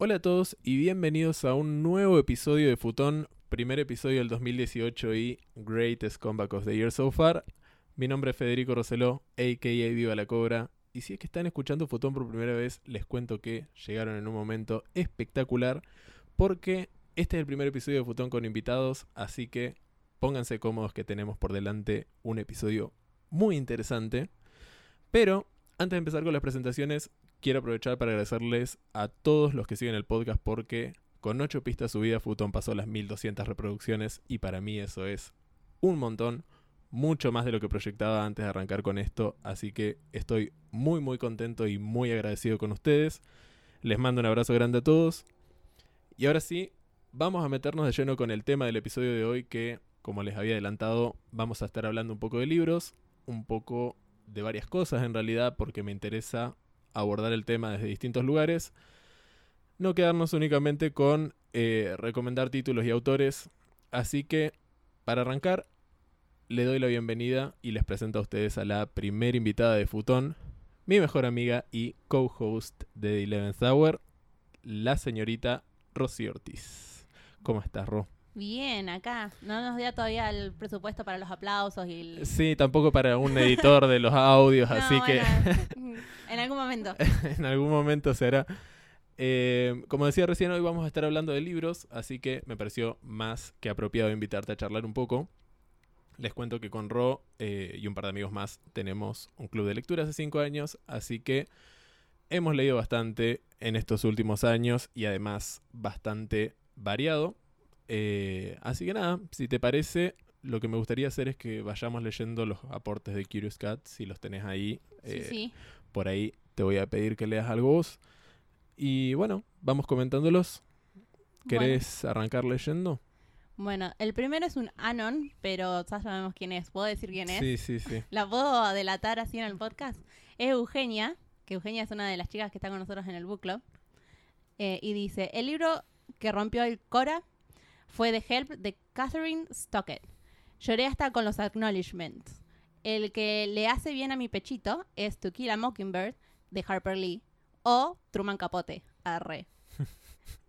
Hola a todos y bienvenidos a un nuevo episodio de Futón, primer episodio del 2018 y Greatest Comeback of the Year so far. Mi nombre es Federico Roseló, a.k.a. Viva la Cobra. Y si es que están escuchando Futón por primera vez, les cuento que llegaron en un momento espectacular porque este es el primer episodio de Futón con invitados, así que pónganse cómodos que tenemos por delante un episodio muy interesante. Pero antes de empezar con las presentaciones, quiero aprovechar para agradecerles a todos los que siguen el podcast porque con 8 pistas subidas Futón pasó las 1200 reproducciones y para mí eso es un montón, mucho más de lo que proyectaba antes de arrancar con esto, así que estoy muy muy contento y muy agradecido con ustedes. Les mando un abrazo grande a todos. Y ahora sí, vamos a meternos de lleno con el tema del episodio de hoy que, como les había adelantado, vamos a estar hablando un poco de libros, un poco de varias cosas en realidad, porque me interesa abordar el tema desde distintos lugares. No quedarnos únicamente con eh, recomendar títulos y autores. Así que, para arrancar, le doy la bienvenida y les presento a ustedes a la primera invitada de Futón, mi mejor amiga y co-host de The Eleventh Hour, la señorita Rosy Ortiz. ¿Cómo estás, Ro? Bien, acá. No nos dio todavía el presupuesto para los aplausos y el... Sí, tampoco para un editor de los audios, No, así que en algún momento. en algún momento será. Eh, como decía recién, hoy vamos a estar hablando de libros, así que me pareció más que apropiado invitarte a charlar un poco. Les cuento que con Ro eh, y un par de amigos más tenemos un club de lectura hace cinco años, así que hemos leído bastante en estos últimos años y además bastante variado. Eh, así que nada, si te parece, lo que me gustaría hacer es que vayamos leyendo los aportes de Curious Cat, si los tenés ahí. Sí, eh, sí. por ahí te voy a pedir que leas algo vos. Y bueno, vamos comentándolos. ¿Querés arrancar leyendo? Bueno, el primero es un Anon, pero ya sabemos quién es. ¿Puedo decir quién es? Sí, sí, sí. ¿La puedo delatar así en el podcast? Es Eugenia, que Eugenia es una de las chicas que está con nosotros en el book club. Eh, y dice, el libro que rompió el Cora fue The Help de Catherine Stockett. Lloré hasta con los acknowledgements. El que le hace bien a mi pechito es To Kill a Mockingbird de Harper Lee o Truman Capote, arre.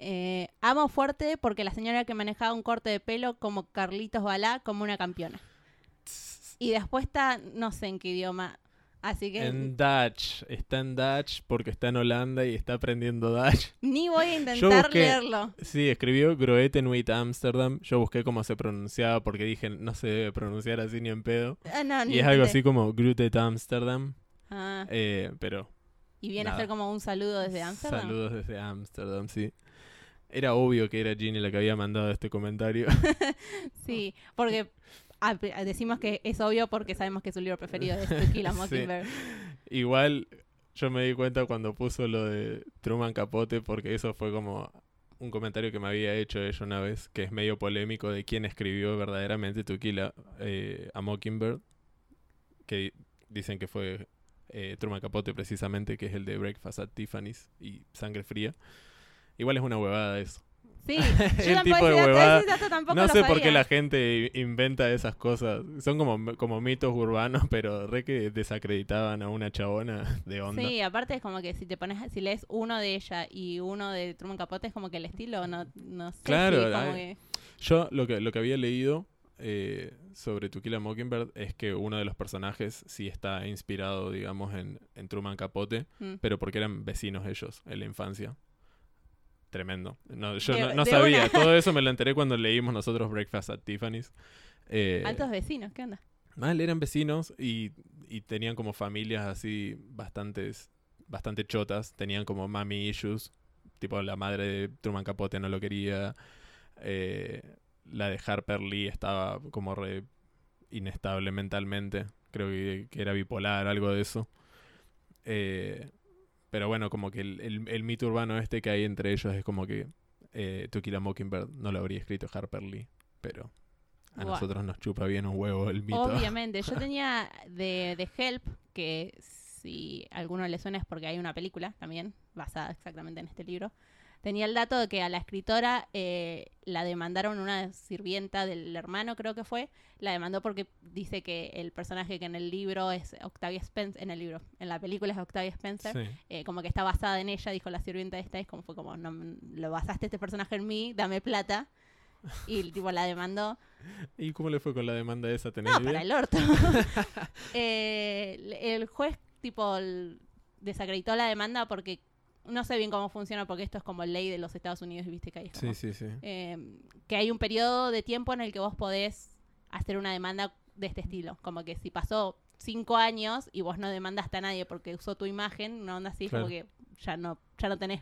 Eh, amo fuerte porque la señora que manejaba un corte de pelo como Carlitos Balá como una campeona. Y después está, no sé en qué idioma. Así que En Dutch. Está en Dutch porque está en Holanda y está aprendiendo Dutch. ni voy a intentar busqué- leerlo. Sí, escribió Groetenwit Amsterdam. Yo busqué cómo se pronunciaba porque dije, no se debe pronunciar así ni en pedo. Ah, no, ni Y es algo así como Grutet Amsterdam. Ah, Eh, pero y viene nada. a ser como un saludo desde Amsterdam. Saludos desde Amsterdam, sí. Era obvio que era Ginny la que había mandado este comentario. Sí, porque ah, pe- decimos que es obvio porque sabemos que su libro preferido es To Kill a Sí. Mockingbird. Igual yo me di cuenta cuando puso lo de Truman Capote porque eso fue como un comentario que me había hecho ella una vez, que es medio polémico de quién escribió verdaderamente To Kill a, eh, a Mockingbird, que di- dicen que fue eh, Truman Capote precisamente, que es el de Breakfast at Tiffany's y Sangre Fría. Igual es una huevada eso. Sí, El yo tipo de huevada. ese dato tampoco No lo sé por qué la gente inventa esas cosas. Son como, como mitos urbanos, pero re que desacreditaban a una chabona de onda. Sí, aparte es como que si te pones, si lees uno de ella y uno de Truman Capote es como que el estilo no, no sé Claro, si como que Yo lo que, lo que había leído eh, sobre To Kill a Mockingbird es que uno de los personajes sí está inspirado, digamos, en, en Truman Capote, mm. pero porque eran vecinos ellos en la infancia. Tremendo. No, yo De- no, sabía. una. Todo eso me lo enteré cuando leímos nosotros Breakfast at Tiffany's. Eh, altos vecinos, ¿qué onda? Mal, eran vecinos y, y tenían como familias así bastantes, bastante chotas. Tenían como mami issues. Tipo, la madre de Truman Capote no lo quería. eh, la de Harper Lee estaba como re inestable mentalmente. Creo que, que era bipolar, algo de eso. Eh, pero bueno, como que el, el, el mito urbano este que hay entre ellos es como que eh, To Kill a Mockingbird no lo habría escrito Harper Lee. Pero a nosotros nos chupa bien un huevo el mito. Obviamente, yo tenía de, de Help, que si a alguno le suena es porque hay una película también, basada exactamente en este libro, tenía el dato de que a la escritora eh, la demandaron una sirvienta del hermano, creo que fue, la demandó porque dice que el personaje que en el libro es Octavia Spencer, en el libro, en la película es Octavia Spencer, Sí. eh, como que está basada en ella, dijo la sirvienta esta, es como fue como, no, lo basaste este personaje en mí, dame plata. Y tipo la demandó. ¿Y cómo le fue con la demanda esa? ¿Tenés No, idea? para el orto. Eh, el juez, tipo, desacreditó la demanda porque no sé bien cómo funciona, porque esto es como ley de los Estados Unidos y viste que hay Sí, como, sí, sí. eh, que hay un periodo de tiempo en el que vos podés hacer una demanda de este estilo. Como que si pasó cinco años y vos no demandaste a nadie porque usó tu imagen, una onda así, es como que ya no, ya no tenés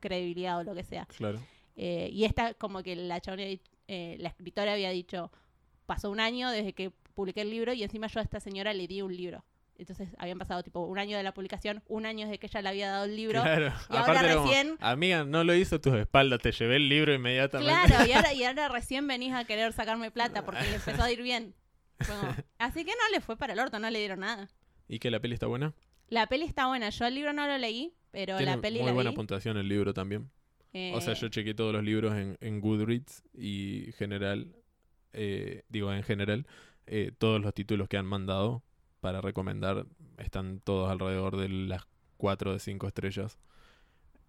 credibilidad o lo que sea. Claro. Eh, y esta, como que la chabona, eh, la escritora había dicho, pasó un año desde que publiqué el libro y encima yo a esta señora le di un libro. Entonces habían pasado tipo un año de la publicación, un año desde que ella le había dado el libro. Claro. Y ahora como, recién- amiga, no lo hizo a tus espaldas, te llevé el libro inmediatamente. Claro, y ahora, y ahora recién venís a querer sacarme plata porque le empezó a ir bien. Como- Así que no le fue para el orto, no le dieron nada. ¿Y que la peli está buena? La peli está buena, yo el libro no lo leí, pero Tiene la peli muy la buena vi. puntuación el libro también. O sea, Eh, yo chequeé todos los libros en, en Goodreads y general, eh, digo, en general, eh, todos los títulos que han mandado para recomendar están todos alrededor de las 4 de 5 estrellas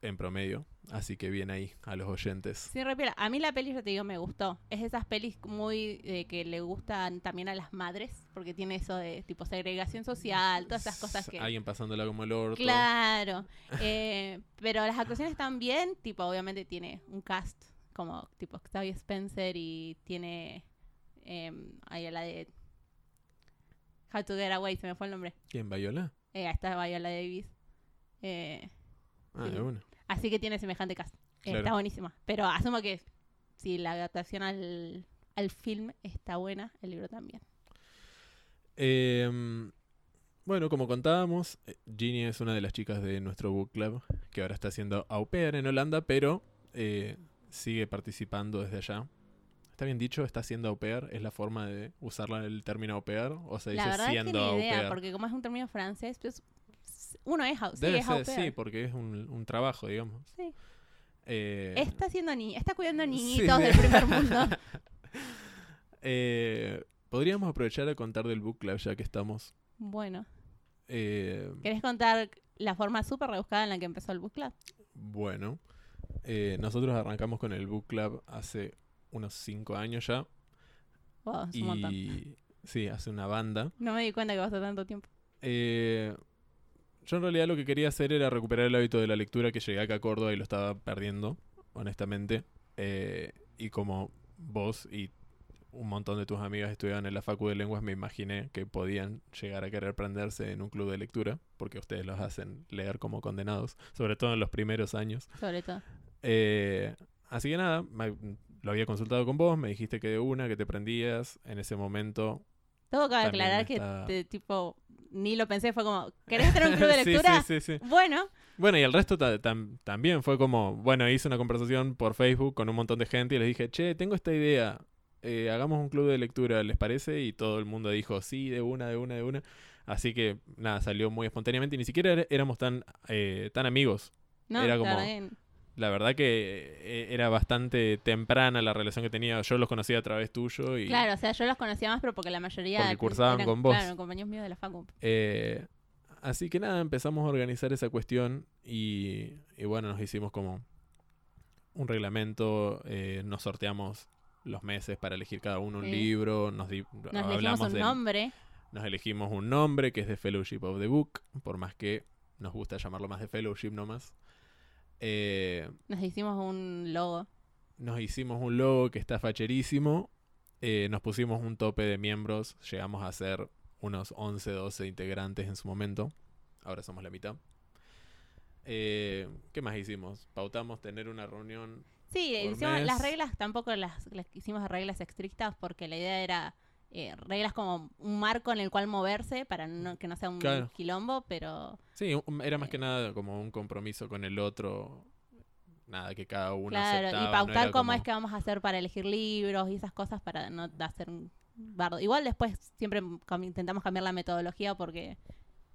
en promedio. Así que bien ahí a los oyentes. Sí, repila. A mí la peli, ya te digo, me gustó. Es de esas pelis muy eh, que le gustan también a las madres, porque tiene eso de tipo segregación social, todas esas cosas que... Alguien pasándola como el orto. Claro. Eh, pero las actuaciones están bien, tipo, obviamente tiene un cast como tipo Octavia Spencer y tiene eh, ahí a la de How to Get Away, se me fue el nombre. ¿Quién, Viola? Eh, ahí está Viola Davis. Eh, Ah, Sí. de una. Así que tiene semejante cast. Eh, Claro. Está buenísima. Pero asumo que si la adaptación al, al film está buena, el libro también. Em, bueno, como contábamos, Ginny es una de las chicas de nuestro book club que ahora está haciendo au pair en Holanda, pero eh, sigue participando desde allá. ¿Está bien dicho? ¿Está haciendo au pair? ¿Es la forma de usar el término au pair? ¿O se La dice verdad es que siendo ni au idea, pair? porque como es un término francés, pues, uno es, au- sí, Debe es au ser, pair. sí, porque es un, un trabajo, digamos. Sí. Eh, Está haciendo ni está cuidando sí. niñitos del primer mundo. Eh, Podríamos aprovechar a contar del book club ya que estamos. Bueno, Eh, ¿querés contar la forma súper rebuscada en la que empezó el book club? Bueno, eh, nosotros arrancamos con el book club hace unos 5 años ya. Wow, es un montón. Y sí, hace una banda. No me di cuenta que pasó tanto tiempo. Eh, yo en realidad lo que quería hacer era recuperar el hábito de la lectura que llegué acá a Córdoba y lo estaba perdiendo, honestamente. Eh, y como vos y un montón de tus amigas estudiaban en la Facu de Lenguas, me imaginé que podían llegar a querer prenderse en un club de lectura, porque ustedes los hacen leer como condenados, sobre todo en los primeros años. Sobre todo. Eh, así que nada, lo había consultado con vos, me dijiste que de una, que te prendías. En ese momento cabe También aclarar que te- tipo ni lo pensé, fue como, ¿querés tener un club de lectura? sí, sí, sí. Bueno, Bueno, y el resto ta- tam- también fue como, bueno, hice una conversación por Facebook con un montón de gente y les dije, che, tengo esta idea, eh, hagamos un club de lectura, ¿les parece? Y todo el mundo dijo, sí, de una, de una, de una. Así que nada, salió muy espontáneamente y ni siquiera era- éramos tan, eh, tan amigos. no, Era como- que- La verdad que eh, era bastante temprana la relación que tenía. Yo los conocía a través tuyo y Claro, o sea, yo los conocía más, pero porque la mayoría Porque cursaban eran, con vos. Claro, compañeros míos de la facu. Eh, así que nada, empezamos a organizar esa cuestión y, y bueno, nos hicimos como un reglamento, eh, nos sorteamos los meses para elegir cada uno un Sí. libro, nos, di- Nos elegimos hablamos un nombre. nos elegimos un nombre que es de Fellowship of the Book, por más que nos gusta llamarlo más de Fellowship nomás. Eh, Nos hicimos un logo. nos hicimos un logo que está facherísimo. eh, nos pusimos un tope de miembros. Llegamos a ser unos 11, 12 integrantes en su momento. Ahora somos la mitad. Eh, ¿Qué más hicimos? Pautamos tener una reunión. Sí, hicimos, mes. las reglas tampoco las, las hicimos reglas estrictas porque la idea era eh, reglas como un marco en el cual moverse para no- que no sea un Claro. quilombo, pero Sí, era más que Eh. nada como un compromiso con el otro. Nada, que cada uno claro, aceptaba. y pautar cómo como- es que vamos a hacer para elegir libros y esas cosas para no hacer un bardo. Igual después siempre intentamos cambiar la metodología porque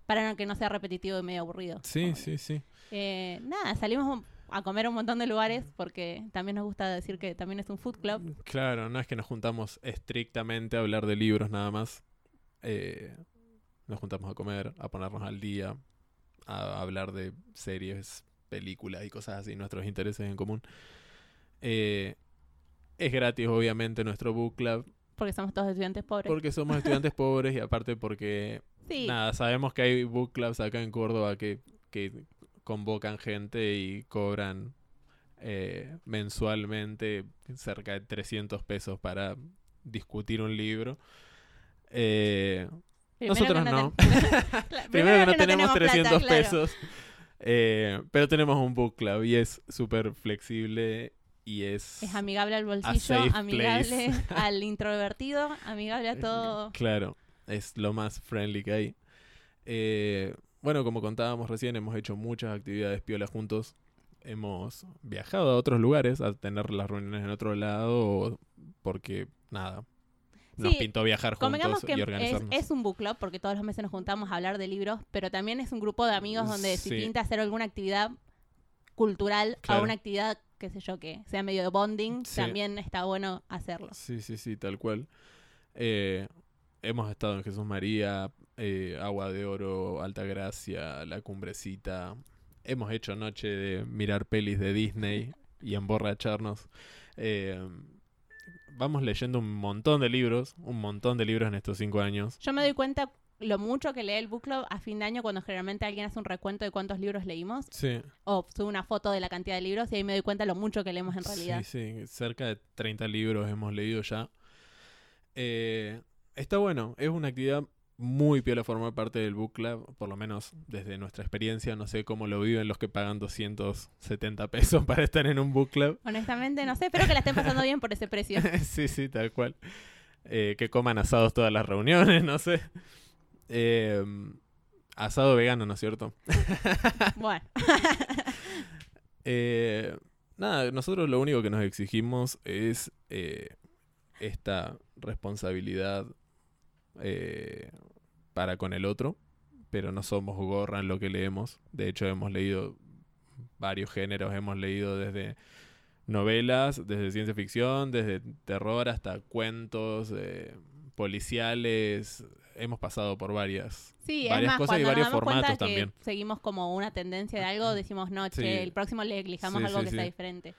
para que no sea repetitivo y medio aburrido. Sí, sí, sí. Eh, nada, salimos a comer a un montón de lugares porque también nos gusta decir que también es un food club. Claro, no es que nos juntamos estrictamente a hablar de libros nada más. Eh, nos juntamos a comer, a ponernos al día, a hablar de series, películas y cosas así, nuestros intereses en común. Eh, es gratis, obviamente, nuestro book club, Porque somos todos estudiantes pobres. porque somos estudiantes pobres y aparte porque, sí, nada, sabemos que hay book clubs acá en Córdoba que, que convocan gente y cobran eh, mensualmente cerca de 300 pesos para discutir un libro. Eh, nosotros no. ten- Primero que no tenemos tenemos plata, 300 claro. pesos. eh, pero tenemos un book club y es súper flexible y es... Es amigable al bolsillo, amigable place. al introvertido, amigable a todo. Claro, es lo más friendly que hay. Eh, bueno, como contábamos recién, hemos hecho muchas actividades piolas juntos. Hemos viajado a otros lugares a tener las reuniones en otro lado porque, nada, nos Sí, pintó viajar juntos que y es, organizarnos. es un book club porque todos los meses nos juntamos a hablar de libros, pero también es un grupo de amigos donde si pinta hacer alguna actividad cultural Claro. o una actividad, qué sé yo, que sea medio de bonding, Sí. también está bueno hacerlo. Sí, sí, sí, tal cual. Eh, hemos estado en Jesús María, eh, Agua de Oro, Altagracia, La Cumbrecita. Hemos hecho noche de mirar pelis de Disney y emborracharnos. Eh, vamos leyendo un montón de libros, un montón de libros en estos cinco años. Yo me doy cuenta lo mucho que lee el book club a fin de año cuando generalmente alguien hace un recuento de cuántos libros leímos Sí, o sube una foto de la cantidad de libros y ahí me doy cuenta lo mucho que leemos en realidad. sí, sí, cerca de 30 libros hemos leído ya. Eh, está bueno, es una actividad muy piola formar parte del book club, por lo menos desde nuestra experiencia, no sé cómo lo viven los que pagan 270 pesos para estar en un book club. Honestamente, no sé, espero que la estén pasando bien por ese precio. sí, sí, tal cual. Eh, que coman asados todas las reuniones, no sé. Eh, asado vegano, ¿no es cierto? Bueno, Eh, nada, nosotros lo único que nos exigimos es eh, esta responsabilidad eh, para con el otro, pero no somos gorra en lo que leemos. De hecho, hemos leído varios géneros, hemos leído desde novelas, desde ciencia ficción, desde terror hasta cuentos eh, policiales. Hemos pasado por varias. sí, Varias cosas y varios formatos también. seguimos como una tendencia de algo, decimos, no, che, Sí. el próximo le elijamos Sí, algo que sea diferente.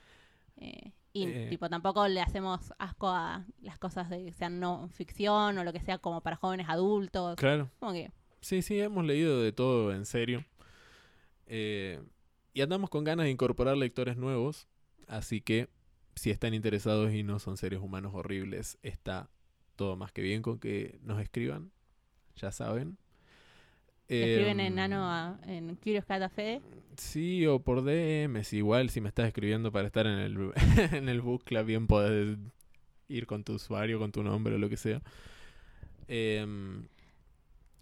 Eh, y Eh. tipo, tampoco le hacemos asco a las cosas de que sean no ficción o lo que sea como para jóvenes adultos. Claro. Como que Sí, sí, hemos leído de todo en serio. Eh, y andamos con ganas de incorporar lectores nuevos. Así que, si están interesados y no son seres humanos horribles, está todo más que bien con que nos escriban. Ya saben. Escriben Em, en nano a- en Curious Cat a Fede. Sí, o por DMs. Igual, si me estás escribiendo para estar en el, en el book club, bien podés ir con tu usuario, con tu nombre o lo que sea. Em,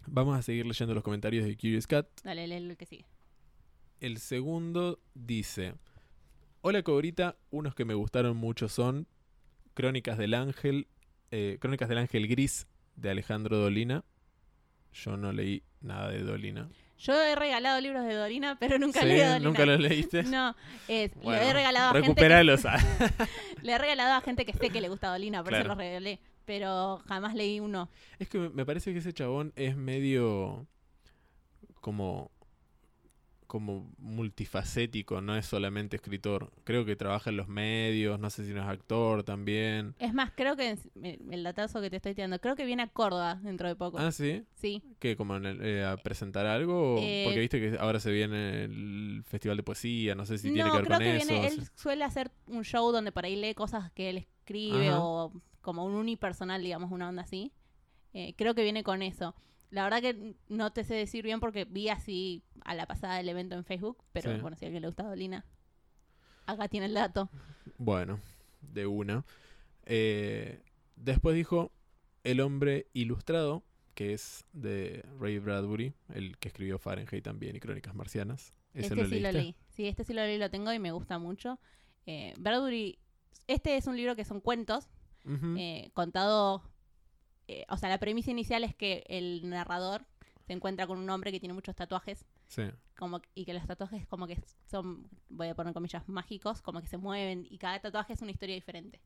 vamos a seguir leyendo los comentarios de Curious Cat. Dale, lee el que sigue. El segundo dice: Hola Cobrita, unos que me gustaron mucho son Crónicas del Ángel, eh, Crónicas del Ángel Gris de Alejandro Dolina. Yo no leí nada de Dolina. Yo he regalado libros de Dorina, pero nunca ¿Sí? leí Dolina. ¿Nunca los leíste? No, es, le he regalado a gente que, le he regalado a gente que sé que le gusta Dolina, por eso los regalé. Pero jamás leí uno. Es que me parece que ese chabón es medio como como multifacético, no es solamente escritor. Creo que trabaja en los medios, no sé si no es actor también. Es más, creo que el datazo que te estoy tirando, creo que viene a Córdoba dentro de poco. Ah, sí. Sí, ¿Qué? ¿Como en el- eh, a presentar algo? Eh, Porque viste que ahora se viene el Festival de Poesía, no sé si tiene que ver creo con que eso. viene, él suele hacer un show donde por ahí lee cosas que él escribe Ajá. o como un unipersonal, digamos, una onda así. Eh, creo que viene con eso. La verdad que no te sé decir bien porque vi así a la pasada del evento en Facebook, pero Sí. bueno, si a alguien le gusta Dolina, acá tiene el dato. Bueno, de una. Eh, después dijo El hombre ilustrado, que es de Ray Bradbury, el que escribió Fahrenheit también y Crónicas Marcianas. ¿Ese este lo sí lo leíste? leí. Sí, este sí lo leí, lo tengo y me gusta mucho. Eh, Bradbury, este es un libro que son cuentos, eh, contado, eh, o sea, la premisa inicial es que el narrador se encuentra con un hombre que tiene muchos tatuajes Sí. como y que los tatuajes como que son, voy a poner comillas, mágicos, como que se mueven y cada tatuaje es una historia diferente.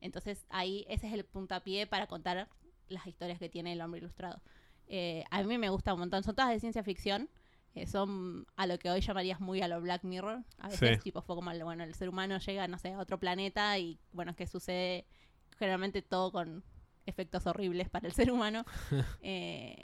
Entonces ahí ese es el puntapié para contar las historias que tiene el hombre ilustrado. Eh, a mí me gusta un montón, son todas de ciencia ficción, eh, son a lo que hoy llamarías muy a lo Black Mirror. A veces Sí. tipo fue como, el- bueno, el ser humano llega, no sé, a otro planeta y bueno, que sucede generalmente todo con efectos horribles para el ser humano. Eh,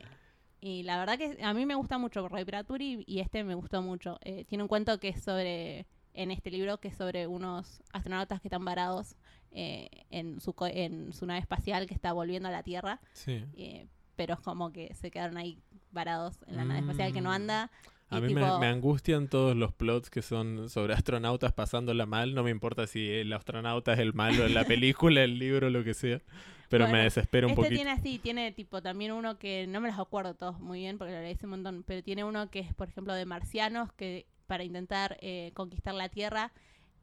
y la verdad que a mí me gusta mucho Ray Bradbury y este me gustó mucho. Eh, tiene un cuento que es sobre, en este libro, que es sobre unos astronautas que están varados eh, en, su, co- en su nave espacial que está volviendo a la Tierra, Sí. eh, pero es como que se quedaron ahí varados en la nave espacial que no Mm. anda. A y mí me, me angustian todos los plots que son sobre astronautas pasándola mal. No me importa si el astronauta es el malo en la película, el libro, lo que sea. Pero me Bueno, desespera un este poquito. tiene así, tiene tipo también uno que no me los acuerdo todos muy bien porque lo leí un montón, pero tiene uno que es, por ejemplo, de marcianos que para intentar eh, conquistar la Tierra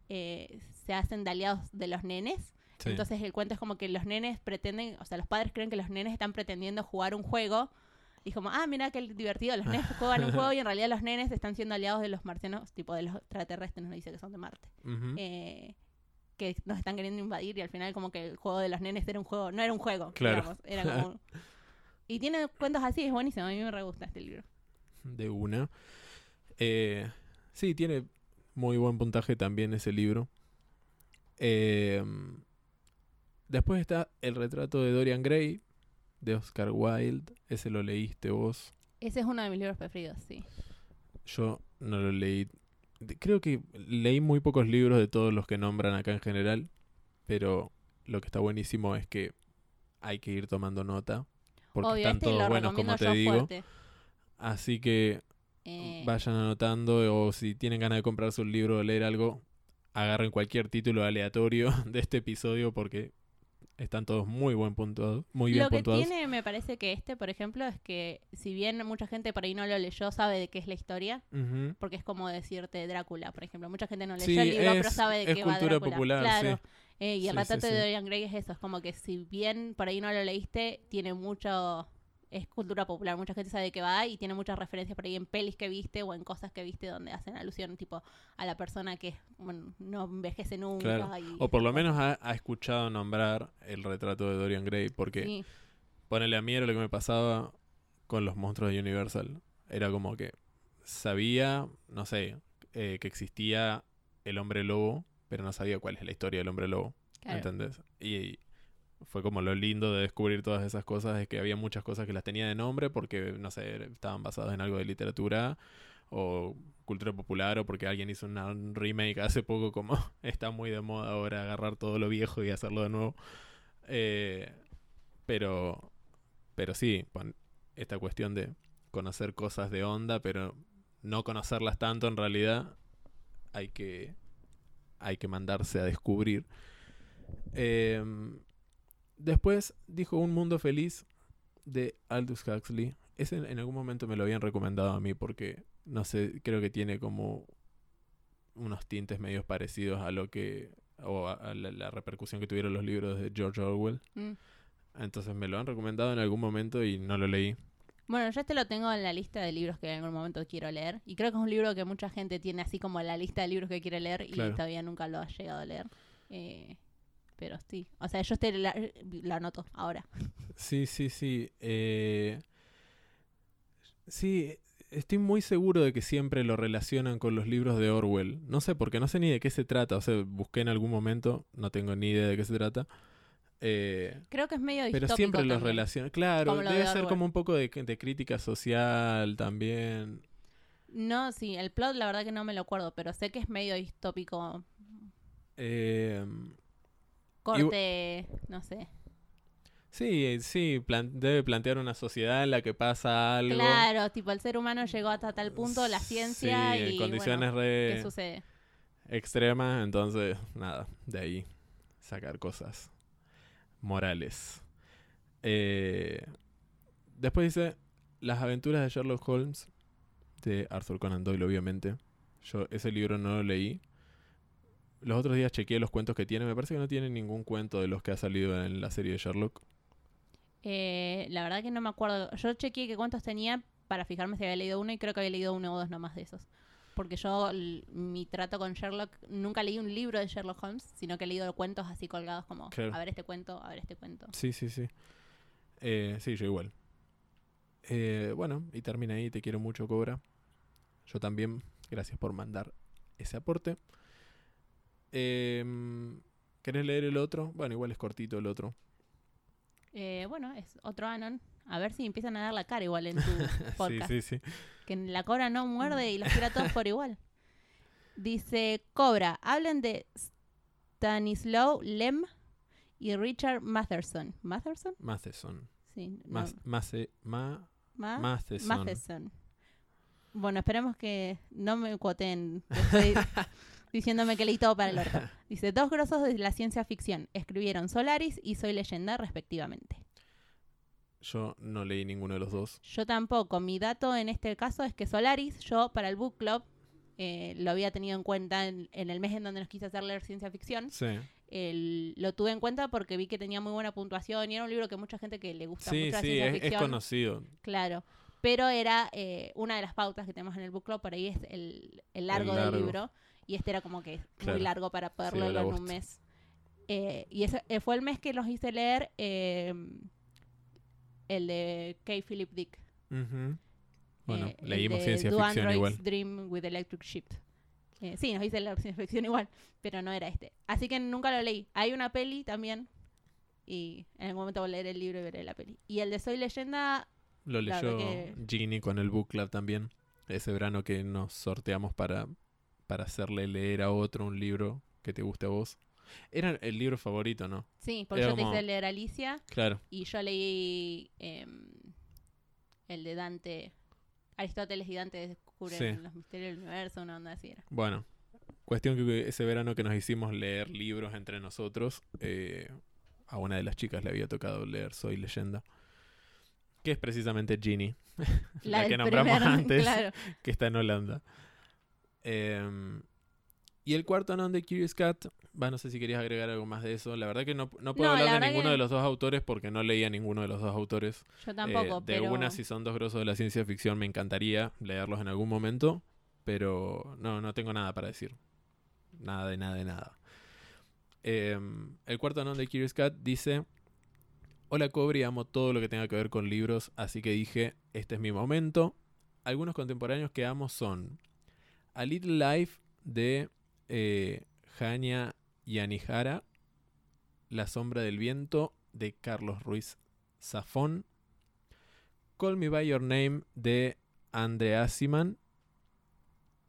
eh, se hacen de aliados de los nenes. Sí. Entonces el cuento es como que los nenes pretenden, o sea, los padres creen que los nenes están pretendiendo jugar un juego. Y como, ah, mira qué divertido, los nenes juegan un juego y en realidad los nenes están siendo aliados de los marcianos, tipo de los extraterrestres, nos dice que son de Marte. Eh, que nos están queriendo invadir y al final como que el juego de los nenes era un juego, no era un juego, Claro. digamos, era como... Y tiene cuentos así, es buenísimo, a mí me re gusta este libro. de una. Eh, sí, tiene muy buen puntaje también ese libro. Eh, después está El retrato de Dorian Gray, de Oscar Wilde. Ese lo leíste vos. Ese es uno de mis libros preferidos, sí. Yo no lo leí. Creo que leí muy pocos libros de todos los que nombran acá en general. Pero lo que está buenísimo es que hay que ir tomando nota. Porque Obvio, están este todos buenos, como te digo. fuerte. Así que Eh, vayan anotando o si tienen ganas de comprarse un libro o leer algo, agarren cualquier título aleatorio de este episodio porque están todos muy buen puntuados, muy bien lo que puntuados. tiene, me parece que este, por ejemplo, es que si bien mucha gente por ahí no lo leyó, sabe de qué es la historia, Ujú. porque es como decirte Drácula, por ejemplo. Mucha gente no leyó Sí, el libro, pero es- sabe de es qué va cultura Drácula. popular, claro. sí. Eh, y el Sí, retrato de. Dorian Gray es eso, es como que si bien por ahí no lo leíste, tiene mucho, es cultura popular, mucha gente sabe de qué va y tiene muchas referencias por ahí en pelis que viste o en cosas que viste donde hacen alusión tipo a la persona que bueno, no envejece nunca. Claro. y O por lo menos ha, ha escuchado nombrar el retrato de Dorian Gray porque Sí. ponele a mí era lo que me pasaba con los monstruos de Universal. Era como que sabía, no sé, eh, que existía el hombre lobo, pero no sabía cuál es la historia del hombre lobo. Claro. ¿Entendés? Y fue como lo lindo de descubrir todas esas cosas, es que había muchas cosas que las tenía de nombre porque, no sé, estaban basadas en algo de literatura o cultura popular o porque alguien hizo una- un remake hace poco como está muy de moda ahora agarrar todo lo viejo y hacerlo de nuevo. Eh, pero, pero sí, esta cuestión de conocer cosas de onda, pero no conocerlas tanto en realidad, hay que, hay que mandarse a descubrir. Em, después dijo Un Mundo Feliz de Aldous Huxley. Ese en algún momento me lo habían recomendado a mí porque, no sé, creo que tiene como unos tintes medios parecidos a lo que, o a, a la, la repercusión que tuvieron los libros de George Orwell. Mm. Entonces me lo han recomendado en algún momento y no lo leí. Bueno, yo este lo tengo en la lista de libros que en algún momento quiero leer. Y creo que es un libro que mucha gente tiene así como la lista de libros que quiere leer y Claro. todavía nunca lo ha llegado a leer. Eh, pero sí. O sea, yo este la, lo anoto ahora. Sí, sí, sí. eh, sí, estoy muy seguro de que siempre lo relacionan con los libros de Orwell. No sé, porque no sé ni de qué se trata. O sea, busqué en algún momento, no tengo ni idea de qué se trata. Eh, Creo que es medio pero distópico siempre los también. relacionan. Claro, como lo debe de ser Orwell. como un poco de, de crítica social también. No, sí, el plot la verdad que no me lo acuerdo, pero sé que es medio distópico. Eh, Corte, no sé. sí, sí, plan- debe plantear una sociedad en la que pasa algo. Claro, tipo el ser humano llegó hasta tal punto, la ciencia Sí, en y condiciones bueno, re ¿qué sucede? extremas, entonces nada, de ahí sacar cosas morales. Eh, después dice Las aventuras de Sherlock Holmes de Arthur Conan Doyle, obviamente. Yo ese libro no lo leí. Los otros días chequeé los cuentos que tiene. Me parece que no tiene ningún cuento de los que ha salido en la serie de Sherlock. Eh, la verdad que no me acuerdo. Yo chequeé qué cuántos tenía, para fijarme si había leído uno y creo que había leído uno o dos nomás de esos. Porque yo, mi trato con Sherlock, nunca leí un libro de Sherlock Holmes, sino que he leído cuentos así colgados como, Claro. a ver este cuento, a ver este cuento. Sí, sí, sí. Eh, sí, yo igual. Eh, bueno, y termina ahí. Te quiero mucho, Cobra. Yo también. Gracias por mandar ese aporte. Em, ¿Querés leer el otro? Bueno, igual es cortito el otro. Eh, bueno, es otro Anon. A ver si empiezan a dar la cara igual en tu sí, podcast. sí, sí. Que la cobra no muerde y los tira todos por igual. Dice, Cobra, hablen de Stanislaw Lem y Richard Matheson. ¿Matheson? Matheson. Sí. no, Mas, Mace- Ma- Ma- Matheson. Matheson. Bueno, esperemos que no me cuoten. Diciéndome que leí todo para el orto. Dice, dos grosos de la ciencia ficción. Escribieron Solaris y Soy Leyenda, respectivamente. Yo no leí ninguno de los dos. Yo tampoco. Mi dato en este caso es que Solaris, yo para el book club, eh, lo había tenido en cuenta en, en el mes en donde nos quise hacer leer ciencia ficción. Sí. El- lo tuve en cuenta porque vi que tenía muy buena puntuación y era un libro que mucha gente que le gusta Sí, mucho la sí, ciencia es, es ficción. conocido. Claro. Pero era eh, una de las pautas que tenemos en el book club, por ahí es el, el largo, largo. del libro. Y este era como que Claro. muy largo para poder Sí, leerlo en un mes. Eh, y ese eh, fue el mes que los hice leer eh, el de K. Philip Dick. Bueno, Eh, el leímos ciencia ficción Androids igual. Dream with Electric. Eh, sí, nos hice la ciencia ficción igual, pero no era este. Así que nunca lo leí. Hay una peli también. Y en algún momento voy a leer el libro y veré la peli. Y el de Soy Leyenda, Lo leyó que- Ginny con el book club también. Ese verano que nos sorteamos para, para hacerle leer a otro un libro que te guste a vos. Era el libro favorito, ¿no? sí, porque Era yo te hice leer Alicia Claro. y yo leí em, el de Dante. Aristóteles y Dante descubren Sí. los misterios del universo, una onda así era. Bueno, cuestión que ese verano que nos hicimos leer libros entre nosotros, eh, a una de las chicas le había tocado leer Soy Leyenda. Que es precisamente Ginny, la, que nombramos primer- antes. Claro. que está en Holanda. Em, y el cuarto non de Curious Cat, va, no sé si querías agregar algo más de eso. La verdad que no, no puedo No, hablar de ninguno que- de los dos autores porque no leía ninguno de los dos autores. Yo Eh, tampoco, de pero... una, si son dos grosos de la ciencia ficción, me encantaría leerlos en algún momento, pero no, no tengo nada para decir. Nada de nada de nada. Em, el cuarto non de Curious Cat dice: Hola Cobri, amo todo lo que tenga que ver con libros, así que dije: Este es mi momento. Algunos contemporáneos que amo son A Little Life de eh, Hanya Yanihara, La sombra del viento de Carlos Ruiz Zafón, Call Me By Your Name de Andrea Siman,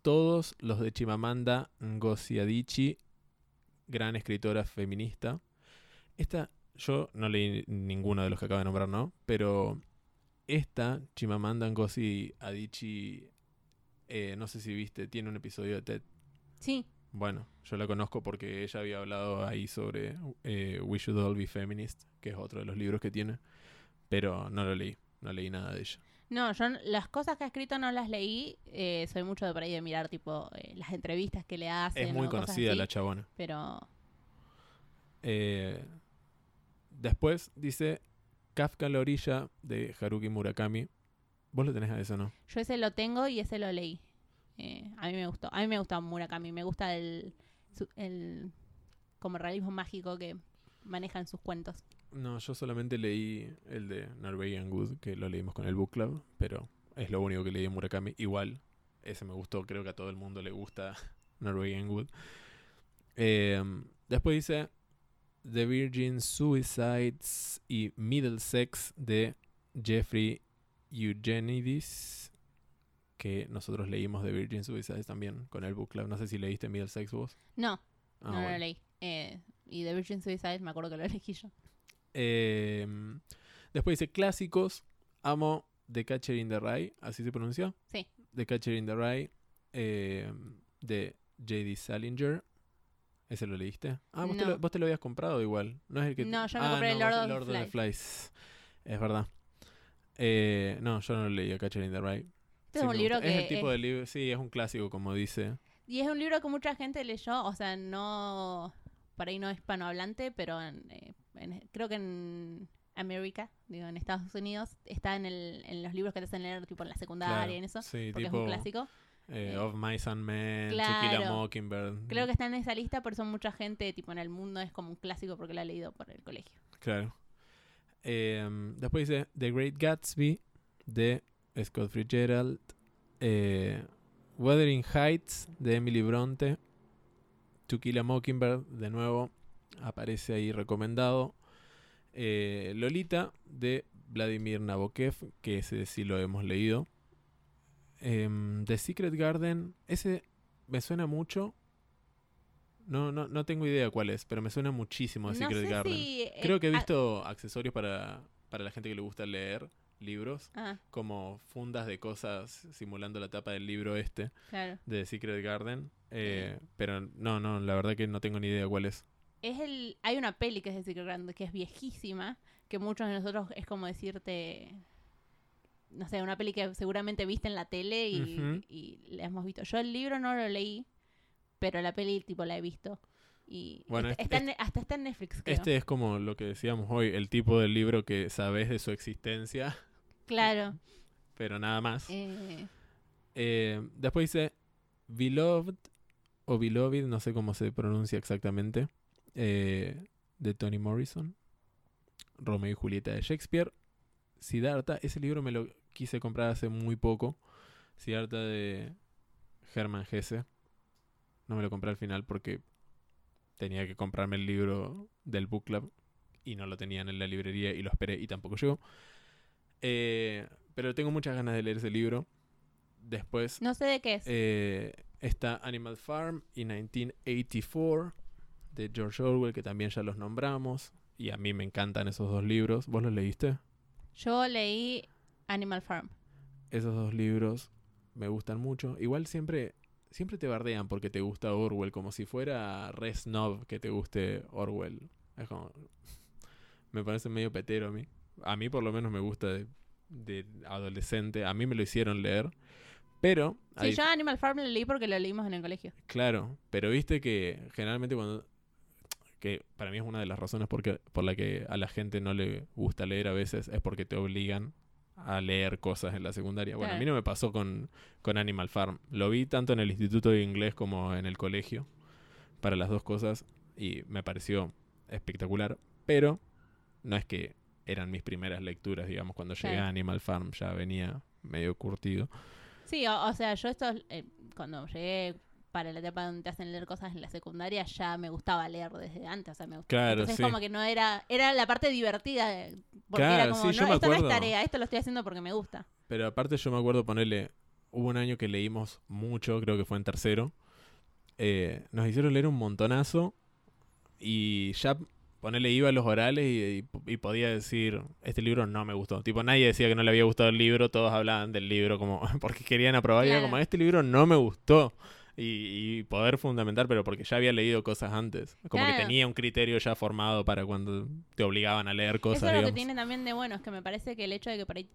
todos los de Chimamanda Ngozi Adichie, gran escritora feminista. Esta, yo no leí ninguno de los que acabo de nombrar, ¿no? Pero esta, Chimamanda Ngozi Adichie, eh, no sé si viste, tiene un episodio de TED. Sí, Bueno, yo la conozco porque ella había hablado ahí sobre eh, We Should All Be Feminist, que es otro de los libros que tiene, pero no lo leí, no leí nada de ella. No, yo las cosas que ha escrito no las leí. eh, soy mucho de por ahí de mirar, tipo, eh, las entrevistas que le hacen. Es muy o cosas conocida así, la chabona. Pero después dice Kafka en la orilla de Haruki Murakami. ¿Vos lo tenés a eso, no? yo ese lo tengo y ese lo leí. Eh, a mí me gustó. A mí me gusta Murakami. Me gusta el, el como realismo mágico que maneja en sus cuentos. No, yo solamente leí el de Norwegian Wood, que lo leímos con el Book Club, pero es lo único que leí de Murakami. Igual, ese me gustó, creo que a todo el mundo le gusta Norwegian Wood. Eh, después dice The Virgin Suicides y Middlesex de Jeffrey Eugenides, que nosotros leímos The Virgin Suicides también con el Book Club. No sé si leíste Middlesex vos. No, Ah, no bueno. lo leí. Eh, y The Virgin Suicide me acuerdo que lo elegí yo. Eh, después dice clásicos. Amo The Catcher in the Rye, así se pronuncia. Sí. The Catcher in the Rye eh, de J.D. Salinger. ¿Ese lo leíste? Ah, vos, te lo, vos te lo habías comprado igual. No es el que No, yo me ah, compré no, Lord the Lord of the Flies. Flies. Es verdad. Eh, no, yo no lo leí, A Catcher in the Rye. Este Sí es un libro que. Es el tipo es- de libro, sí, es un clásico, como dice. Y es un libro que mucha gente leyó, o sea, no. Por ahí no hispanohablante, pero en, eh, en- creo que en America, digo, en Estados Unidos, está en, el, en los libros que te hacen leer tipo en la secundaria Claro, y en eso, sí, porque tipo es un clásico. eh, Eh, Of Mice and Men, claro. Mockingbird. Creo que está en esa lista, por eso mucha gente tipo en el mundo es como un clásico porque lo ha leído por el colegio. Claro. Em, después dice The Great Gatsby de Scott Fitzgerald. Eh, Wuthering Heights de Emily Bronte. To Kill a Mockingbird, de nuevo, aparece ahí recomendado. Eh, Lolita de Vladimir Nabokov, que ese sí lo hemos leído. Em, The Secret Garden, ese me suena mucho. No, no, no tengo idea cuál es, pero me suena muchísimo no Secret sé Garden. si... eh, Creo que he ah, visto accesorios para, para la gente que le gusta leer libros, Ah, como fundas de cosas simulando la tapa del libro este claro. de Secret Garden. eh, Pero no, no, la verdad que no tengo ni idea cuál es. Es el, hay una peli que es de Secret Garden que es viejísima, que muchos de nosotros es como decirte, no sé, una peli que seguramente viste en la tele y, Ujú. y la hemos visto. Yo el libro no lo leí, pero la peli tipo la he visto. Y Bueno, está- este- está en Ne- hasta está en Netflix, creo. Este es como lo que decíamos hoy, el tipo del libro que sabes de su existencia, Claro. pero nada más. Eh, Eh, después dice Beloved o Beloved, no sé cómo se pronuncia exactamente, eh, de Toni Morrison. Romeo y Julieta de Shakespeare. Siddhartha, ese libro me lo quise comprar hace muy poco. Siddhartha de Hermann Hesse. No me lo compré al final porque tenía que comprarme el libro del book club y no lo tenían en la librería y lo esperé y tampoco llegó. Eh, pero tengo muchas ganas de leer ese libro. Después no sé de qué es. eh, está Animal Farm y 1984 de George Orwell, que también ya los nombramos. Y a mí me encantan esos dos libros. ¿Vos los leíste? Yo leí Animal Farm. Esos dos libros me gustan mucho. Igual siempre, siempre te bardean porque te gusta Orwell, como si fuera re snob que te guste Orwell. Es como... Me parece medio petero a mí. A mí por lo menos me gusta de, de adolescente. A mí me lo hicieron leer. Pero... Sí, hay- yo Animal Farm lo leí porque lo leímos en el colegio. Claro, pero viste que generalmente cuando... Que para mí es una de las razones porque, por la que a la gente no le gusta leer a veces es porque te obligan a leer cosas en la secundaria. Bueno, a mí no me pasó con, con Animal Farm. Lo vi tanto en el Instituto de Inglés como en el colegio para las dos cosas y me pareció espectacular, pero no es que eran mis primeras lecturas, digamos, cuando llegué Claro. a Animal Farm ya venía medio curtido. Sí, o, o sea, yo esto, eh, cuando llegué para la etapa donde te hacen leer cosas en la secundaria, ya me gustaba leer desde antes, o sea, me gustaba. Claro, Entonces sí. como que no era, era la parte divertida, de- porque Claro, era como, sí, no, esto no es acuerdo. tarea, esto lo estoy haciendo porque me gusta. Pero aparte yo me acuerdo ponerle, hubo un año que leímos mucho, creo que fue en tercero. Eh, nos hicieron leer un montonazo y ya ponerle iba a los orales y, y- y podía decir, este libro no me gustó. Tipo, nadie decía que no le había gustado el libro, todos hablaban del libro como porque querían aprobar y era como, este libro no me gustó. Y, y poder fundamentar, pero porque ya había leído cosas antes. Como que tenía un criterio ya formado para cuando te obligaban a leer cosas. Eso es lo que tiene también de bueno, es que me parece que el hecho de que por ahí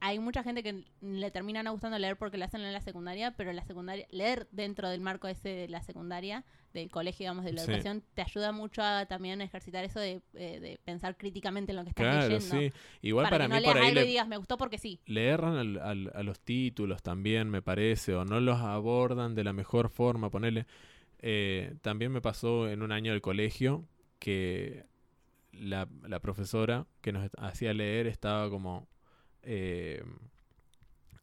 hay mucha gente que le termina no gustando leer porque lo hacen en la secundaria, pero la secundaria, leer dentro del marco ese de la secundaria, del colegio, digamos, de la Sí. educación, te ayuda mucho a también ejercitar eso de, eh, de pensar críticamente en lo que estás Claro, leyendo. sí. Igual para, para, que mí no por leas ahí algo le- y digas, me gustó porque sí. le erran al- al- a los títulos también, me parece, o no los abordan de la mejor forma, ponerle. también me pasó en un año del colegio que la, la profesora que nos hacía leer estaba como eh,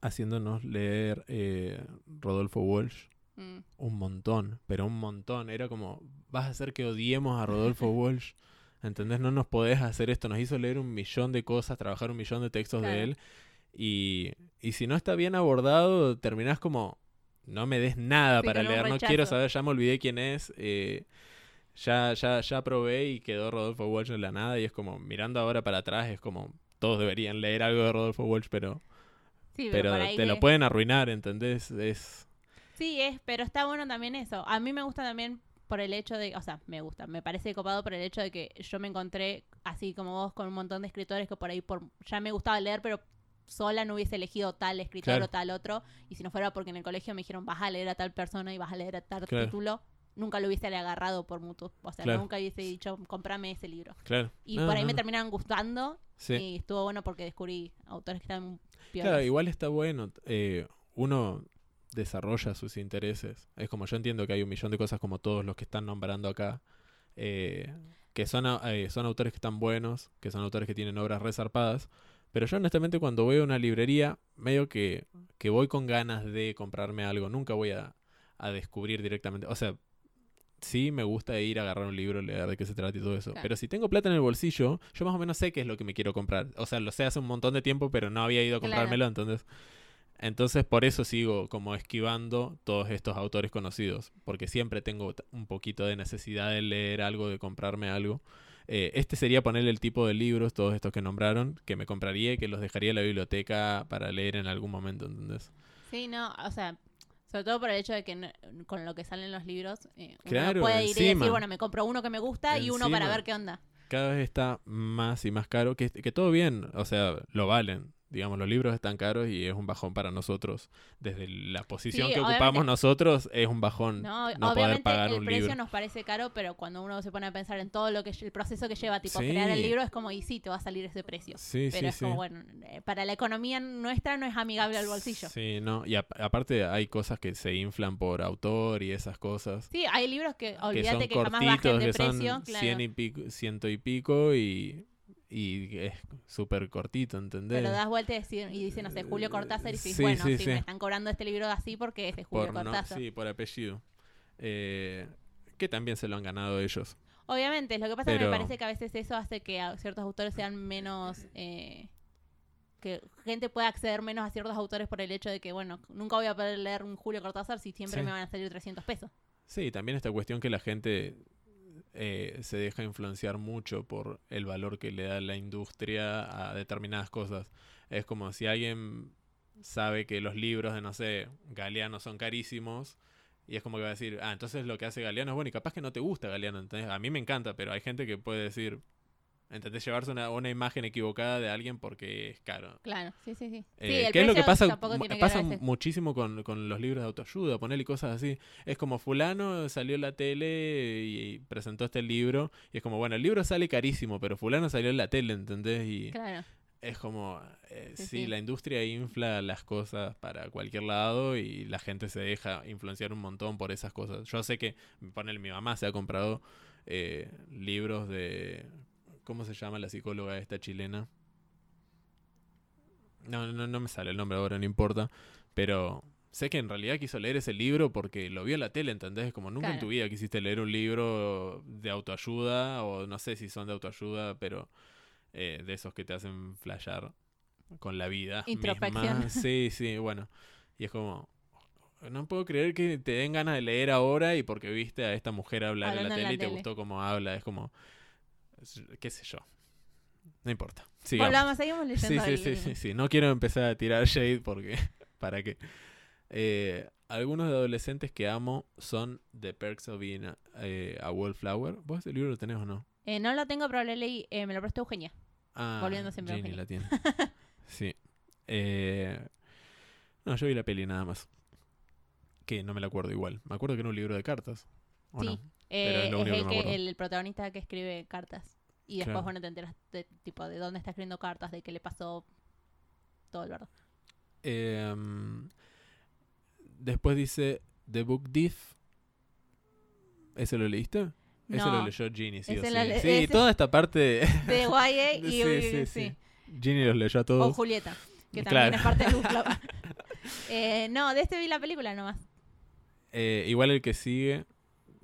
haciéndonos leer eh, Rodolfo Walsh Mm. un montón, pero un montón. Era como, vas a hacer que odiemos a Rodolfo Walsh. ¿Entendés? No nos podés hacer esto. Nos hizo leer un millón de cosas, trabajar un millón de textos Claro. de él. Y, y si no está bien abordado, terminás como, no me des nada Sí, para leer. No quiero saber, ya me olvidé quién es. eh, ya, ya, ya probé y quedó Rodolfo Walsh en la nada. Y es como, mirando ahora para atrás, es como, todos deberían leer algo de Rodolfo Walsh, pero, Sí, pero, te lo pueden arruinar, ¿entendés? Es... Sí, es, pero está bueno también eso. A mí me gusta también por el hecho de, o sea, me gusta, me parece copado por el hecho de que yo me encontré, así como vos, con un montón de escritores que por ahí por, ya me gustaba leer, pero sola no hubiese elegido tal escritor Claro. o tal otro. Y si no fuera porque en el colegio me dijeron, vas a leer a tal persona y vas a leer a tal Claro. título, nunca lo hubiese agarrado por mutuo. O sea, Claro. nunca hubiese dicho, comprame ese libro. Claro. Y No, por ahí no, me no. terminaron gustando Sí. y estuvo bueno porque descubrí autores que estaban Claro, piolas. igual está bueno. eh, uno desarrolla sus intereses. Es como yo entiendo que hay un millón de cosas como todos los que están nombrando acá. eh, que son, eh, son autores que están buenos, que son autores que tienen obras resarpadas. Pero yo honestamente cuando voy a una librería, medio que, que voy con ganas de comprarme algo. Nunca voy a, a descubrir directamente. O sea, sí me gusta ir a agarrar un libro, leer de qué se trata y todo eso. Claro. Pero si tengo plata en el bolsillo, yo más o menos sé qué es lo que me quiero comprar. O sea, lo sé hace un montón de tiempo, pero no había ido a Claro. comprármelo, entonces... Entonces por eso sigo como esquivando todos estos autores conocidos, porque siempre tengo un poquito de necesidad de leer algo, de comprarme algo. Eh, este sería ponerle el tipo de libros, todos estos que nombraron, que me compraría y que los dejaría en la biblioteca para leer en algún momento, ¿entendés? Sí, no, o sea, sobre todo por el hecho de que no- con lo que salen los libros, eh, uno Claro, puede ir y decir, bueno, me compro uno que me gusta y uno para ver qué onda. Cada vez está más y más caro, que, que todo bien, o sea, lo valen. Digamos, los libros están caros y es un bajón para nosotros. Desde la posición Sí, que ocupamos nosotros, es un bajón No, no poder pagar el un precio libro. nos parece caro, pero cuando uno se pone a pensar en todo lo que el proceso que lleva, tipo Sí. crear el libro, es como, y sí, te va a salir ese precio. Sí, Pero es como, bueno, eh, para la economía nuestra no es amigable al bolsillo. Sí, no. Y a- aparte hay cosas que se inflan por autor y esas cosas. Sí, hay libros que que son olvídate que, jamás bajen cortitos, de que son precio. Claro. 100 y pico, ciento y pico y, y es súper cortito, ¿entendés? Pero das vuelta y, decir- y dicen, no sé, Julio Cortázar, y dices, Sí, bueno, sí, me están cobrando este libro así porque es de Julio por no- Cortázar. sí, por apellido. Eh, que también se lo han ganado ellos. Obviamente, lo que pasa es que me parece que a veces eso hace que a ciertos autores sean menos... eh, que gente pueda acceder menos a ciertos autores por el hecho de que, bueno, nunca voy a poder leer un Julio Cortázar si siempre me van a salir 300 pesos. Sí, también esta cuestión que la gente eh, se deja influenciar mucho por el valor que le da la industria a determinadas cosas. Es como si alguien sabe que los libros de, no sé, Galeano son carísimos. Y es como que va a decir, ah, entonces lo que hace Galeano es bueno. Y capaz que no te gusta Galeano. ¿entendés? A mí me encanta, pero hay gente que puede decir, ¿entendés? Llevarse una, una imagen equivocada de alguien porque es caro. Claro, sí, sí, sí. Eh, ¿Qué es lo que pasa? que Pasa muchísimo con, con los libros de autoayuda, ponerle cosas así. Es como fulano salió en la tele y, presentó este libro. Y es como, bueno, el libro sale carísimo, pero fulano salió en la tele, ¿entendés? Y Claro. es como, eh, sí. la industria infla las cosas para cualquier lado y la gente se deja influenciar un montón por esas cosas. Yo sé que, ponele, mi mamá se ha comprado eh, libros de... ¿Cómo se llama la psicóloga esta chilena? No, no, no me sale el nombre ahora, no importa. Pero sé que en realidad quiso leer ese libro porque lo vio en la tele, ¿entendés? Como nunca en Claro. tu vida quisiste leer un libro de autoayuda, o no sé si son de autoayuda, pero eh, de esos que te hacen flashear con la vida. Introspección. misma. Sí, sí, bueno. Y es como. No puedo creer que te den ganas de leer ahora y porque viste a esta mujer hablar en la en tele la y te gustó cómo habla. Es como. ¿Qué sé yo? No importa. Sigamos. Volvamos, seguimos Sí, leyendo sí, el- sí, sí, sí. No quiero empezar a tirar shade porque. ¿Para qué? Eh, algunos de adolescentes que amo son The Perks of Being a, eh, a Wallflower. ¿Vos ese libro lo tenés o no? Eh, no lo tengo, pero lo leí, eh, me lo prestó Eugenia. Ah, Volviendo siempre Eugenia. la tiene. sí. Eh, no, yo vi la peli nada más. Que no me la acuerdo igual. Me acuerdo que era un libro de cartas. ¿o Sí. no? Eh, es que el, que, el protagonista que escribe cartas. Y después, Claro. bueno, te enteras de, tipo, de dónde está escribiendo cartas, de qué le pasó, todo el verdad. Em, después dice The Book Diff. ¿Ese lo leíste? Ese lo leyó Ginny, sí o sí. le- Sí, ese- toda esta parte de... de YA y sí, y- sí, sí. sí. Ginny los leyó a O todos. Julieta, que Claro. también es parte book club. Eh, no, de este vi la película nomás. Eh, igual el que sigue,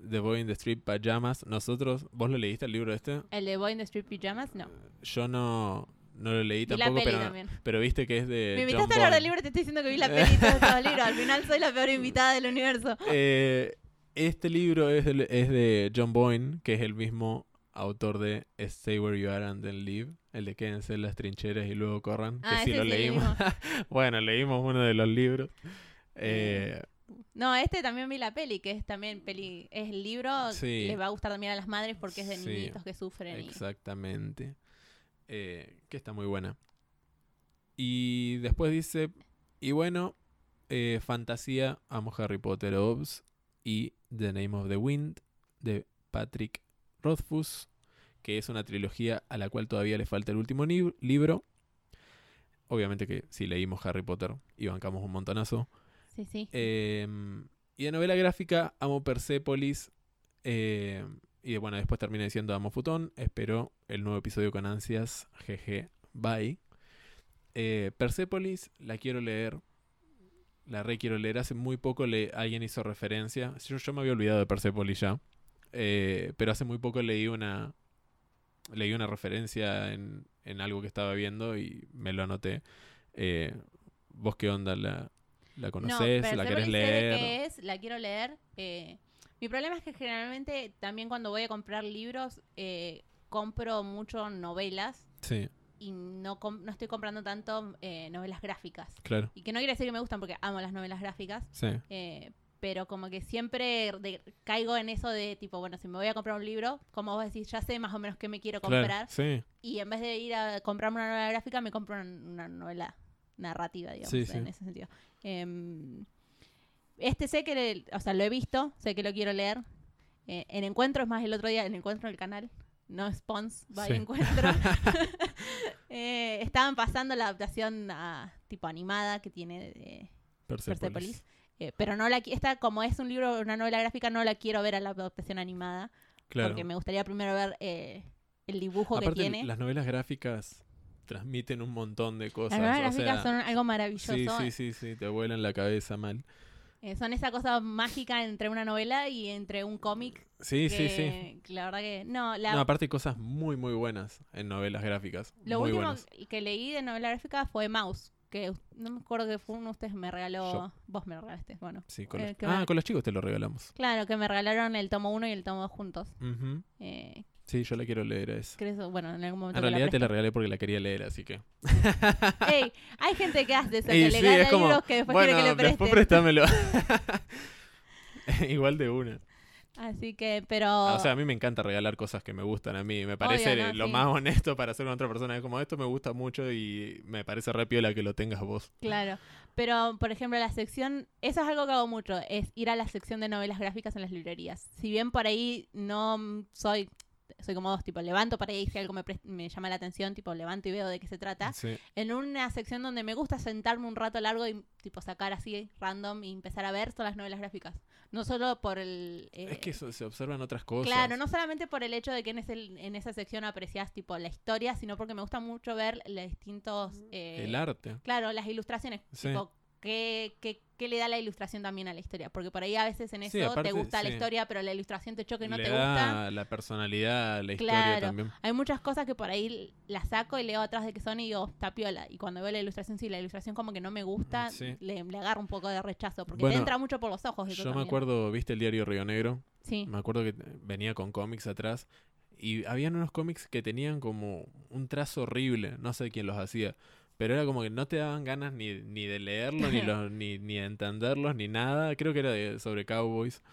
The Boy in the Street Pajamas. Nosotros, ¿vos lo leíste el libro este? El de Boy in the Street Pyjamas, no. Yo no, no lo leí Vi la tampoco, peli pero, también. pero viste que es de Me John invitaste a hablar del libro y te estoy diciendo que vi la peli y todos los libros. Al final soy la peor invitada del universo. Eh, este libro es, del- es de John Boyne, que es el mismo autor de Stay Where You Are and Then Leave, el de Quédense en las trincheras y luego corran, que Ah, sí lo sí, el leímos. bueno, leímos uno de los libros. Eh, No, este también vi la peli, que es también peli, es el libro, Sí. les va a gustar también a las madres porque es de Sí. niñitos que sufren. y- exactamente. Eh, que está muy buena. Y después dice, y bueno, eh, fantasía, amo Harry Potter, obs. y The Name of the Wind de Patrick Rothfuss, que es una trilogía a la cual todavía le falta el último libro. Obviamente que si leímos Harry Potter y bancamos un montonazo. Eh, y de novela gráfica, amo Persepolis. eh, y bueno, después termina diciendo amo Futón. Espero el nuevo episodio con ansias. Jeje, bye. Eh, Persepolis, la quiero leer. La re quiero leer. Hace muy poco le, alguien hizo referencia. Yo, yo me había olvidado de Persepolis ya. eh, pero hace muy poco leí una. Leí una referencia en, en algo que estaba viendo y me lo anoté. Eh, ¿Vos qué onda? ¿La, la conocés? ¿La querés de leer? qué es, la quiero leer. eh, mi problema es que generalmente también cuando voy a comprar libros, eh, compro mucho novelas Sí, y no, no estoy comprando tanto eh, novelas gráficas. claro. Y que no quiere decir que me gustan porque amo las novelas gráficas, Sí, eh, pero como que siempre de- caigo en eso de tipo, bueno, si me voy a comprar un libro, como vos decís, ya sé más o menos qué me quiero claro. comprar. Sí, Y en vez de ir a comprarme una novela gráfica, me compro una, una novela narrativa, digamos, Sí, sí. en ese sentido. Em, este sé que, le- o sea, lo he visto, sé que lo quiero leer. Eh, en Encuentro, es más, el otro día, en Encuentro del canal, no Spons, va Sí. en Encuentro. Eh, estaban pasando la adaptación a, tipo animada que tiene de Persepolis. Persepolis. Eh, pero no la esta como es un libro, una novela gráfica, no la quiero ver a la adaptación animada. Claro. Porque me gustaría primero ver eh, el dibujo Aparte, que tiene. las novelas gráficas transmiten un montón de cosas. Las o gráficas sea, son algo maravilloso. Sí, sí, sí, sí, te vuelan la cabeza mal. Eh, son esa cosa mágica entre una novela y entre un cómic. Sí, sí, sí. La verdad que. No, la, No, aparte hay cosas muy, muy buenas en novelas gráficas. lo muy último buenas. que leí de novela gráfica fue Mouse. Que no me acuerdo que fue uno de ustedes me regaló. Yo. Vos me lo regalaste, bueno. Sí, con eh, los... Ah, con los chicos te lo regalamos. Claro, que me regalaron el tomo 1 y el tomo 2 juntos. Eh, Sí, yo la quiero leer esa. creo, bueno, en algún momento. En realidad te la regalé porque la quería leer, así que. Ey, hay gente que hace eso, que sí, le gana es como, libros que después bueno, quiere que le presten. después préstamelo. Igual de una. Así que, pero. O sea, a mí me encanta regalar cosas que me gustan a mí. Me parece ¿no? lo Sí. más honesto para hacer con otra persona. Es como, esto me gusta mucho y me parece re piola que lo tengas vos. Claro, pero por ejemplo la sección, eso es algo que hago mucho, es ir a la sección de novelas gráficas en las librerías. Si bien por ahí no soy, soy como dos, tipo levanto para ahí si algo me, me llama la atención, tipo levanto y veo de qué se trata. Sí. En una sección donde me gusta sentarme un rato largo y tipo sacar así random y empezar a ver son las novelas gráficas. No solo por el... eh, Es que eso- se observan otras cosas. Claro, no solamente por el hecho de que en, ese, en esa sección aprecias tipo la historia, sino porque me gusta mucho ver los distintos... eh, El arte. Claro, las ilustraciones. Sí. Tipo, ¿qué, qué, qué le da la ilustración también a la historia? Porque por ahí a veces en eso Sí, aparte, te gusta la historia, pero la ilustración te choca y no Le te da gusta. la personalidad la historia también. Hay muchas cosas que por ahí las saco y leo atrás de qué son y digo, está piola. Y cuando veo la ilustración, sí, la ilustración como que no me gusta, Sí. le, le agarro un poco de rechazo. Porque Bueno, te entra mucho por los ojos. Yo me acuerdo, ¿viste el diario Río Negro? Sí. Me acuerdo que venía con cómics atrás y habían unos cómics que tenían como un trazo horrible, no sé quién los hacía, pero era como que no te daban ganas ni, ni de leerlos, ni, los, ni, ni de entenderlos, ni nada. Creo que era de- sobre cowboys.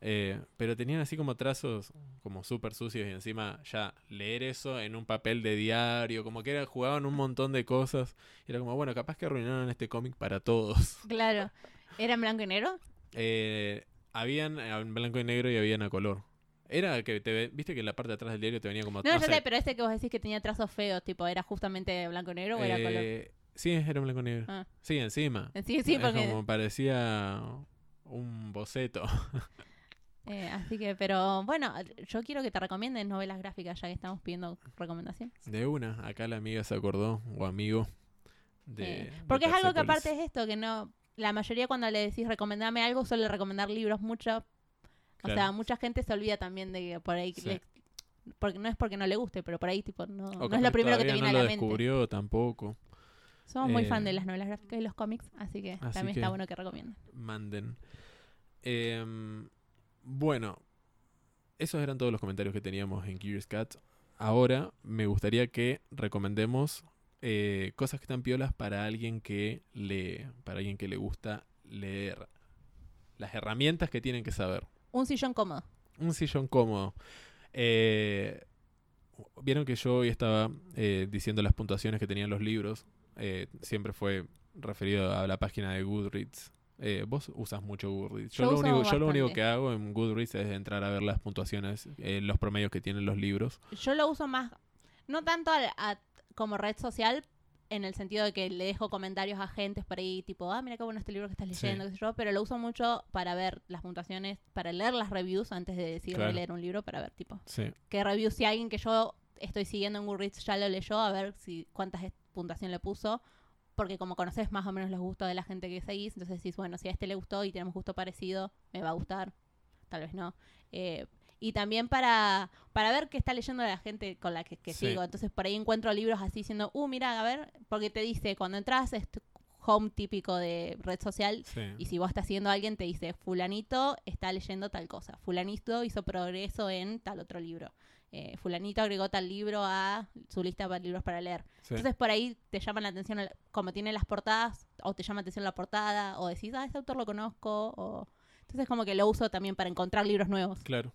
Eh, pero tenían así como trazos como súper sucios y encima ya leer eso en un papel de diario, como que era, jugaban un montón de cosas. Y era como, bueno, capaz que arruinaron este cómic para todos. Claro. ¿Era en blanco y negro? Eh, habían en blanco y negro y habían a color. Era que te viste que en la parte de atrás del diario te venía como No, no yo sé, sé, pero este que vos decís que tenía trazos feos, tipo, ¿era justamente blanco y negro o era color? eh, Sí, era blanco y negro. Ah. Sí, encima. Sí, sí, porque... como parecía un boceto. Eh, así que, pero bueno, yo quiero que te recomienden novelas gráficas ya que estamos pidiendo recomendaciones. De una, acá la amiga se acordó, o amigo, de... Eh, de porque es algo que aparte es esto, que no, la mayoría cuando le decís recomendame algo suele recomendar libros mucho. O Claro. sea, mucha gente se olvida también de que por ahí, Sí. le- porque no es porque no le guste, pero por ahí tipo no, O no es lo primero que te viene no a lo la mente. descubrió tampoco. Somos muy Eh, fan de las novelas gráficas y los cómics, así que así también que- está bueno que recomienden. Manden. Em, bueno, esos eran todos los comentarios que teníamos en Curious Cat. Ahora me gustaría que recomendemos eh, cosas que están piolas para alguien que le, para alguien que le gusta leer. Las herramientas que tienen que saber. Un sillón cómodo. Un sillón cómodo. Eh, Vieron que yo hoy estaba eh, diciendo las puntuaciones que tenían los libros. Eh, siempre fue referido a la página de Goodreads. Eh, vos usas mucho Goodreads. Yo, Yo lo, uso único, yo lo único que hago en Goodreads es entrar a ver las puntuaciones, eh, los promedios que tienen los libros. Yo lo uso más, no tanto a- como red social, en el sentido de que le dejo comentarios a gente por ahí, tipo, ah, mira qué bueno este libro que estás Sí. leyendo, qué sé yo, pero lo uso mucho para ver las puntuaciones, para leer las reviews antes de decidir Claro. leer un libro, para ver, tipo, Sí, qué reviews, si alguien que yo estoy siguiendo en Goodreads ya lo leyó, a ver si cuántas puntuación le puso, porque como conoces más o menos los gustos de la gente que seguís, entonces decís, bueno, si a este le gustó y tenemos gusto parecido, me va a gustar, tal vez no. Eh, y también para, para ver qué está leyendo la gente con la que, que Sí. sigo. Entonces por ahí encuentro libros así diciendo, uh, mira, a ver, porque te dice, cuando entras es tu home típico de red social, sí. y si vos estás siguiendo a alguien, te dice, fulanito está leyendo tal cosa, fulanito hizo progreso en tal otro libro, eh, fulanito agregó tal libro a su lista de libros para leer. sí. Entonces por ahí te llaman la atención, como tiene las portadas, o te llama la atención la portada, o decís, ah, este autor lo conozco, o... Entonces como que lo uso también para encontrar libros nuevos. Claro.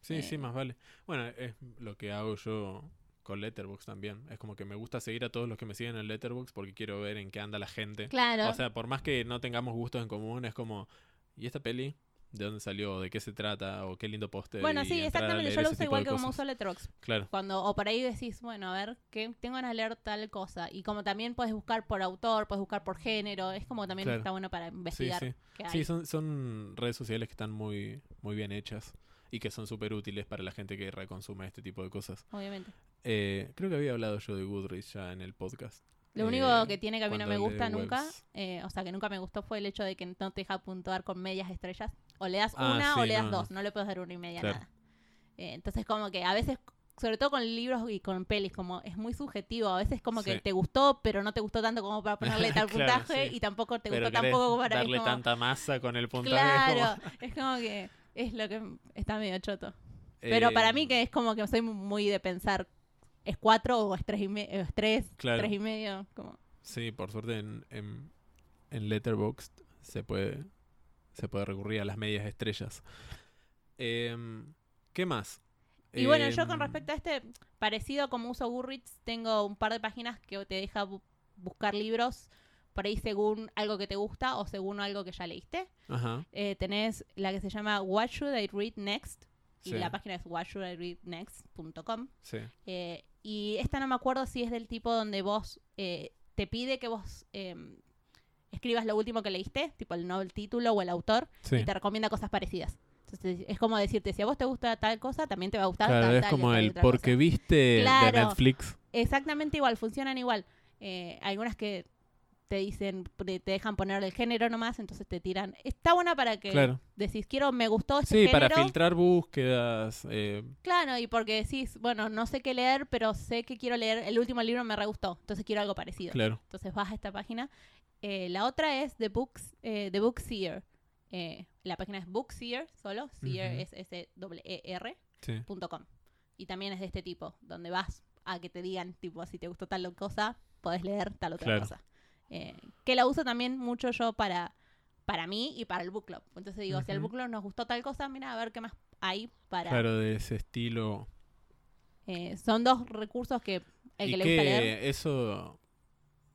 Sí, sí, Eh. más vale. Bueno, es lo que hago yo con Letterboxd también. Es como que me gusta seguir a todos los que me siguen en Letterboxd porque quiero ver en qué anda la gente. Claro. O sea, por más que no tengamos gustos en común, es como, ¿y esta peli? ¿De dónde salió? ¿De qué se trata? ¿O qué lindo póster? bueno, sí, exactamente. Yo lo uso igual que como uso Letterboxd. Claro, Cuando, o por ahí decís, bueno, a ver, que tengo ganas de leer tal cosa. Y como también puedes buscar por autor, puedes buscar por género, es como también Claro. está bueno para sí, investigar sí. qué hay. Sí, son, son redes sociales que están muy, muy bien hechas y que son súper útiles para la gente que reconsume este tipo de cosas. Obviamente. Eh, creo que había hablado yo de Goodreads ya en el podcast. Lo Eh, único que tiene que a mí no me gusta nunca, eh, o sea, que nunca me gustó fue el hecho de que no te deja puntuar con medias estrellas. O le das Ah, una sí, o le das no, dos, no. le puedes dar una y media Claro. nada. Eh, entonces como que a veces, sobre todo con libros y con pelis, como es muy subjetivo, a veces como que te gustó, pero no te gustó tanto como para ponerle tal Claro, puntaje sí. y tampoco te Pero gustó tampoco como para... darle como- tanta masa con el puntaje. Claro, como- es como que es lo que está medio choto. Pero para mí Eh, que es como que soy muy de pensar, ¿es cuatro o es tres y, es tres, Claro. tres y medio? Como... Sí, por suerte en, en, en Letterboxd se puede, se puede recurrir a las medias estrellas. Em, ¿Qué más? Y bueno, yo con Em, respecto a este, parecido como uso Goodreads, tengo un par de páginas que te deja bu- buscar libros por ahí según algo que te gusta o según algo que ya leíste. Ajá, Eh, tenés la que se llama What Should I Read Next y Sí. la página es whatshouldireadnext.com. sí. Eh, y esta no me acuerdo si es del tipo donde vos eh, te pide que vos em, escribas lo último que leíste, tipo el, no, el título o el autor, sí. y te recomienda cosas parecidas. Entonces es como decirte, si a vos te gusta tal cosa, también te va a gustar Claro, tal, es tal como tal el porque cosa. viste de Claro. Netflix. Exactamente igual, funcionan igual. Eh, algunas que te dicen, te te dejan poner el género nomás, entonces te tiran. Está buena para que Claro. decís, quiero, me gustó este Sí, género. para filtrar búsquedas. eh, Claro, y porque decís, bueno, no sé qué leer, pero sé que quiero leer, el último libro me re gustó, entonces quiero algo parecido. claro. Entonces vas a esta página. Eh, la otra es The Books, eh, The Bookseer. Eh, la página es Bookseer, solo, Seer Ujú. es S-E-R, Sí. punto com. Y también es de este tipo, donde vas a que te digan, tipo, si te gustó tal cosa, podés leer tal otra Claro. cosa. Eh, que la uso también mucho yo para, para mí y para el book club. Entonces digo, si al book club nos gustó tal cosa, mira, a ver qué más hay para... Claro, de ese estilo. Eh, son dos recursos que el y que le gusta leer... eso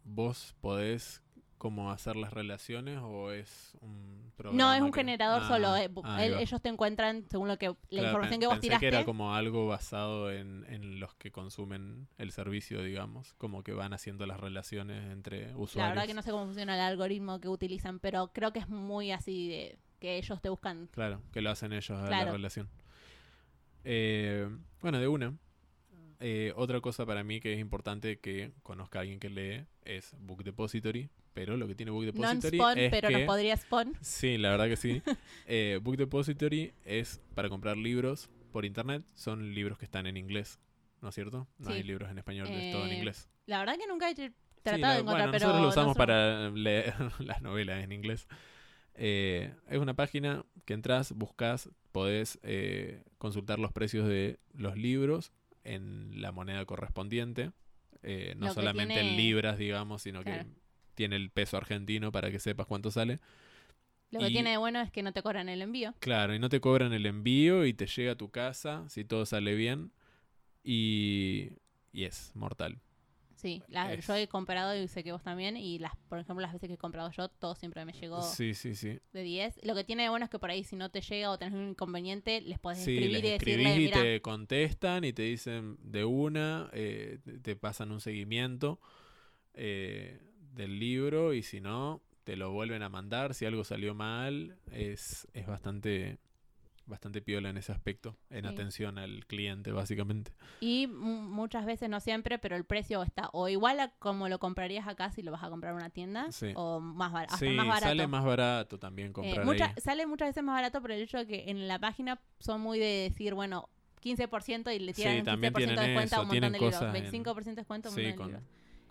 vos podés como hacer las relaciones o es un programa No, es un que- generador Ah, solo. eh, él- va. ellos te encuentran según lo que la Claro, información que vos pensé tiraste. que era como algo basado en, en los que consumen el servicio, digamos, como que van haciendo las relaciones entre usuarios. La verdad que no sé cómo funciona el algoritmo que utilizan, pero creo que es muy así de que ellos te buscan. Claro, que lo hacen ellos a la relación. Eh, bueno, de una. Eh, otra cosa para mí que es importante que conozca a alguien que lee es Book Depository, pero lo que tiene Book Depository spawn, es pero que... podría spawn. Sí, la verdad que sí. Eh, Book Depository es para comprar libros por internet. Son libros que están en inglés, ¿no es cierto? No Sí. hay libros en español, es todo en Eh, inglés. La verdad que nunca he tratado Sí, de la- encontrar, bueno, pero nosotros lo usamos nosotros- para leer las novelas en inglés. Eh, es una página que entras, buscas, podés eh, consultar los precios de los libros en la moneda correspondiente. Eh, no solamente tiene- en libras, digamos, sino Claro. que tiene el peso argentino para que sepas cuánto sale. Lo que tiene de bueno es que no te cobran el envío. Claro, y no te cobran el envío y te llega a tu casa si todo sale bien. Y, y es mortal. Sí, la- yo he comprado y sé que vos también. Y las, por ejemplo, las veces que he comprado yo, todo siempre me llegó Sí, sí, sí. de 10. Lo que tiene de bueno es que por ahí, si no te llega o tenés un inconveniente, les podés escribir les y decirle, y te contestan y te dicen de una, eh, te- te pasan un seguimiento eh, del libro y si no, te lo vuelven a mandar. Si algo salió mal, es, es bastante, bastante piola en ese aspecto, en Sí. atención al cliente, básicamente. Y mu- muchas veces, no siempre, pero el precio está o igual a como lo comprarías acá si lo vas a comprar en una tienda, Sí. o más bar- hasta sí, más barato. sale más barato también Eh, comprar mucha- ahí. Sale muchas veces más barato por el hecho de que en la página son muy de decir, bueno, 15% y le tiran un 15% también de a un montón de libros. cosas en- 25% de descuento a un montón de libros.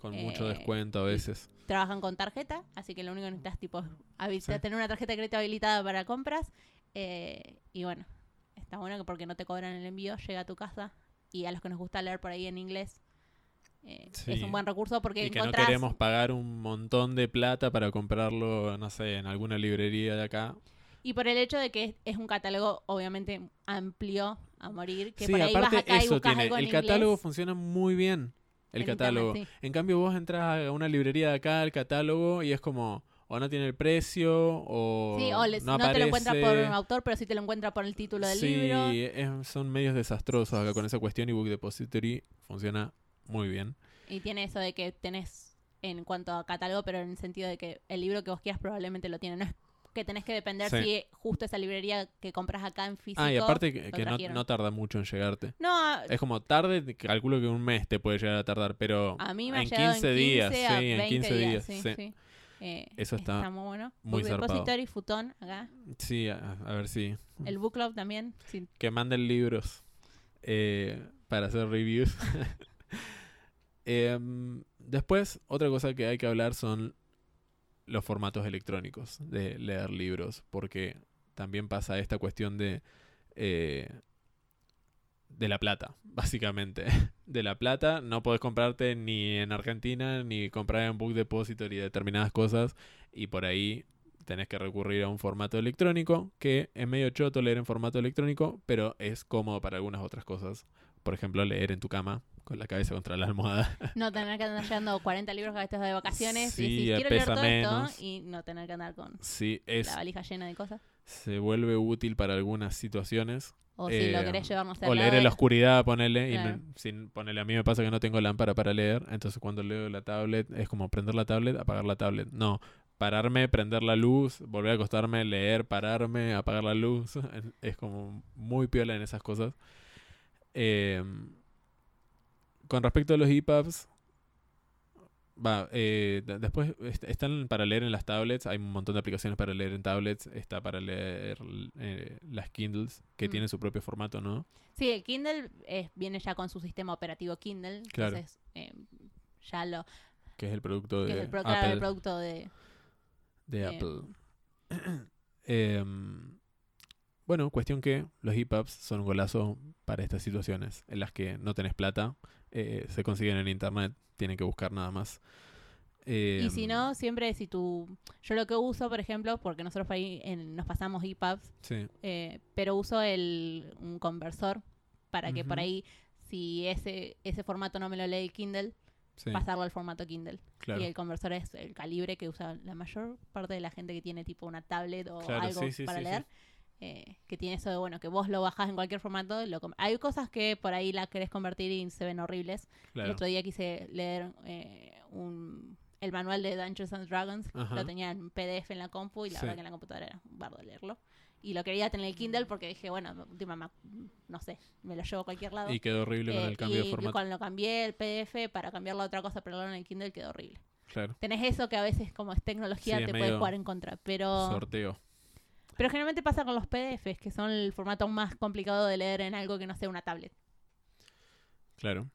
Con mucho Eh, descuento a y- veces. Trabajan con tarjeta, así que lo único que necesitas tipo habilita- Sí. tener una tarjeta de crédito habilitada para compras. eh, y bueno, está bueno que porque no te cobran el envío, llega a tu casa. Y a los que nos gusta leer por ahí en inglés, eh, Sí. es un buen recurso porque Y que no queremos pagar un montón de plata para comprarlo, no sé, en alguna librería de acá. Y por el hecho de que es, es un catálogo obviamente amplio a morir, que sí, por ahí aparte vas acá y eso buscas tiene, algo en el catálogo funciona muy bien, el catálogo. internet, sí. En cambio vos entras a una librería de acá, el catálogo, y es como, o no tiene el precio, o Sí, o les- no no, te lo encuentras por un autor, pero sí te lo encuentras por el título del sí, libro. es- son medios desastrosos acá con esa cuestión y Book Depository funciona muy bien. Y tiene eso de que tenés en cuanto a catálogo, pero en el sentido de que el libro que vos quieras probablemente lo tiene. No es que tenés que depender Sí. si justo esa librería que compras acá en físico. Ah, y aparte que, no, tarda mucho en llegarte. No, Es como tarde, calculo que un mes te puede llegar a tardar, pero a mí me en llegado 15 en 15 días, sí, en 20 15 días, sí, sí. sí. Eh, Eso está muy bueno. muy. Depository, Futón, acá. Sí, a, a ver si. El Book Club también. sí. Que manden libros eh, para hacer reviews. Em, después, otra cosa que hay que hablar son los formatos electrónicos de leer libros, porque también pasa esta cuestión de eh, de la plata, básicamente. De la plata no podés comprarte ni en Argentina ni comprar en Book Depository determinadas cosas y por ahí tenés que recurrir a un formato electrónico que es medio choto leer en formato electrónico, pero es cómodo para algunas otras cosas. Por ejemplo, leer en tu cama con la cabeza contra la almohada. No tener que andar llevando 40 libros cada vez de vacaciones Sí, y decís, quiero pesa leer todo menos. esto y no tener que andar con Sí, es, la valija llena de cosas. se vuelve útil para algunas situaciones. O si lo Eh, querés llevar, no sé, O leer en la oscuridad, ponele. Y Claro. sin ponele, a mí me pasa que no tengo lámpara para leer. Entonces cuando leo la tablet, es como prender la tablet, apagar la tablet. No, pararme, prender la luz, volver a acostarme, leer, pararme, apagar la luz. Es como muy piola en esas cosas. Eh, con respecto a los EPUBs, va, eh, después est- están para leer en las tablets, hay un montón de aplicaciones para leer en tablets, está para leer eh, las Kindles, que Mm. tienen su propio formato, ¿no? Sí, el Kindle eh, viene ya con su sistema operativo Kindle. Claro. Entonces, ya lo. Que es el producto Que de es el, pro- claro, el producto de. de Apple. Em, bueno, cuestión que los EPUBs son un golazo para estas situaciones en las que no tenés plata, eh, se consiguen en internet, tienen que buscar nada más. Y si Em, no, siempre si tú. Yo lo que uso, por ejemplo, porque nosotros ahí en- nos pasamos EPUBs, Sí, eh, pero uso el, un conversor para que por ahí, si ese, ese formato no me lo lee el Kindle, sí, pasarlo al formato Kindle. claro. Y el conversor es el calibre que usa la mayor parte de la gente que tiene tipo una tablet o Claro, algo sí, sí, para sí, sí. leer. Eh, que tiene eso de bueno, que vos lo bajás en cualquier formato. Lo Hay cosas que por ahí las querés convertir y se ven horribles. claro. El otro día quise leer eh, un, el manual de Dungeons and Dragons. Ajá. Lo tenía en PDF en la compu y la Sí. verdad que en la computadora era un bardo leerlo. Y lo quería tener en el Kindle porque dije, bueno, última, ma- no sé, me lo llevo a cualquier lado. Y quedó horrible con Eh, el cambio y de formato. cuando lo cambié el PDF para cambiarlo a otra cosa, pero en el Kindle quedó horrible. Claro. Tenés eso que a veces como es tecnología Sí, te puede jugar en contra, pero Sorteo. Pero generalmente pasa con los PDFs, que son el formato más complicado de leer en algo que no sea una tablet. Claro.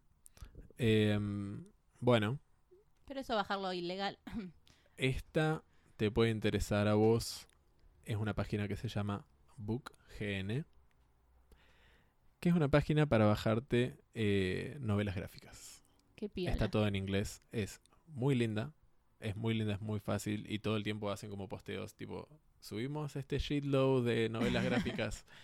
Em, bueno, Pero eso bajarlo ilegal. esta te puede interesar a vos. Es una página que se llama BookGN. Que es una página para bajarte eh, novelas gráficas. Qué piola. Está todo en inglés. Es muy linda. Es muy linda, es muy fácil. Y todo el tiempo hacen como posteos tipo, subimos este shitload de novelas gráficas.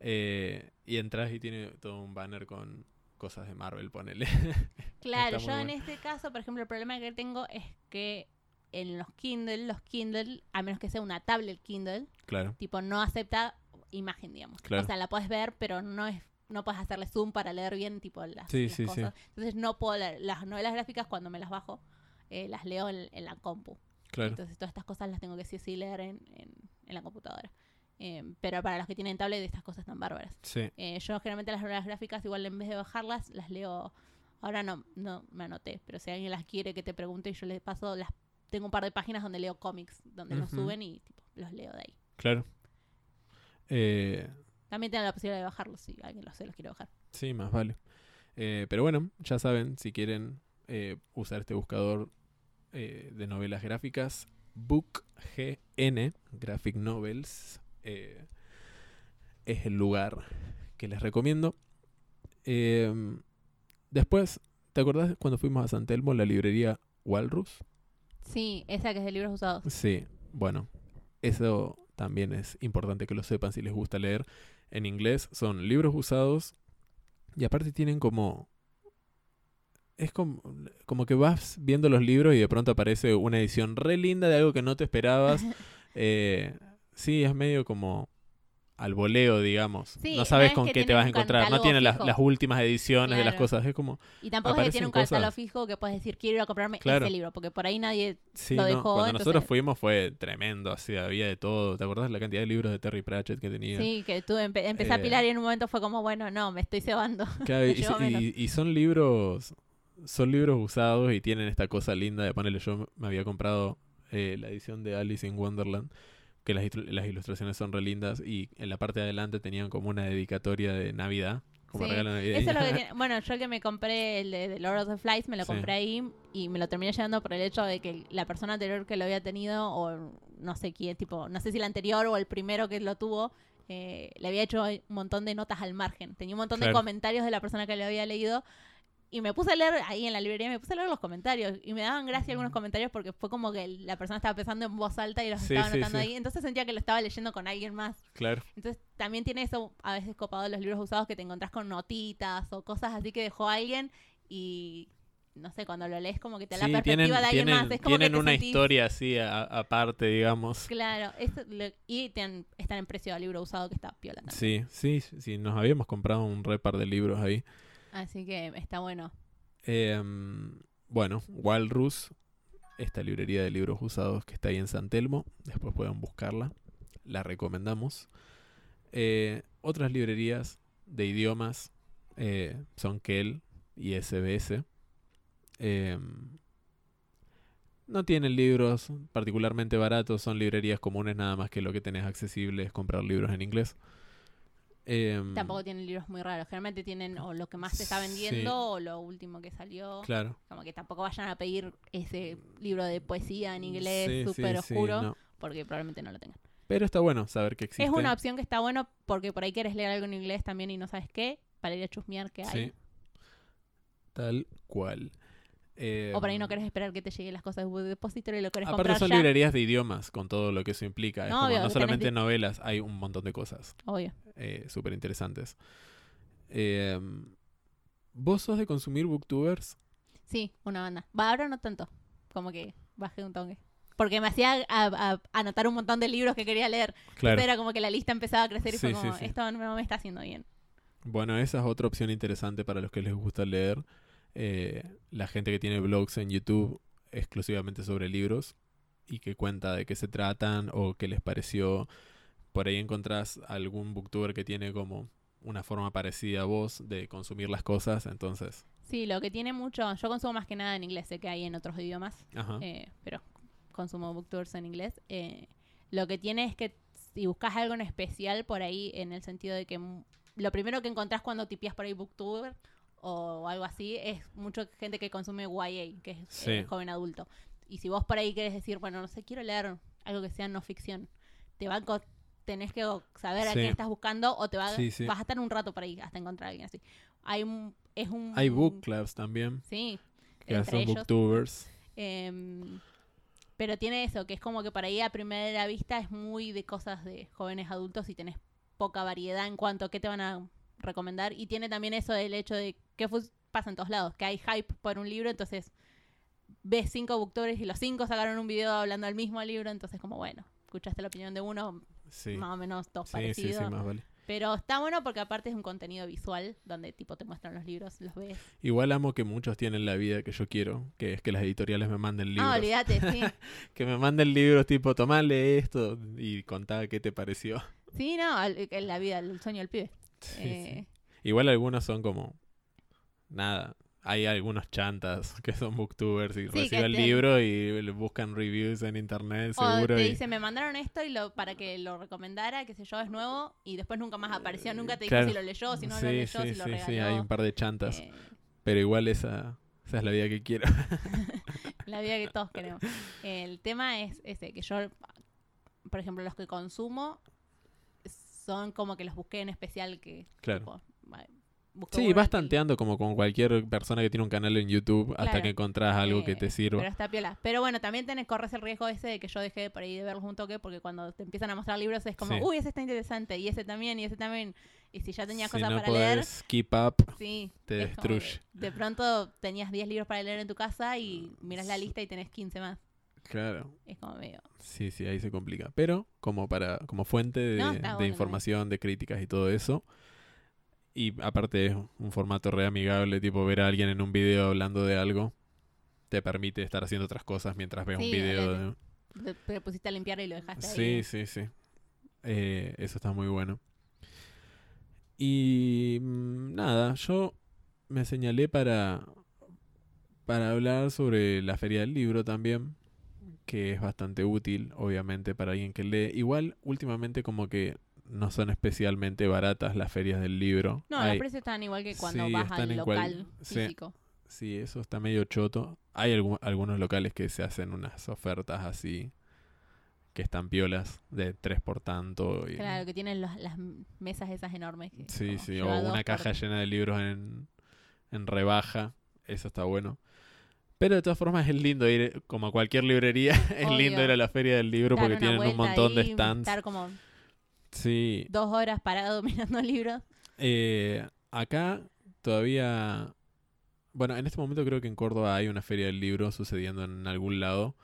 Eh, y entras y tiene todo un banner con cosas de Marvel, ponele. Claro, yo en este caso, por ejemplo, el problema que tengo es que en los Kindle, los Kindle, a menos que sea una tablet Kindle, claro, tipo no acepta imagen, digamos. Claro. O sea, la puedes ver, pero no es no puedes hacerle zoom para leer bien tipo las, Sí, las sí, sí. cosas. Entonces no puedo leer las novelas gráficas cuando me las bajo, eh, las leo en, en la compu. Claro. Entonces todas estas cosas las tengo que sí o sí leer en, en, en la computadora. Eh, pero para los que tienen tablet estas cosas están bárbaras. Sí, Eh, yo generalmente las novelas gráficas, igual en vez de bajarlas, las leo. Ahora no, no me anoté, pero si alguien las quiere que te pregunte, yo les paso, las tengo un par de páginas donde leo cómics, donde los suben y tipo, los leo de ahí. claro. Eh, También tengo la posibilidad de bajarlos si alguien los, se los quiere bajar. sí, más vale. Pero bueno, ya saben, si quieren usar este buscador eh, de novelas gráficas, BookGN, Graphic Novels, eh, es el lugar que les recomiendo. Eh, después, ¿te acordás cuando fuimos a San Telmo, la librería Walrus? Sí, esa que es de libros usados. Sí, bueno, eso también es importante que lo sepan si les gusta leer. En inglés son libros usados y aparte tienen como... Es como, como que vas viendo los libros y de pronto aparece una edición re linda de algo que no te esperabas. Eh, sí, es medio como al voleo, digamos. Sí, no no sabes es con qué te tiene vas a encontrar. No tienen las, las últimas ediciones de las cosas. Es como... Y tampoco es que tiene un catálogo cosas. fijo que puedes decir, quiero ir a comprarme Claro. ese libro, porque por ahí nadie... Sí, Lo no, dejó, Cuando entonces- nosotros fuimos fue tremendo, así había de todo. ¿Te acordás la cantidad de libros de Terry Pratchett que tenía? Sí, que tú empe- empecé a Eh, pilar y en un momento fue como, bueno, no, me estoy cebando. Claro, y, Llevo menos. y- y son libros son libros usados y tienen esta cosa linda de ponerle yo me había comprado eh, la edición de Alice in Wonderland que las, ilustraciones son re lindas y en la parte de adelante tenían como una dedicatoria de Navidad como Sí, regalo navideño. Eso es lo que tiene. Bueno, yo el que me compré, el de, de Lord of the Flies, me lo Sí. compré ahí y me lo terminé llevando por el hecho de que la persona anterior que lo había tenido, o no sé quién, tipo, no sé si el anterior o el primero que lo tuvo, eh, le había hecho un montón de notas al margen. Tenía un montón de comentarios de la persona que lo había leído. Y me puse a leer ahí en la librería, me puse a leer los comentarios. Y me daban gracia algunos comentarios porque fue como que la persona estaba pensando en voz alta y los Sí, estaba anotando sí. ahí. Entonces sentía que lo estaba leyendo con alguien más. claro Entonces también tiene eso a veces copado de los libros usados que te encontrás con notitas o cosas así que dejó alguien y no sé, cuando lo lees como que te da la tienen, perspectiva de alguien tienen, más. Es como tienen que te una sentís- historia así aparte digamos Claro, eso lo- y te- están en precio de libro usado que está piola también. sí sí sí nos habíamos comprado un re par de libros ahí Así que está bueno. Em, bueno, Walrus, esta librería de libros usados que está ahí en San Telmo, después pueden buscarla, la recomendamos. Eh, otras librerías de idiomas eh, son Kel y SBS. Em, no tienen libros particularmente baratos, son librerías comunes nada más que lo que tenés accesible es comprar libros en inglés. Em, Tampoco tienen libros muy raros. Generalmente tienen o lo que más se está vendiendo Sí. o lo último que salió. Claro. Como que tampoco vayan a pedir ese libro de poesía en inglés sí, súper sí, oscuro no. porque probablemente no lo tengan. Pero está bueno saber que existe. Es una opción que está bueno porque por ahí quieres leer algo en inglés también y no sabes qué, para ir a chusmear qué hay. Sí. Tal cual. Eh, O por ahí no querés esperar que te lleguen las cosas de Depository y lo querés Aparte comprar son ya. librerías de idiomas, con todo lo que eso implica. Es No, como obvio, no solamente novelas, hay un montón de cosas Obvio. eh, súper interesantes. Eh, ¿Vos sos de consumir booktubers? Sí, una banda. Va, ahora no tanto. Como que bajé un toque. Porque me hacía a- a- anotar un montón de libros que quería leer. Claro. Entonces era como que la lista empezaba a crecer y fue Sí, como, sí, sí. esto no me está haciendo bien. Bueno, esa es otra opción interesante para los que les gusta leer. Eh, la gente que tiene blogs en YouTube exclusivamente sobre libros y que cuenta de qué se tratan o qué les pareció. Por ahí encontrás algún booktuber que tiene como una forma parecida a vos de consumir las cosas, entonces... Sí, lo que tiene mucho, yo consumo más que nada en inglés, sé que hay en otros idiomas, eh, pero consumo booktubers en inglés. Eh, lo que tiene es que si buscas algo en especial por ahí, en el sentido de que lo primero que encontrás cuando tipeas por ahí booktuber o algo así, es mucha gente que consume YA, que es Sí. eh, joven adulto. Y si vos por ahí querés decir, bueno, no sé, quiero leer algo que sea no ficción, te va a tenés que saber a qué estás buscando o te va, Sí, vas a estar un rato por ahí hasta encontrar a alguien así. Hay un, es un... Hay book clubs también, Sí, que entre son ellos. booktubers. Em, pero tiene eso, que es como que por ahí a primera vista es muy de cosas de jóvenes adultos y tenés poca variedad en cuanto a qué te van a recomendar. Y tiene también eso del hecho de que pasa en todos lados, que hay hype por un libro, entonces ves cinco booktubers y los cinco sacaron un video hablando del mismo libro, entonces como bueno, escuchaste la opinión de uno, Sí. más o menos todos Sí, parecidos. sí, más vale. Pero está bueno porque aparte es un contenido visual donde tipo te muestran los libros, los ves. Igual amo que muchos tienen la vida que yo quiero, que es que las editoriales me manden libros. Ah, olvídate, sí. que me manden libros tipo, tomale esto y contá qué te pareció. Sí, no, la vida, el sueño del pibe. Sí, Eh, sí. Igual algunos son como, nada, hay algunos chantas que son booktubers y que reciben el te- libro y buscan reviews en internet O seguro. te y- dice, me mandaron esto y lo para que lo recomendara, qué sé yo, es nuevo, y después nunca más apareció, nunca te dijo claro. si lo leyó, si no sí, lo leyó, sí, si lo sí, regaló. sí, hay un par de chantas, Eh, pero igual esa, esa es la vida que quiero. la vida que todos queremos. El tema es ese, que yo, por ejemplo, los que consumo son como que los busqué en especial que... Claro. tipo, Sí, vas tanteando como con cualquier persona que tiene un canal en YouTube hasta que encontrás algo que Eh, te sirva. Pero está piola. Pero bueno, también tenés, corres el riesgo ese de que yo dejé por ahí de verlos un toque, porque cuando te empiezan a mostrar libros es como, Sí. uy, ese está interesante, y ese también, y ese también. Y si ya tenías si cosas no para leer, keep up, sí. te destruye. De pronto tenías 10 libros para leer en tu casa y miras la lista y tenés 15 más. Claro. Es como medio. Sí, sí, ahí se complica. Pero como para como fuente de, No, está de bueno información, de críticas y todo eso. Y aparte es un formato re amigable, tipo ver a alguien en un video hablando de algo, te permite estar haciendo otras cosas mientras ves un Sí, video. Te, te pusiste a limpiar y lo dejaste Sí, ahí. sí, sí. Eh, eso está muy bueno. Y mm, nada, yo me señalé para, para hablar sobre la feria del libro también, que es bastante útil, obviamente, para alguien que lee. Igual, últimamente como que no son especialmente baratas las ferias del libro. No, Hay- los precios están igual que cuando Sí, vas al cual- local sí. físico. Sí, eso está medio choto. Hay algu- algunos locales que se hacen unas ofertas así, que están piolas, de tres por tanto. y- Claro, que tienen los- las mesas esas enormes. que Sí, sí, o una por- caja llena de libros en, en rebaja. Eso está bueno. Pero de todas formas es lindo ir, como a cualquier librería, es lindo ir a la feria del libro dar porque tienen un montón de stands. Estar como Sí, dos horas parado mirando libros. eh, acá todavía... Bueno, en este momento creo que en Córdoba hay una feria del libro sucediendo en algún lado,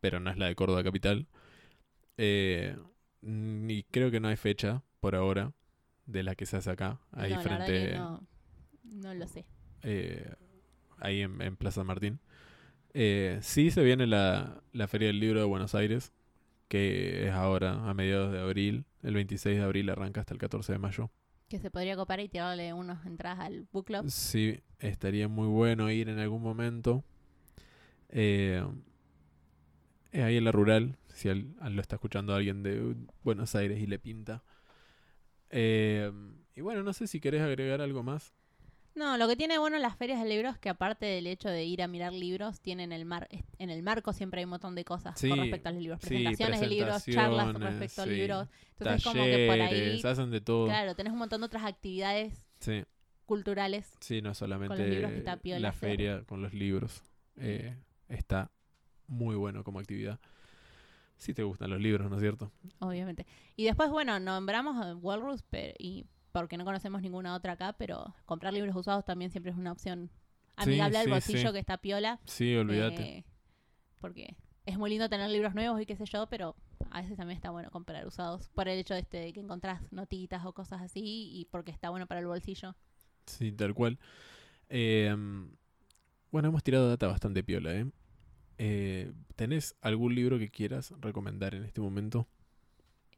pero no es la de Córdoba Capital. Eh, y creo que no hay fecha por ahora de la que se hace acá, ahí no, frente... no lo sé. eh, ahí en, en Plaza Martín. Eh, sí se viene la, la Feria del Libro de Buenos Aires, que es ahora a mediados de abril. El 26 de abril arranca hasta el 14 de mayo. Que se podría copar y tirarle unas entradas al book club. Sí, estaría muy bueno ir en algún momento. Eh, es ahí en la rural, si al- al- lo está escuchando alguien de Buenos Aires y le pinta. Eh, y bueno, no sé si querés agregar algo más. No, lo que tiene bueno las ferias de libros es que aparte del hecho de ir a mirar libros, tienen el mar en el marco siempre hay un montón de cosas Sí, con respecto a los libros. sí, Presentaciones de libros, charlas presentaciones, respecto a libros. Entonces como que por ahí, Talleres, hacen de todo. claro, tenés un montón de otras actividades culturales. sí, no solamente Con los libros que está piola la hacer. feria con los libros. Eh, está muy bueno como actividad. Si te gustan los libros, ¿no es cierto? obviamente. Y después, bueno, nombramos a Walrus, pero, y porque no conocemos ninguna otra acá, pero comprar libros usados también siempre es una opción Sí, amigable al sí, bolsillo sí. que está piola. Sí, olvídate. eh, porque es muy lindo tener libros nuevos y qué sé yo, pero a veces también está bueno comprar usados por el hecho de, este, de que encontrás notitas o cosas así y porque está bueno para el bolsillo. Sí, tal cual. Eh, bueno, hemos tirado data bastante piola, ¿eh? Eh, ¿Tenés algún libro que quieras recomendar en este momento?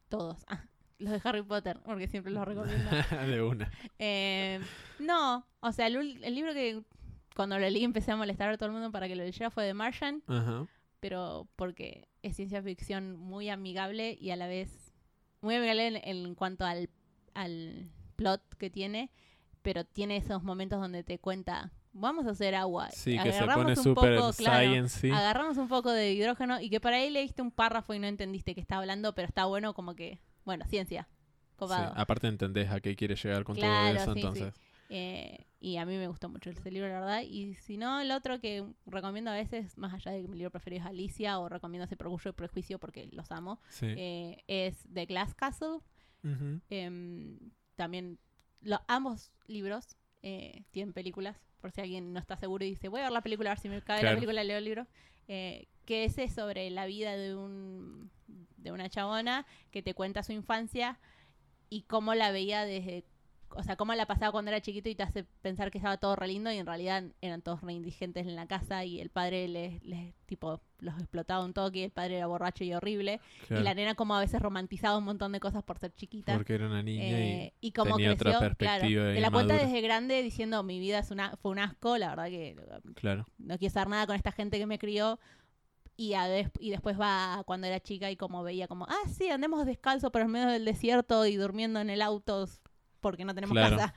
Todos. Ah, los de Harry Potter, porque siempre los recomiendo. de una. Eh, no, o sea, el, libro que cuando lo leí empecé a molestar a todo el mundo para que lo leyera fue The Martian, Ajá. pero porque es ciencia ficción muy amigable y a la vez muy amigable en, en cuanto al, al plot que tiene, pero tiene esos momentos donde te cuenta, vamos a hacer agua. Sí, que se agarramos pone un super poco, claro, science, sí. agarramos un poco de hidrógeno y que para ahí leíste un párrafo y no entendiste qué está hablando, pero está bueno como que, bueno, ciencia. Sí, Copado. Aparte entendés a qué quiere llegar con Claro, todo eso, sí, sí. entonces. Eh, y a mí me gustó mucho ese libro, la verdad. Y si no, el otro que recomiendo a veces, más allá de que mi libro preferido es Alicia, o recomiendo ese Orgullo y Prejuicio porque los amo, eh, es The Glass Castle. Em, también lo- ambos libros eh, tienen películas, por si alguien no está seguro y dice, voy a ver la película, a ver si me cabe Claro. la película, leo el libro. Eh, que es sobre la vida de un de una chabona que te cuenta su infancia y cómo la veía desde o sea, cómo la pasaba cuando era chiquito y te hace pensar que estaba todo re lindo y en realidad eran todos re indigentes en la casa y el padre les, les tipo los explotaba un toque y el padre era borracho y horrible. Claro, y la nena como a veces romantizaba un montón de cosas por ser chiquita. Porque era una niña eh, y, como tenía otra creció, perspectiva claro, la cuenta desde grande diciendo mi vida es una, fue un asco, la verdad que claro, no quiero saber nada con esta gente que me crió. Y, a des- y después va cuando era chica y como veía como, ah, sí, andemos descalzo por el medio del desierto y durmiendo en el auto porque no tenemos Claro. casa.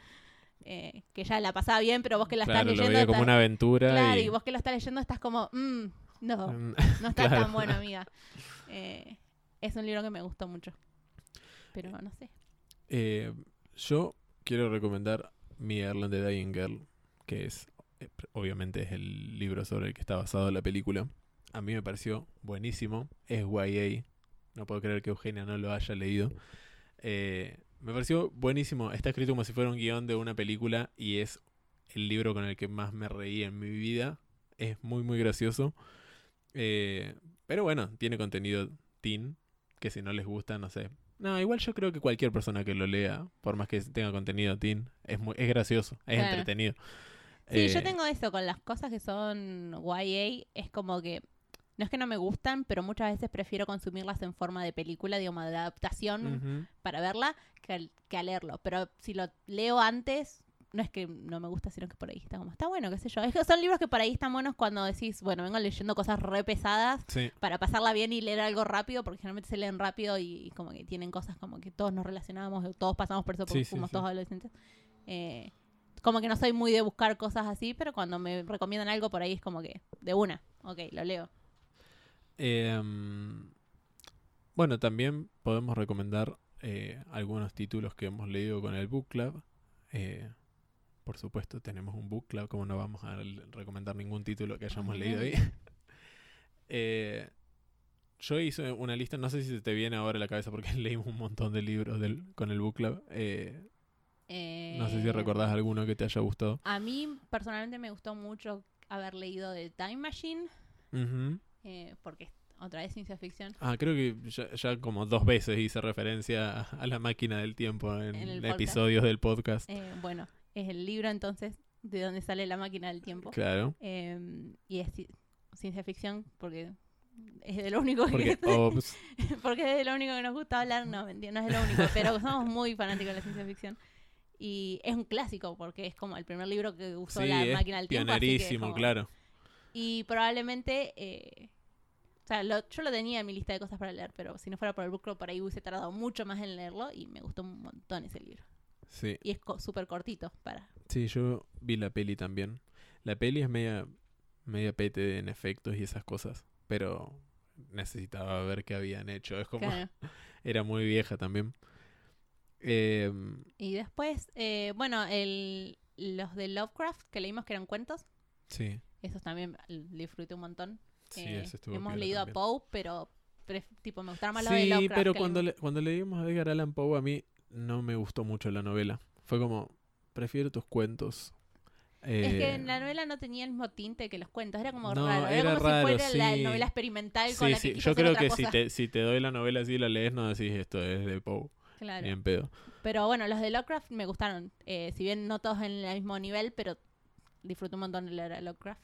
Eh, que ya la pasaba bien, pero vos que la claro, estás lo leyendo... como estás- una aventura claro, y, y vos que lo estás leyendo estás como, mm, no, Mm, no está claro. tan bueno, amiga. Eh, es un libro que me gustó mucho. Pero no sé. Eh, yo quiero recomendar Mi Erland the Dying Girl, que es, obviamente, es el libro sobre el que está basado la película. A mí me pareció buenísimo. Es YA. No puedo creer que Eugenia no lo haya leído. Eh, me pareció buenísimo. Está escrito como si fuera un guion de una película y es el libro con el que más me reí en mi vida. Es muy, muy gracioso. Eh, pero bueno, tiene contenido teen, que si no les gusta, no sé. No, igual yo creo que cualquier persona que lo lea, por más que tenga contenido teen, es, muy, es gracioso, es Claro. entretenido. Sí, yo Eh, tengo eso con las cosas que son YA, es como que no es que no me gustan, pero muchas veces prefiero consumirlas en forma de película, digamos, de adaptación para verla que, al- que a leerlo. Pero si lo leo antes, no es que no me gusta, sino que por ahí está como, está bueno, qué sé yo. Es que son libros que por ahí están buenos cuando decís, bueno, vengo leyendo cosas re pesadas Sí, para pasarla bien y leer algo rápido, porque generalmente se leen rápido y, y como que tienen cosas como que todos nos relacionamos, todos pasamos por eso porque Sí, sí, fuimos sí. todos adolescentes. Eh, como que no soy muy de buscar cosas así, pero cuando me recomiendan algo por ahí es como que de una, ok, lo leo. Em, bueno, también podemos recomendar eh, algunos títulos que hemos leído con el Book Club. Eh, por supuesto, tenemos un Book Club, como no vamos a recomendar ningún título que hayamos leído ahí. Eh, yo hice una lista, no sé si se te viene ahora a la cabeza porque leímos un montón de libros del, con el Book Club. No sé si recordás alguno que te haya gustado. A mí personalmente me gustó mucho haber leído de Time Machine, Ujú. Eh, porque otra vez ciencia ficción. Ah, creo que ya, ya como dos veces hice referencia a, la máquina del tiempo en, episodios del podcast. Eh, bueno, es el libro entonces de donde sale la máquina del tiempo. Claro. Eh, y es ci- ciencia ficción porque es de lo único Porque, que ops, porque es de lo único que nos gusta hablar, no, mentira, no es de lo único, pero somos muy fanáticos de la ciencia ficción. Y es un clásico porque es como el primer libro que usó sí, la máquina del tiempo. así que es pionerísimo, como- claro. Y probablemente, eh, o sea, lo- yo lo tenía en mi lista de cosas para leer, pero si no fuera por el book club, por ahí hubiese tardado mucho más en leerlo y me gustó un montón ese libro. Sí. Y es co- súper cortito para... sí, yo vi la peli también. La peli es media, media pete en efectos y esas cosas, pero necesitaba ver qué habían hecho. Es como, Claro. era muy vieja también. Em, Y después, eh, bueno, el, los de Lovecraft que leímos que eran cuentos, sí, esos también l- disfruté un montón. Sí, Eh, ese estuvo hemos leído también. a Poe, pero tipo me gustaron más los de Sí, Lovecraft. pero que cuando, leímos. le- cuando leímos a Edgar Allan Poe a mí no me gustó mucho la novela. Fue como, prefiero tus cuentos. Es que Eh, en la novela no tenía el mismo tinte que los cuentos, era como No, raro, era, era como raro, si fuera la sí. novela experimental con Sí, la que sí, yo creo que cosa. si te, si te doy la novela así y la lees, no decís esto es de Poe, Claro. ni en pedo. Pero bueno, los de Lovecraft me gustaron. Eh, si bien no todos en el mismo nivel, pero disfruté un montón de leer a Lovecraft.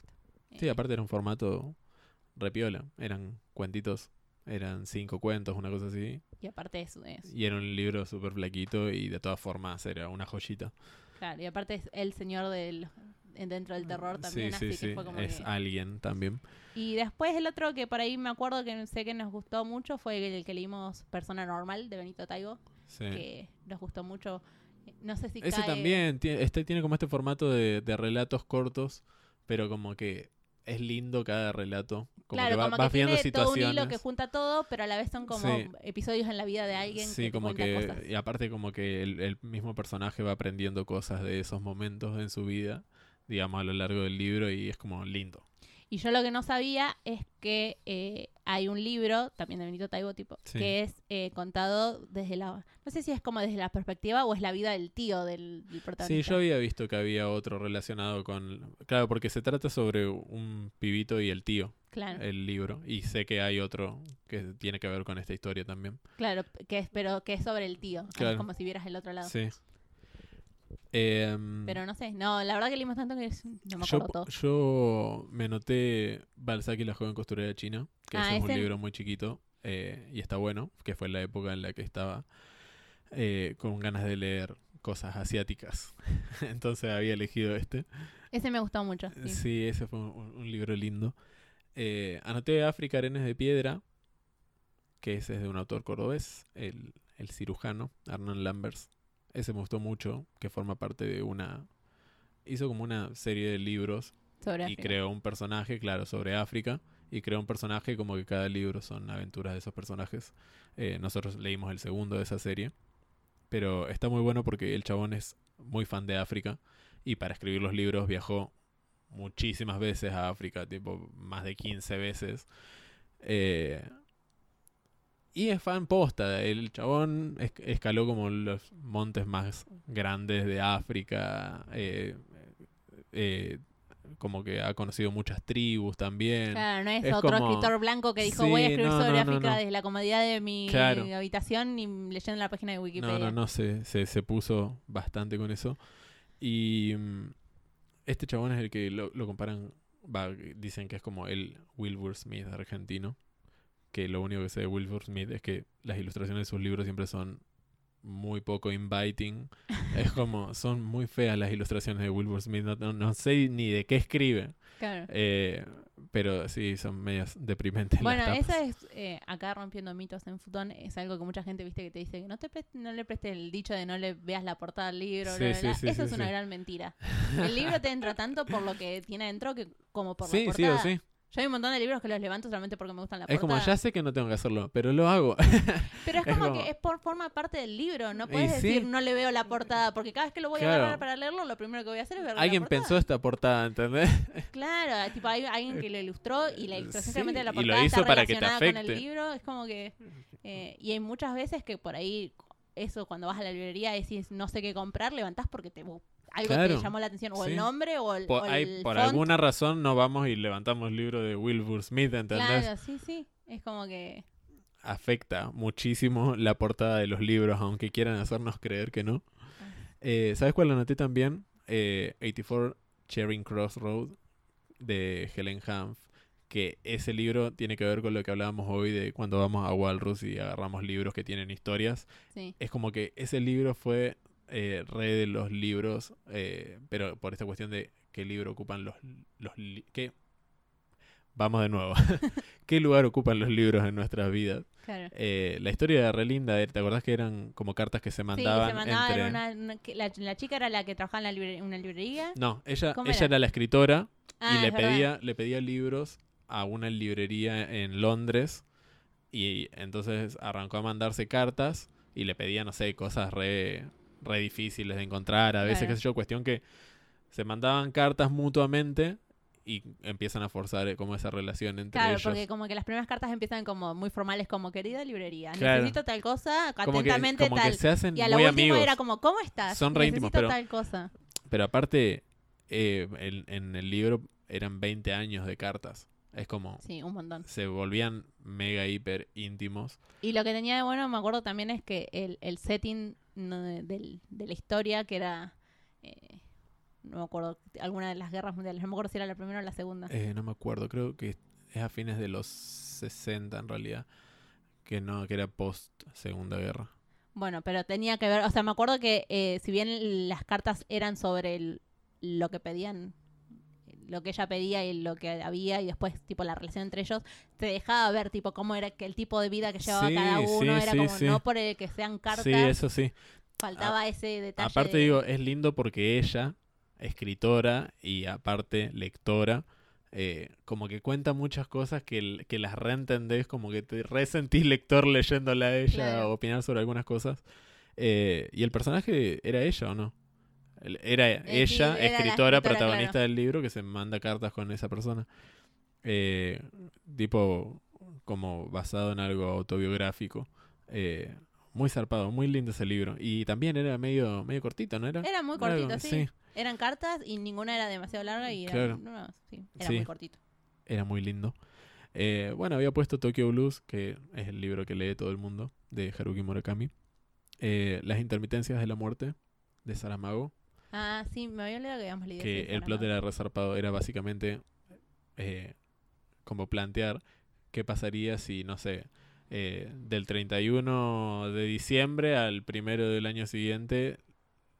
Sí, Eh, aparte era un formato repiola. Eran cuentitos, eran cinco cuentos, una cosa así. Y aparte es, es- Y era un libro súper flaquito y de todas formas era una joyita. claro, y aparte es el señor del en- dentro del terror también, sí, sí, así sí. que fue como es que- alguien también. Y después el otro que por ahí me acuerdo que sé que nos gustó mucho fue el que leímos Persona Normal de Benito Taibo, Sí. que nos gustó mucho. No sé si Ese cae- también tiene, este tiene como este formato de, de relatos cortos, pero como que es lindo cada relato. Como claro, que va- como vas que viendo tiene todo un situaciones. hilo que junta todo, pero a la vez son como Sí. episodios en la vida de alguien Sí, que como que. cosas. Y aparte, como que el, el mismo personaje va aprendiendo cosas de esos momentos en su vida, digamos, a lo largo del libro, y es como lindo. Y yo lo que no sabía es que eh, hay un libro, también de Benito Taibo, tipo, Sí. que es eh, contado desde la... No sé si es como desde la perspectiva o es la vida del tío del, del Sí, protagonista. yo había visto que había otro relacionado con... Claro, porque se trata sobre un pibito y el tío, Claro, el libro. Y sé que hay otro que tiene que ver con esta historia también. claro, que es, pero que es sobre el tío. Es Claro. como si vieras el otro lado. Sí. Em, Pero no sé, no, la verdad que leímos tanto que es- no me yo, acuerdo todo. yo me noté Balzac y la joven costurera china, que Ah, ese es un libro muy chiquito eh, y está bueno, que fue la época en la que estaba eh, con ganas de leer cosas asiáticas. Entonces había elegido este. Ese me gustó mucho. sí. Sí, ese fue un, un libro lindo. Eh, anoté África, Arenas de Piedra, que ese es de un autor cordobés, el, el cirujano, Hernán Lambers. Ese me gustó mucho, que forma parte de una... Hizo como una serie de libros Sobre y África. creó un personaje, claro, sobre África. Y creó un personaje como que cada libro son aventuras de esos personajes. Eh, nosotros leímos el segundo de esa serie. Pero está muy bueno porque el chabón es muy fan de África. Y para escribir los libros viajó muchísimas veces a África, tipo más de 15 veces. Eh, y es fan posta. El chabón es- escaló como los montes más grandes de África. eh, eh, como que ha conocido muchas tribus también. Claro, no es, Es otro como- escritor blanco que dijo Sí, voy a escribir no, sobre no, África no. desde la comodidad de mi Claro. habitación y leyendo la página de Wikipedia. No, no, no, se, se, se puso bastante con eso. Y mm, este chabón es el que lo, lo comparan, va, dicen que es como el Wilbur Smith argentino. Que lo único que sé de Wilbur Smith es que las ilustraciones de sus libros siempre son muy poco inviting. es como, son muy feas las ilustraciones de Wilbur Smith. No, no- no sé ni de qué escribe. Claro. Eh, pero sí, son medias deprimentes. las Bueno, tapas. eso es, eh, acá rompiendo mitos en Futón, es algo que mucha gente, viste, que te dice que no te preste- no le prestes el dicho de no le veas la portada del libro. Sí, bla, bla, sí, bla. sí, eso sí, es una sí. gran mentira. El libro te entra tanto por lo que tiene dentro que como por Sí, la sí portada. o sí. Yo hay un montón de libros que los levanto solamente porque me gustan la Es como, portada. ya sé que no tengo que hacerlo, pero lo hago. Pero es es como, como- que es por forma parte del libro. No puedes sí. decir no le veo la portada. Porque cada vez que lo voy a agarrar para leerlo, lo primero que voy a hacer es ver Alguien la portada. pensó esta portada, ¿entendés? Claro, tipo hay alguien que lo ilustró y la ilustración Sí, de la y lo portada hizo está para que te relacionada con el libro. Es como que... eh, y hay muchas veces que por ahí, eso cuando vas a la librería y decís no sé qué comprar, levantás porque te, algo Claro, te llamó la atención. O sí. el nombre o el, Por, o hay- el por font. alguna razón no vamos y levantamos el libro de Wilbur Smith, ¿entendés? Claro, sí, sí. Es como que... Afecta muchísimo la portada de los libros, aunque quieran hacernos creer que no. Eh, ¿Sabes cuál anoté también? Eh, 84 Charing Cross Road de Helen Hanf. Que ese libro tiene que ver con lo que hablábamos hoy de cuando vamos a Walrus y agarramos libros que tienen historias. Sí. es como que ese libro fue eh, rey de los libros, eh, pero por esta cuestión de qué libro ocupan los... los li- qué? Vamos de nuevo. ¿Qué lugar ocupan los libros en nuestras vidas? Claro. Eh, la historia era re linda, ¿te acordás que eran como cartas que se Sí, que mandaban, se entre... una, una- la, la chica era la que trabajaba en la libre- una librería. No, ella, ¿Cómo ella era? era la escritora Ah, y le verdad. pedía, le pedía libros a una librería en Londres y entonces arrancó a mandarse cartas y le pedía, no sé, cosas re, re difíciles de encontrar, a veces, Claro. qué sé yo, cuestión que se mandaban cartas mutuamente y empiezan a forzar eh, como esa relación entre Claro, ellos. porque como que las primeras cartas empiezan como muy formales, como querida librería. Claro. Necesito tal cosa, Como que, atentamente que tal. se hacen Y a lo muy último amigos. era como, ¿cómo estás? Son re Necesito íntimos, pero- tal cosa. Pero aparte, eh, en, en el libro eran 20 años de cartas. Es como, Sí, un montón. se volvían mega hiper íntimos. Y lo que tenía de bueno, me acuerdo también, es que el, el setting no, de, del- de la historia, que era, eh, no me acuerdo, alguna de las guerras mundiales, no me acuerdo si era la primera o la segunda. Eh, no me acuerdo, creo que es a fines de los 60 en realidad. Que no, que era post Segunda Guerra. Bueno, pero tenía que ver, o sea, me acuerdo que eh, si bien las cartas eran sobre el- lo que pedían, lo que ella pedía y lo que había y después tipo la relación entre ellos, te dejaba ver tipo cómo era que el tipo de vida que llevaba Sí, cada uno, sí, era sí, como no por el que sean cartas, Sí, eso sí. faltaba ese detalle. Aparte de- digo, es lindo porque ella, escritora y aparte lectora, eh, como que cuenta muchas cosas que, que las reentendés, como que te resentís lector leyéndola a ella Claro. o opinar sobre algunas cosas. Eh, ¿Y el personaje era ella o no? Era ella, era escritora, escritora, protagonista claro. del libro, que se manda cartas con esa persona. eh, tipo como basado en algo autobiográfico. Eh, muy zarpado, muy lindo ese libro. Y también era medio, medio cortito, ¿no era? Era muy cortito, sí. Eran cartas y ninguna era demasiado larga y era, Claro. no, sí, era Sí. muy cortito. Era muy lindo. Eh, bueno, había puesto Tokyo Blues, que es el libro que lee todo el mundo, de Haruki Murakami. Eh, Las intermitencias de la muerte, de Saramago. Ah, sí, me había olvidado que habíamos leído que el plot era resarpado. Era básicamente eh, como plantear qué pasaría si, no sé, eh, del 31 de diciembre al primero del año siguiente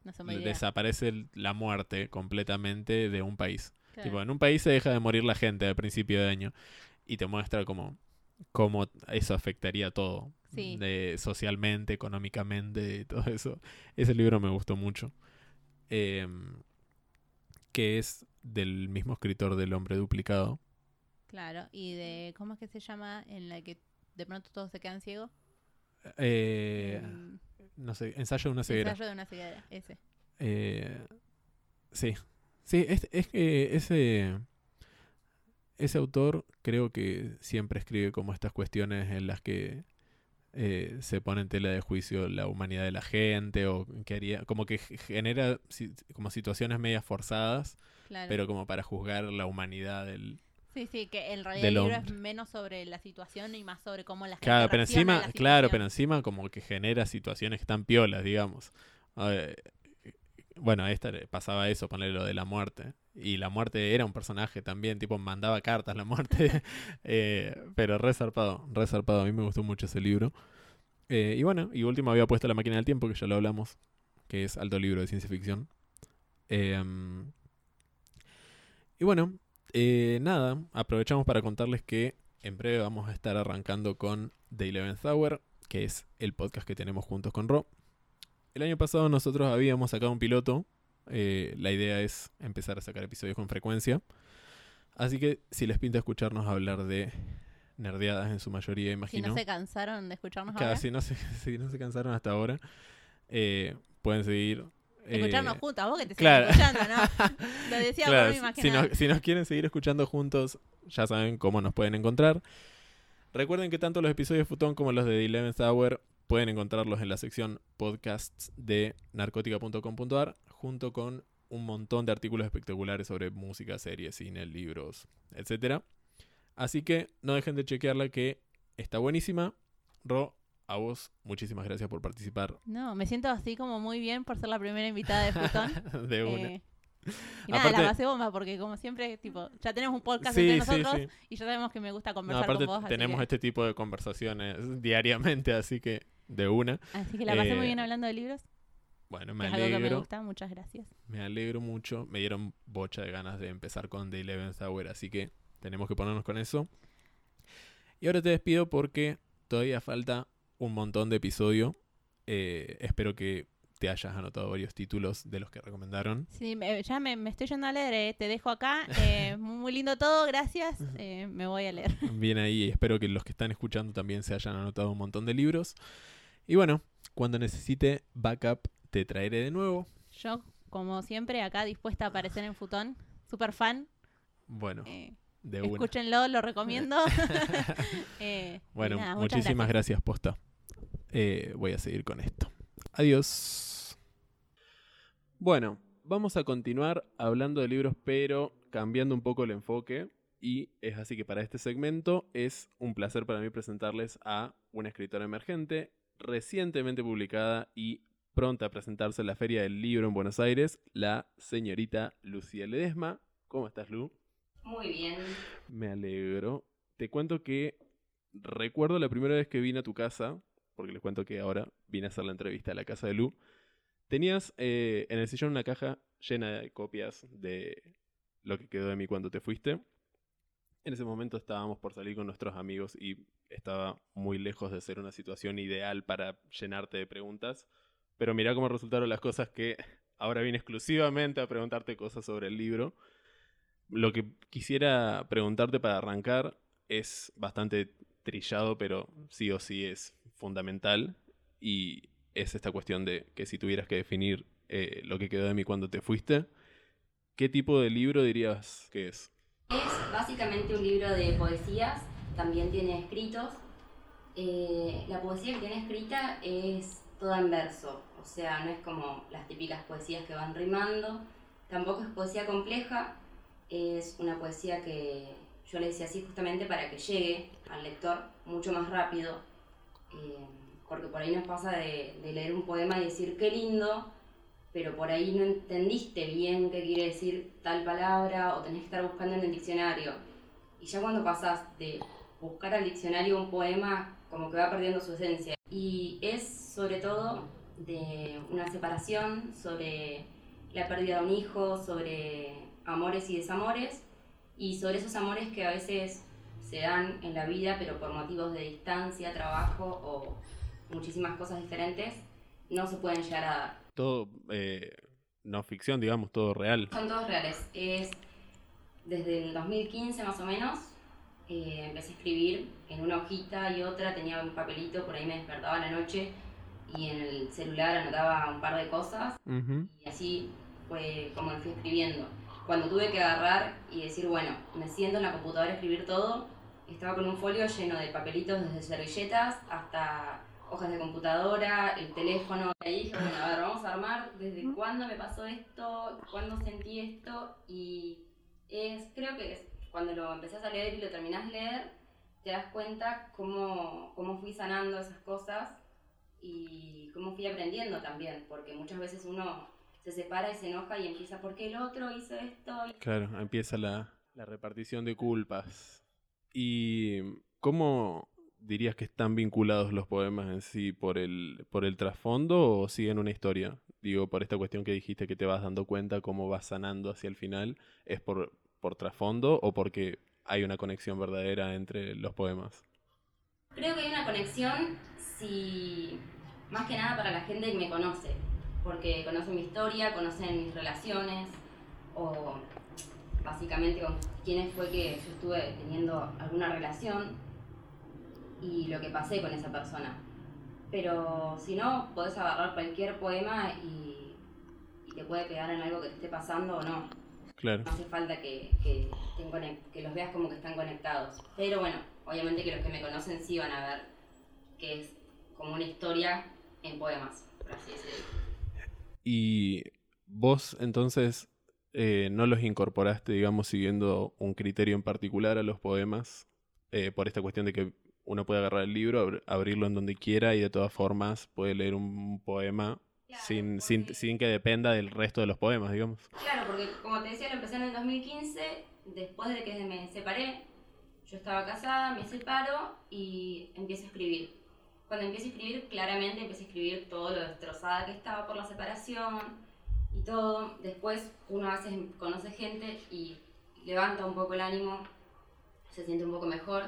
No desaparece la muerte completamente de un país. Claro. Tipo, en un país se deja de morir la gente al principio de año y te muestra cómo, cómo eso afectaría todo. Sí. De, socialmente, económicamente, todo eso. Ese libro me gustó mucho. Em, que es del mismo escritor del Hombre Duplicado. Claro, y de, ¿cómo es que se llama? En la que de pronto todos se quedan ciegos. Eh, Em, no sé, ensayo de una ceguera. Ensayo de una ceguera, ese. Eh, sí, sí, es, es que ese, ese autor creo que siempre escribe como estas cuestiones en las que eh, se pone en tela de juicio la humanidad de la gente o que haría, como que genera si- como situaciones medias forzadas, Claro. pero como para juzgar la humanidad del... sí, sí, que en realidad el libro es menos sobre la situación y más sobre cómo la gente Claro, pero encima, la claro, pero encima como que genera situaciones que están piolas, digamos. Bueno, esta pasaba eso, ponerle lo de la muerte. Y la muerte era un personaje también, tipo mandaba cartas la muerte. Eh, pero re zarpado, re zarpado. A mí me gustó mucho ese libro. Eh, y bueno, y último había puesto La máquina del tiempo, que ya lo hablamos, que es alto libro de ciencia ficción. Em, y bueno, eh, nada, aprovechamos para contarles que en breve vamos a estar arrancando con The Eleventh Hour, que es el podcast que tenemos juntos con Ro. El año pasado nosotros habíamos sacado un piloto. eh, la idea es empezar a sacar episodios con frecuencia. Así que si les pinta escucharnos hablar de nerdeadas en su mayoría, Si imagino. no se cansaron de escucharnos Claro, ahora, si, no se, si no se cansaron hasta ahora, eh, pueden seguir. eh, escucharnos juntos, a vos que te claro. escuchando, ¿no? Lo decía Claro, por si, nos, si nos quieren seguir escuchando juntos, ya saben cómo nos pueden encontrar. Recuerden que tanto los episodios de Futón como los de The Eleventh Hour pueden encontrarlos en la sección podcasts de narcótica.com.ar junto con un montón de artículos espectaculares sobre música, series, cine, libros, etcétera. Así que no dejen de chequearla que está buenísima. Ro, a vos muchísimas gracias por participar No, me siento así como muy bien por ser la primera invitada de Futón. de una. Eh, y nada, Aparte- la pasé bomba porque como siempre, tipo, ya tenemos un podcast Sí, entre nosotros sí. y ya sabemos que me gusta No, conversar aparte con vos. tenemos que- este tipo de conversaciones diariamente, así que de una. Así que la pasé muy eh, bien hablando de libros. Bueno, me es algo que me alegro, gusta. Muchas gracias. me alegro mucho. Me dieron bocha de ganas de empezar con The Eleventh Hour, así que tenemos que ponernos con eso. Y ahora te despido porque todavía falta un montón de episodio. Eh, espero que te hayas anotado varios títulos de los que recomendaron. Sí, me- ya me, me estoy yendo a leer. eh, Te dejo acá. eh, muy lindo todo, gracias. eh, me voy a leer. Bien ahí, espero que los que están escuchando también se hayan anotado un montón de libros. Y bueno, cuando necesite backup, te traeré de nuevo. Yo, como siempre, acá dispuesta a aparecer en Futón. Super fan. Bueno, de escúchenlo, lo recomiendo. Bueno, nada, muchísimas gracias. gracias, posta. Eh, voy a seguir con esto. Adiós. Bueno, vamos a continuar hablando de libros, pero cambiando un poco el enfoque. Y es así que para este segmento es un placer para mí presentarles a una escritora emergente, recientemente publicada y pronta a presentarse en la Feria del Libro en Buenos Aires, la señorita Lucía Ledesma. ¿Cómo estás, Lu? Muy bien. Me alegro. Te cuento que recuerdo la primera vez que vine a tu casa, porque les cuento que ahora vine a hacer la entrevista a la casa de Lu. Tenías eh, en el sillón una caja llena de copias de lo que quedó de mí cuando te fuiste. En ese momento estábamos por salir con nuestros amigos y estaba muy lejos de ser una situación ideal para llenarte de preguntas. Pero mira cómo resultaron las cosas que ahora vine exclusivamente a preguntarte cosas sobre el libro. Lo que quisiera preguntarte para arrancar es bastante trillado, pero sí o sí es fundamental. Y es esta cuestión de que si tuvieras que definir eh, lo que quedó de mí cuando te fuiste, ¿qué tipo de libro dirías que es? Es básicamente un libro de poesías, también tiene escritos. Eh, la poesía que tiene escrita es toda en verso, o sea, no es como las típicas poesías que van rimando, tampoco es poesía compleja, es una poesía que yo le decía así justamente para que llegue al lector mucho más rápido, eh, porque por ahí nos pasa de, leer un poema y decir qué lindo, pero por ahí no entendiste bien qué quiere decir tal palabra o tenés que estar buscando en el diccionario. Y ya cuando pasás de buscar al diccionario un poema, como que va perdiendo su esencia. Y es sobre todo de una separación, sobre la pérdida de un hijo, sobre amores y desamores, y sobre esos amores que a veces se dan en la vida, pero por motivos de distancia, trabajo o muchísimas cosas diferentes, no se pueden llegar a dar todo eh, no ficción, digamos, todo real. Son todos reales. Es desde el 2015 más o menos. Eh, empecé a escribir en una hojita y otra, tenía un papelito, por ahí me despertaba la noche y en el celular anotaba un par de cosas y así fue como me fui escribiendo. Cuando tuve que agarrar y decir, bueno, me siento en la computadora a escribir todo, estaba con un folio lleno de papelitos desde servilletas hasta hojas de computadora, el teléfono. Y ahí dije, bueno, a ver, vamos a armar desde cuándo me pasó esto, cuándo sentí esto. Y es, creo que es, cuando lo empezás a leer y lo terminás de leer, te das cuenta cómo, cómo fui sanando esas cosas y cómo fui aprendiendo también, porque muchas veces uno se separa y se enoja y empieza, ¿por qué el otro hizo esto? Claro, empieza la, la repartición de culpas. ¿Y cómo, dirías que están vinculados los poemas en sí por el, por el trasfondo o siguen una historia? Digo, por esta cuestión que dijiste que te vas dando cuenta cómo vas sanando hacia el final, ¿es por, por trasfondo o porque hay una conexión verdadera entre los poemas? Creo que hay una conexión si, más que nada para la gente que me conoce, porque conocen mi historia, conocen mis relaciones o básicamente con quiénes fue que yo estuve teniendo alguna relación y lo que pasé con esa persona. Pero si no, podés agarrar cualquier poema y, y te puede pegar en algo que te esté pasando o no. Claro. No hace falta que, que, que los veas como que están conectados. Pero bueno, obviamente que los que me conocen sí van a ver que es como una historia en poemas, por así decirlo. Y vos entonces eh, no los incorporaste, digamos, siguiendo un criterio en particular a los poemas, eh, por esta cuestión de que uno puede agarrar el libro, abrirlo en donde quiera y de todas formas puede leer un poema sin, sin, sin, que dependa del resto de los poemas, digamos. Claro, porque como te decía, lo empecé en el 2015, después de que me separé, yo estaba casada, me separo y empiezo a escribir. Cuando empiezo a escribir, claramente empiezo a escribir todo lo destrozada que estaba por la separación y todo. Después uno a veces conoce gente y levanta un poco el ánimo, se siente un poco mejor.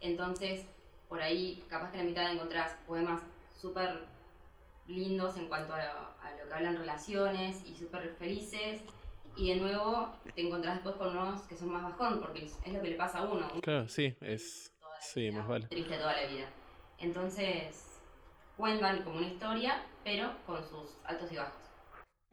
Entonces por ahí capaz que en la mitad encontrás poemas súper lindos en cuanto a lo, que hablan relaciones y súper felices. Y de nuevo te encontrás después con unos que son más bajón, porque es, lo que le pasa a uno. Claro, sí, es. Sí, más vale. Triste toda la vida. Entonces, cuentan como una historia, pero con sus altos y bajos.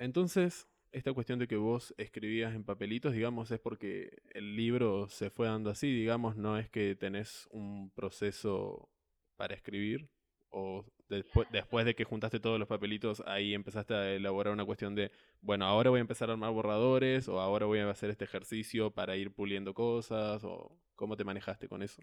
Entonces, esta cuestión de que vos escribías en papelitos, digamos, es porque el libro se fue dando así, digamos, no es que tenés un proceso para escribir o después, después de que juntaste todos los papelitos, ahí empezaste a elaborar una cuestión de, bueno, ahora voy a empezar a armar borradores o ahora voy a hacer este ejercicio para ir puliendo cosas o cómo te manejaste con eso.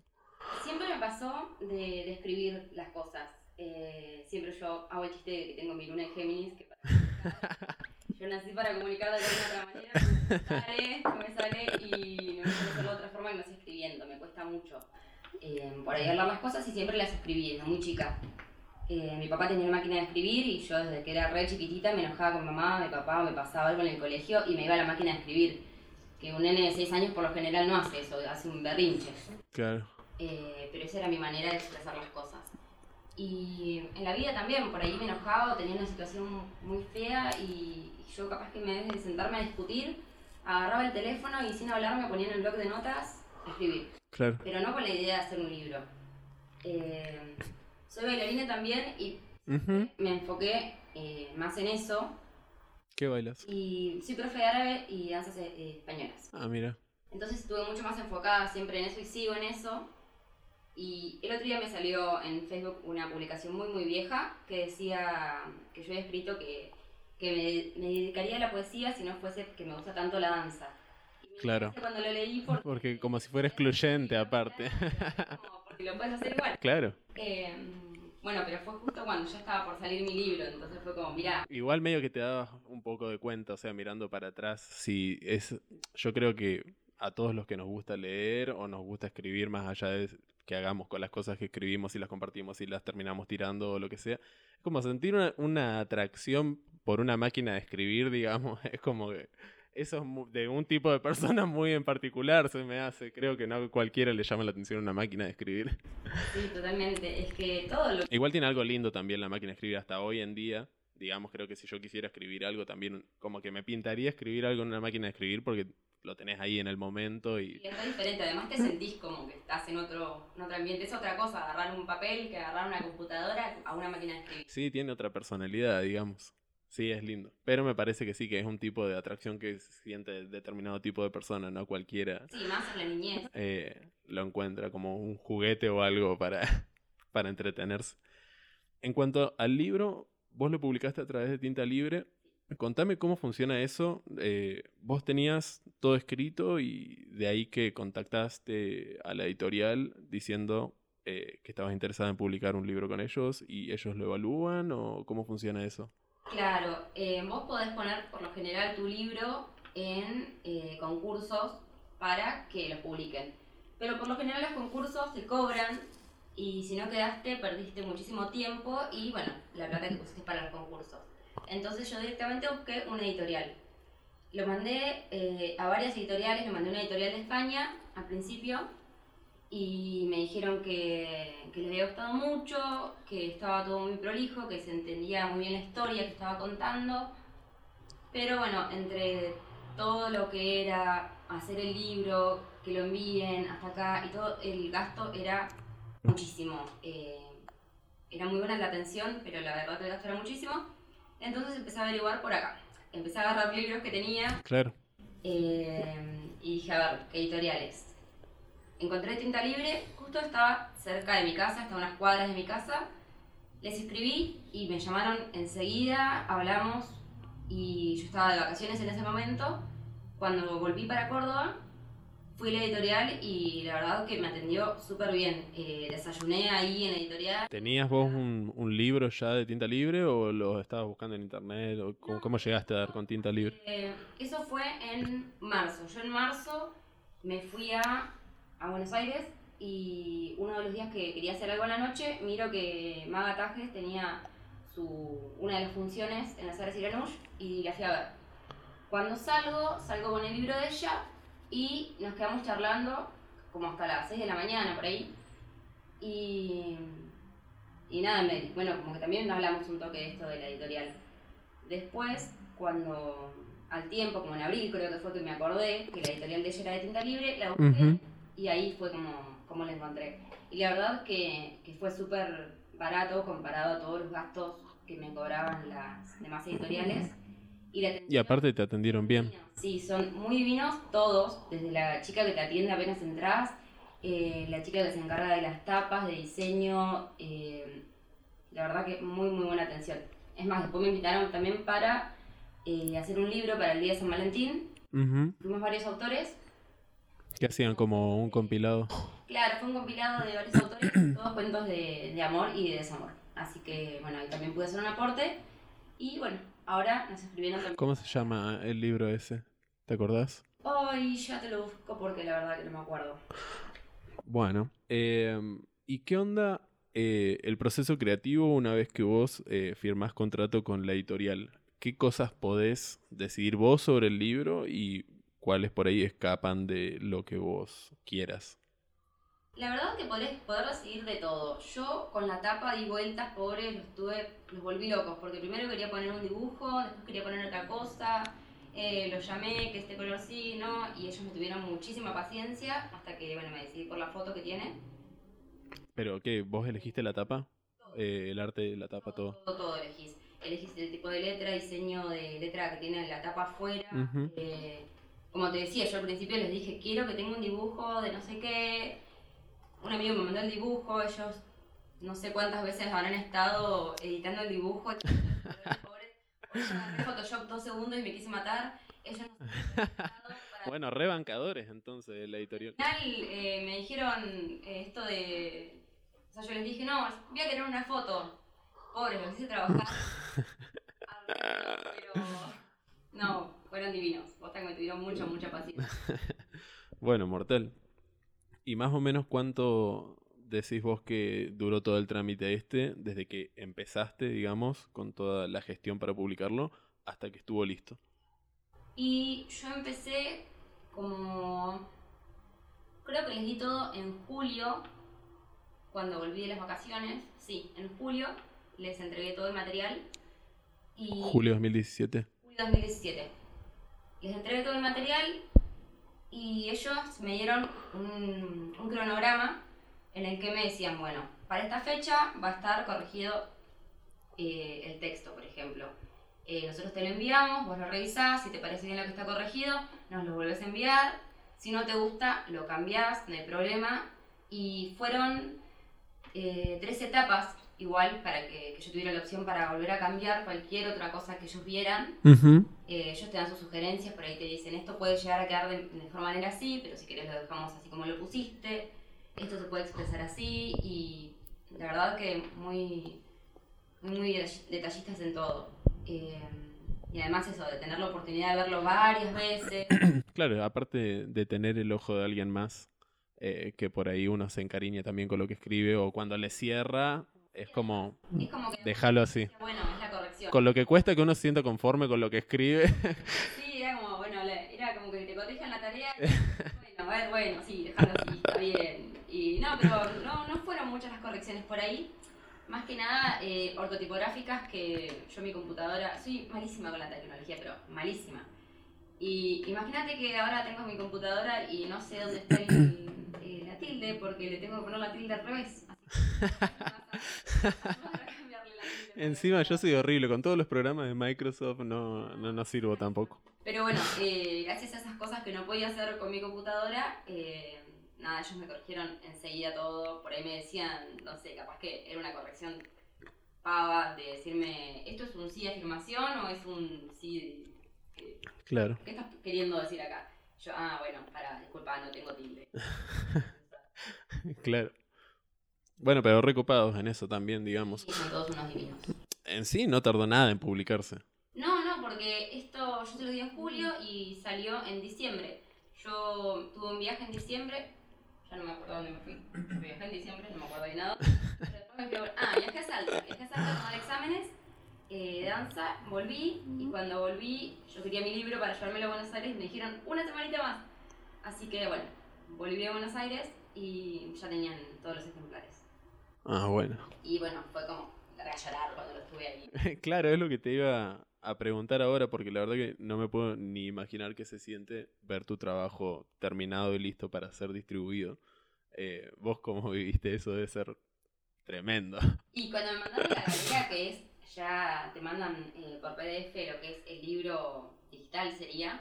Siempre me pasó de, escribir las cosas. Eh, siempre yo hago el chiste de que tengo mi luna en Géminis, que Yo nací para comunicar de alguna otra manera, sale, no me sale y no me sale hacerlo de otra forma y me estoy escribiendo, me cuesta mucho. Eh, por ahí hablar las cosas y siempre las escribí desde muy chica. Eh, mi papá tenía una máquina de escribir y yo desde que era re chiquitita me enojaba con mamá, mi papá, me pasaba algo en el colegio y me iba a la máquina de escribir. Que un nene de 6 años por lo general no hace eso, hace un berrinche. Claro. Eh, pero esa era mi manera de expresar las cosas. Y en la vida también, por ahí me enojaba o tenía una situación muy fea y, yo capaz que me vez de sentarme a discutir, agarraba el teléfono y sin hablar me ponía en el blog de notas a escribir. Claro. Pero no con la idea de hacer un libro. Eh, soy bailarina también y me enfoqué eh, más en eso. ¿Qué bailas? Y soy profe de árabe y danzas eh, españolas. Ah, mira. Entonces estuve mucho más enfocada siempre en eso y sigo en eso. Y el otro día me salió en Facebook una publicación muy muy vieja que decía que yo había escrito que, que me, me dedicaría a la poesía si no fuese que me gusta tanto la danza. Y Claro. Cuando lo leí porque, Porque como si fuera excluyente aparte. como porque lo puedes hacer igual. claro. Eh, bueno, pero fue justo cuando ya estaba por salir mi libro, entonces fue como, mirá, Igual medio que te dabas un poco de cuenta, o sea, mirando para atrás, si es, yo creo que a todos los que nos gusta leer o nos gusta escribir más allá de que hagamos con las cosas que escribimos y las compartimos y las terminamos tirando o lo que sea, es como sentir una, una atracción por una máquina de escribir, digamos, es como que eso es de un tipo de persona muy en particular, se me hace, creo que no cualquiera le llama la atención una máquina de escribir. sí, totalmente. Es que todo lo Igual tiene algo lindo también la máquina de escribir hasta hoy en día. Digamos, creo que si yo quisiera escribir algo también, como que me pintaría escribir algo en una máquina de escribir porque lo tenés ahí en el momento y... Y es re diferente, además te sentís como que estás en otro, en otro ambiente. Es otra cosa agarrar un papel que agarrar una computadora a una máquina de escribir. Sí, tiene otra personalidad, digamos. Sí, es lindo. Pero me parece que sí, que es un tipo de atracción que siente determinado tipo de persona, no cualquiera Sí, más en la niñez. eh, lo encuentra como un juguete o algo para, para entretenerse. En cuanto al libro, vos lo publicaste a través de Tinta Libre. Contame cómo funciona eso. Eh, vos tenías todo escrito y de ahí que contactaste a la editorial diciendo eh, que estabas interesada en publicar un libro con ellos y ellos lo evalúan o cómo funciona eso. Claro, eh, vos podés poner por lo general tu libro en eh, concursos para que lo publiquen. Pero por lo general los concursos te cobran y si no quedaste perdiste muchísimo tiempo y bueno, la plata que pusiste para los concursos. Entonces yo directamente busqué una editorial. Lo mandé eh, a varias editoriales, lo mandé a una editorial de España al principio y me dijeron que, les había gustado mucho, que estaba todo muy prolijo, que se entendía muy bien la historia que estaba contando. Pero bueno, entre todo lo que era hacer el libro, que lo envíen hasta acá y todo, el gasto era muchísimo. Eh, era muy buena la atención, pero la verdad el gasto era muchísimo. Entonces empecé a averiguar por acá. Empecé a agarrar libros que tenía Claro. eh, y dije, a ver, ¿qué editoriales? Encontré Tinta Libre, justo estaba cerca de mi casa, estaba a unas cuadras de mi casa. Les escribí y me llamaron enseguida, hablamos y yo estaba de vacaciones en ese momento. Cuando volví para Córdoba, fui a la editorial y la verdad que me atendió súper bien. Eh, desayuné ahí en la editorial. ¿Tenías vos un, un libro ya de tinta libre o lo estabas buscando en internet? O cómo, No, cómo llegaste a dar con tinta libre? Eh, eso fue en marzo. Yo en marzo me fui a, a Buenos Aires y uno de los días que quería hacer algo en la noche, miro que Maga Tajes tenía su, una de las funciones en la sala Siranush y la fui a ver. Cuando salgo, salgo con el libro de ella y nos quedamos charlando como hasta las 6 de la mañana por ahí. Y, y nada, me- bueno, como que también hablamos un toque de esto de la editorial. Después, cuando al tiempo, como en abril creo que fue que me acordé que la editorial de ella era de tinta libre, la busqué Ujú. y ahí fue como, como la encontré. Y la verdad que, que fue súper barato comparado a todos los gastos que me cobraban las demás editoriales. Y, aparte te atendieron bien. Sí, son muy divinos todos, desde la chica que te atiende apenas entras, eh, la chica que se encarga de las tapas, de diseño, eh, la verdad que muy muy buena atención. Es más, después me invitaron también para eh, hacer un libro para el Día de San Valentín. Ujú. Fuimos varios autores. Que hacían como un compilado. Claro, fue un compilado de varios autores, todos cuentos de, de amor y de desamor. Así que bueno, ahí también pude hacer un aporte. Y bueno, ahora nos escribieron también. ¿Cómo se llama el libro ese? ¿Te acordás? Ay, ya te lo busco porque la verdad que no me acuerdo. Bueno, em, ¿y qué onda eh, el proceso creativo una vez que vos eh, firmás contrato con la editorial? ¿Qué cosas podés decidir vos sobre el libro y cuáles por ahí escapan de lo que vos quieras? La verdad que podés poder recibir de todo. Yo con la tapa di vueltas, pobres, los tuve, los volví locos, porque primero quería poner un dibujo, después quería poner otra cosa, eh, los llamé, que este color sí, ¿no? Y ellos me tuvieron muchísima paciencia hasta que, bueno, me decidí por la foto que tiene. ¿Pero qué? ¿Vos elegiste la tapa? Eh, el arte, la tapa, todo. Todo, todo elegís. Elegís el tipo de letra, diseño de letra que tiene la tapa afuera, eh, como te decía, yo al principio les dije, quiero que tenga un dibujo de no sé qué. Un amigo me mandó el dibujo, ellos no sé cuántas veces habrán estado editando el dibujo. Photoshop dos segundos y me quise matar. Ellos no Bueno, rebancadores entonces la editorial. al final eh, me dijeron eh, esto de. O sea, yo les dije, no, voy a querer una foto. Pobres, los hice trabajar. Pero. No, fueron divinos. Vos que me tuvieron mucha, mucha paciencia. Bueno, mortal. ¿Y más o menos cuánto decís vos que duró todo el trámite este, desde que empezaste, digamos, con toda la gestión para publicarlo, hasta que estuvo listo? Y yo empecé como. Creo que les di todo en julio, cuando volví de las vacaciones. Sí, en julio les entregué todo el material. Y Julio 2017. julio 2017. Les entregué todo el material y ellos me dieron un, cronograma en el que me decían, bueno, para esta fecha va a estar corregido eh, el texto, por ejemplo. Eh, nosotros te lo enviamos, vos lo revisás, si te parece bien lo que está corregido, nos lo volvés a enviar. Si no te gusta, lo cambiás, no hay problema. Y fueron eh, tres etapas, igual, para que, que yo tuviera la opción para volver a cambiar cualquier otra cosa que ellos vieran. Eh, ellos te dan sus sugerencias, por ahí te dicen, esto puede llegar a quedar de, de mejor manera así, pero si querés lo dejamos así como lo pusiste, esto se puede expresar así, y la verdad que muy, muy, muy detall- detallistas en todo. Eh, y además eso, de tener la oportunidad de verlo varias veces. Claro, aparte de tener el ojo de alguien más, eh, que por ahí uno se encariña también con lo que escribe, o cuando le cierra, es como, Es como que... déjalo así. Bueno, es la corrección. Con lo que cuesta que uno se sienta conforme con lo que escribe. Sí, era como, bueno, era como que te corrijan la tarea. y, bueno, a ver, bueno, sí, dejarlo así, está bien. Y no, pero no, no fueron muchas las correcciones por ahí. Más que nada eh, ortotipográficas que yo mi computadora, soy malísima con la tecnología, pero malísima. Y imagínate que ahora tengo mi computadora y no sé dónde está el- eh, la tilde porque le tengo que poner la tilde al revés. Encima yo soy horrible, con todos los programas de Microsoft no, no, no sirvo tampoco. Pero bueno, eh, gracias a esas cosas que no podía hacer con mi computadora, eh, nada, ellos me corrigieron enseguida todo. Por ahí me decían, no sé, capaz que era una corrección pava de decirme, ¿esto es un sí de afirmación o es un sí de- Claro. ¿Qué estás queriendo decir acá? Yo, ah, bueno, para, disculpa, no tengo tilde. Claro. Bueno, pero recopados en eso también, digamos. Y son todos unos divinos. En sí no tardó nada en publicarse. No, no, porque esto yo se lo di en julio y salió en diciembre. Yo tuve un viaje en diciembre, ya no me acuerdo dónde me fui. Viajé en diciembre, no me acuerdo de nada. Pero después me fui a... Ah, viajé a Salta. Viajé a Salta a tomar exámenes eh, de danza, volví y cuando volví yo quería mi libro para llevármelo a Buenos Aires y me dijeron una semanita más. Así que bueno, volví a Buenos Aires y ya tenían todos los ejemplares. Ah, bueno. Y bueno, fue como larga a llorar cuando lo estuve ahí. claro, es lo que te iba a preguntar ahora, porque la verdad que no me puedo ni imaginar qué se siente ver tu trabajo terminado y listo para ser distribuido. Eh, vos cómo viviste eso debe ser tremendo. Y cuando me mandaron la galería, que es, ya te mandan eh, por PDF lo que es el libro digital sería,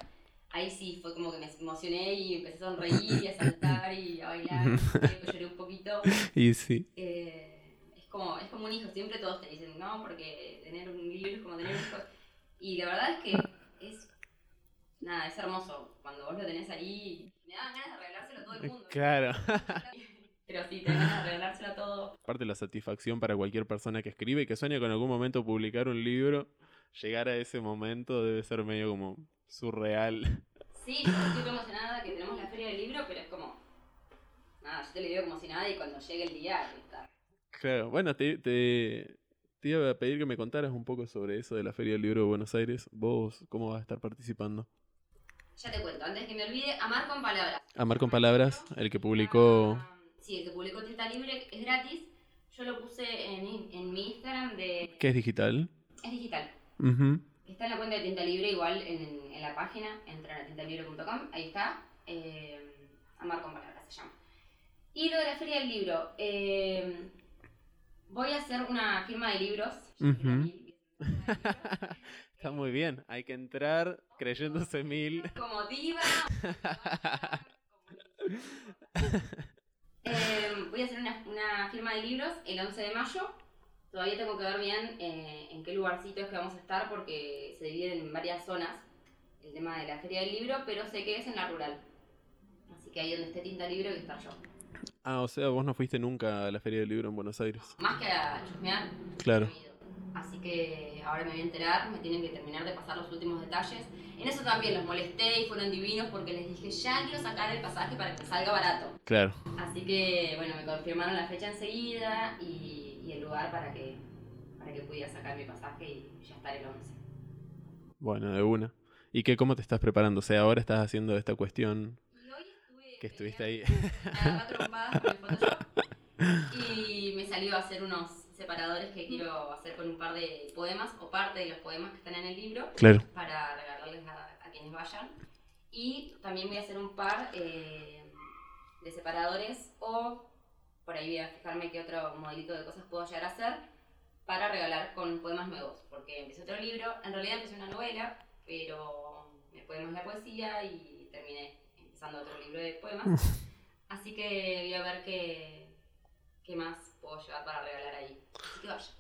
ahí sí fue como que me emocioné y empecé a sonreír y a saltar y a bailar, que lloré un poquito. y sí. Eh, es, como, es como un hijo, siempre todos te dicen, no, porque tener un libro es como tener un hijo. Y la verdad es que es, nada, es hermoso. Cuando vos lo tenés ahí, me daban ganas de regalárselo a todo el mundo. Claro. Pero sí, te ganas de regalárselo a todo. Aparte la satisfacción para cualquier persona que escribe y que sueña con algún momento publicar un libro, llegar a ese momento debe ser medio como surreal. Sí, yo estoy re emocionada que tenemos la feria del libro, pero es como. Nada, yo te lo digo como si nada y cuando llegue el día, está. Claro, bueno, te, te, te iba a pedir que me contaras un poco sobre eso de la Feria del Libro de Buenos Aires. ¿Vos cómo vas a estar participando? Ya te cuento, antes que me olvide, Amar con Palabras. Amar con Palabras, el que publicó... Ah, Sí, el que publicó Tinta Libre es gratis. Yo lo puse en, en mi Instagram de. ¿Qué es digital? Es digital. Ujú. Está en la cuenta de Tinta Libre, igual en, en la página, entran a tintalibre.com, ahí está. eh, Amar con Palabras se llama. Y lo de la Feria del Libro. eh, voy a hacer una firma de libros. quiero ir, Está muy bien, hay que entrar creyéndose mil. Como diva. Eh, voy a hacer una, una firma de libros el 11 de mayo. Todavía tengo que ver bien eh, en qué lugarcito es que vamos a estar porque se divide en varias zonas el tema de la feria del libro, pero sé que es en la rural. Así que ahí donde esté tinta libre voy a estar yo. Ah, o sea, vos no fuiste nunca a la Feria del Libro en Buenos Aires. Más que a chusmear. Claro. no he ido. Así que ahora me voy a enterar, me tienen que terminar de pasar los últimos detalles. En eso también los molesté y fueron divinos porque les dije, ya quiero sacar el pasaje para que salga barato. Claro. Así que, bueno, me confirmaron la fecha enseguida y, lugar para que, para que pudiera sacar mi pasaje y ya estar el 11. Bueno, de una. ¿Y qué, cómo te estás preparando? O sea, ahora estás haciendo esta cuestión Y hoy estuve que estuviste ahí. a agarrar trompadas con el Photoshop y me salió a hacer unos separadores que quiero hacer con un par de poemas o parte de los poemas que están en el libro claro. para regalarles a, a quienes vayan. Y también voy a hacer un par eh, de separadores o por ahí voy a fijarme qué otro modelito de cosas puedo llegar a hacer para regalar con poemas nuevos. Porque empecé otro libro, en realidad empecé una novela, pero el poema es la poesía y terminé empezando otro libro de poemas. Así que voy a ver qué, qué más puedo llevar para regalar ahí. Así que vaya.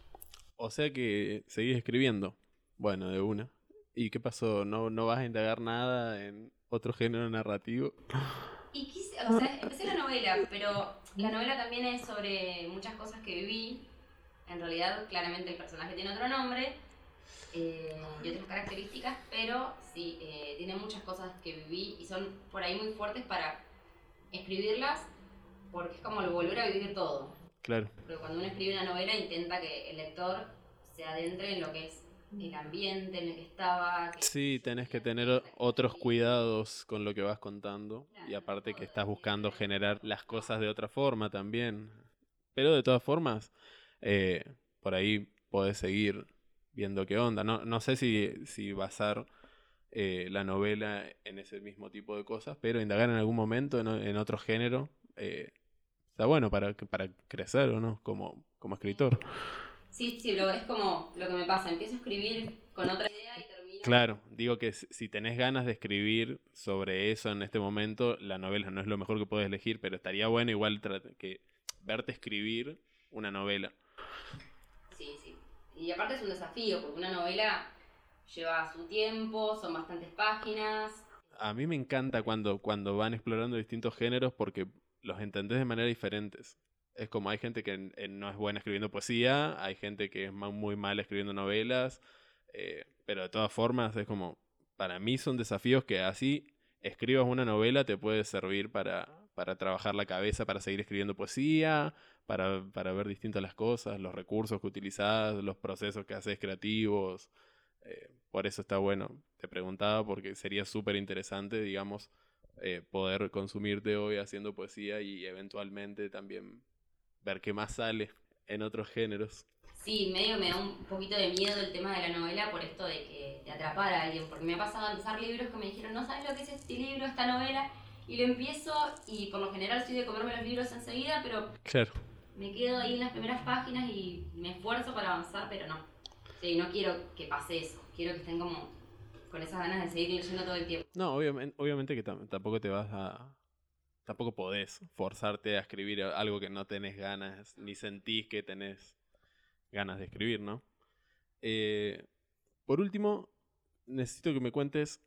O sea que seguís escribiendo. Bueno, de una. ¿Y qué pasó? ¿No, no vas a indagar nada en otro género narrativo? Y quise, o sea, empecé la novela, pero la novela también es sobre muchas cosas que viví. En realidad, claramente el personaje tiene otro nombre eh, y otras características, pero sí, eh, tiene muchas cosas que viví y son por ahí muy fuertes para escribirlas, porque es como volver a vivir todo. Claro. Porque cuando uno escribe una novela intenta que el lector se adentre en lo que es el ambiente en el que estaba. que- Sí, tenés que tener otros cuidados con lo que vas contando. Y aparte que estás buscando generar las cosas de otra forma también. Pero de todas formas, eh, por ahí podés seguir viendo qué onda. No, no sé si, si basar eh, la novela en ese mismo tipo de cosas, pero indagar en algún momento en, otro género eh, está bueno para, para crecer, ¿o no? Como, como escritor. Sí, sí, es como lo que me pasa. Empiezo a escribir con otra. Claro, digo que si tenés ganas de escribir sobre eso en este momento, la novela no es lo mejor que puedes elegir, pero estaría bueno igual que verte escribir una novela. Sí, sí. Y aparte es un desafío, porque una novela lleva su tiempo, son bastantes páginas. A mí me encanta cuando, cuando van explorando distintos géneros porque los entendés de manera diferentes. Es como hay gente que no es buena escribiendo poesía, hay gente que es muy mal escribiendo novelas, eh, pero de todas formas es como, para mí son desafíos que así escribas una novela te puede servir para, para trabajar la cabeza, para seguir escribiendo poesía, para, para ver distintas las cosas, los recursos que utilizás, los procesos que haces creativos. eh, por eso está bueno. Te preguntaba porque sería súper interesante, digamos, eh, poder consumirte hoy haciendo poesía y eventualmente también ver qué más sale en otros géneros. Sí, medio me da un poquito de miedo el tema de la novela por esto de que te atrapar a alguien, porque me ha pasado a empezar libros que me dijeron, no sabes lo que es este libro, esta novela, y lo empiezo y por lo general soy de comerme los libros enseguida, pero Claro. me quedo ahí en las primeras páginas y me esfuerzo para avanzar, pero no. Sí, no quiero que pase eso, quiero que estén como con esas ganas de seguir leyendo todo el tiempo. No, obviamente, obviamente que tam- tampoco te vas a... Tampoco podés forzarte a escribir algo que no tenés ganas, ni sentís que tenés ganas de escribir, ¿no? Eh, por último, necesito que me cuentes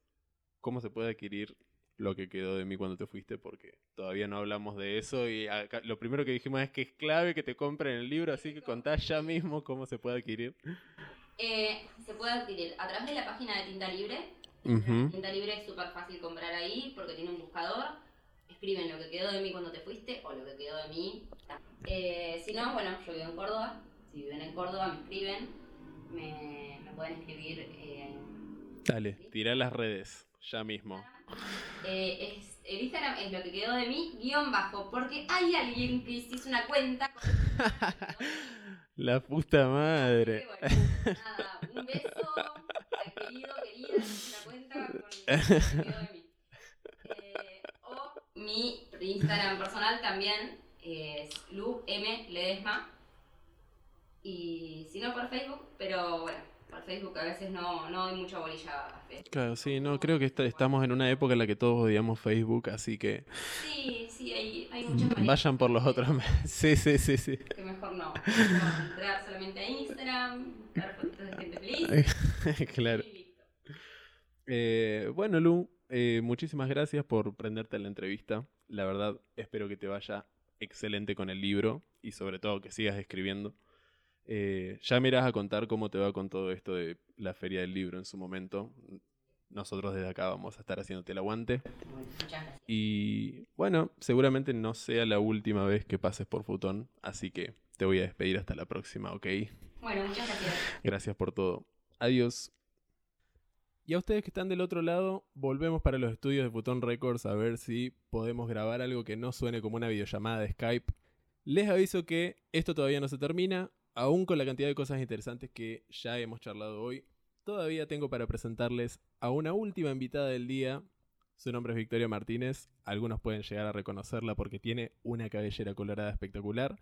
cómo se puede adquirir lo que quedó de mí cuando te fuiste, porque todavía no hablamos de eso y acá- lo primero que dijimos es que es clave que te compren el libro, así que contá ya mismo cómo se puede adquirir. Eh, se puede adquirir a través de la página de Tinta Libre. Ujú. Tinta Libre es súper fácil comprar ahí porque tiene un buscador. Escriben lo que quedó de mí cuando te fuiste o lo que quedó de mí. Eh, si no, bueno, yo vivo en Córdoba. Si viven en Córdoba, me escriben. Me, me pueden escribir. eh, Dale, tirá las redes, ya mismo. eh, es, el Instagram es lo que quedó de mí, guion bajo, porque hay alguien que hizo una cuenta. La puta madre. Bueno, nada, un beso al querido, querida, una cuenta con lo que quedó de mí. Eh, o mi Instagram personal también es Lu M Ledesma. Y si no por Facebook, pero bueno, Por Facebook a veces no, no doy mucha bolilla a Facebook. Claro, sí, no, creo que esta- estamos en una época en la que todos odiamos Facebook, así que Sí, sí, hay, hay muchas maneras vayan por los otros. Sí, sí, sí, sí. Que mejor no. Entrar solamente a Instagram, dar fotitos de gente feliz. claro. y listo. Eh, bueno, Lu, eh, muchísimas gracias por prenderte la entrevista. La verdad, espero que te vaya excelente con el libro y sobre todo que sigas escribiendo. Eh, ya me irás a contar cómo te va con todo esto de la feria del libro en su momento. Nosotros desde acá vamos a estar haciéndote el aguante. Bueno, muchas gracias. Y bueno, seguramente no sea la última vez que pases por Futón, así que te voy a despedir hasta la próxima, ¿ok? Bueno, muchas gracias. Gracias por todo. Adiós. Y a ustedes que están del otro lado, volvemos para los estudios de Futón Records a ver si podemos grabar algo que no suene como una videollamada de Skype. Les aviso que esto todavía no se termina, aún con la cantidad de cosas interesantes que ya hemos charlado hoy. Todavía tengo para presentarles a una última invitada del día. Su nombre es Victoria Martínez. Algunos pueden llegar a reconocerla porque tiene una cabellera colorada espectacular.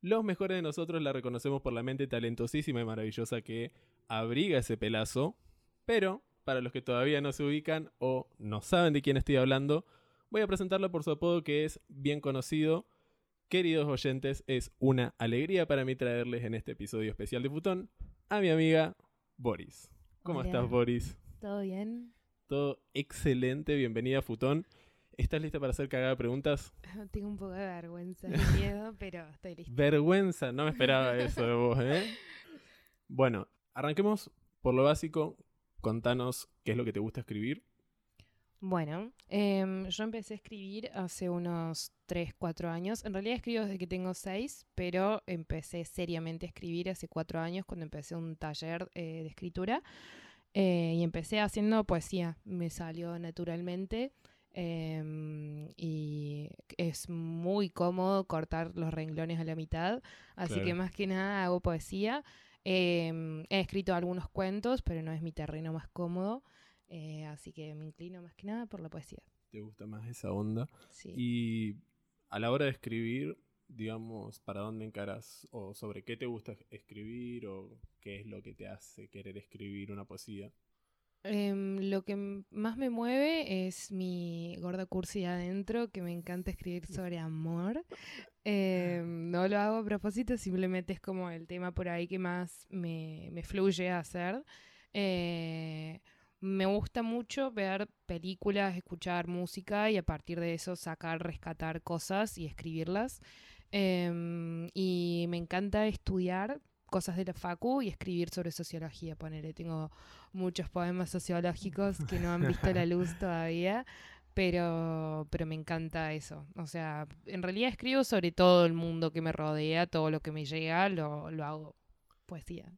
Los mejores de nosotros la reconocemos por la mente talentosísima y maravillosa que abriga ese pelazo. Pero, para los que todavía no se ubican o no saben de quién estoy hablando, voy a presentarla por su apodo que es bien conocido. Queridos oyentes, es una alegría para mí traerles en este episodio especial de Futón a mi amiga Boris. ¿Cómo Hola. estás, Boris? ¿Todo bien? Todo excelente, bienvenida a Futón. ¿Estás lista para hacer cagada de preguntas? Tengo un poco de vergüenza y miedo, pero estoy lista. Vergüenza, no me esperaba eso de vos, ¿eh? Bueno, arranquemos por lo básico. Contanos qué es lo que te gusta escribir. Bueno, em, yo empecé a escribir hace unos 3, 4 años. En realidad escribo desde que tengo 6, pero empecé seriamente a escribir hace 4 años cuando empecé un taller eh, de escritura. Eh, y empecé haciendo poesía. Me salió naturalmente. em, y es muy cómodo cortar los renglones a la mitad. Así Claro. que más que nada hago poesía. Em, he escrito algunos cuentos, pero no es mi terreno más cómodo. Eh, así que me inclino más que nada por la poesía. ¿Te gusta más esa onda? Sí. Y a la hora de escribir, digamos, ¿para dónde encaras? ¿O sobre qué te gusta escribir? ¿O qué es lo que te hace querer escribir una poesía? Em, lo que más me mueve es mi gorda cursi de adentro, que me encanta escribir sobre amor. Em, no lo hago a propósito, simplemente es como el tema por ahí que más me, me fluye a hacer. Eh, me gusta mucho ver películas, escuchar música y a partir de eso sacar, rescatar cosas y escribirlas. Em, y me encanta estudiar cosas de la facu y escribir sobre sociología, ponele. Tengo muchos poemas sociológicos que no han visto la luz todavía, pero, pero me encanta eso. O sea, en realidad escribo sobre todo el mundo que me rodea, todo lo que me llega, lo, lo hago poesía.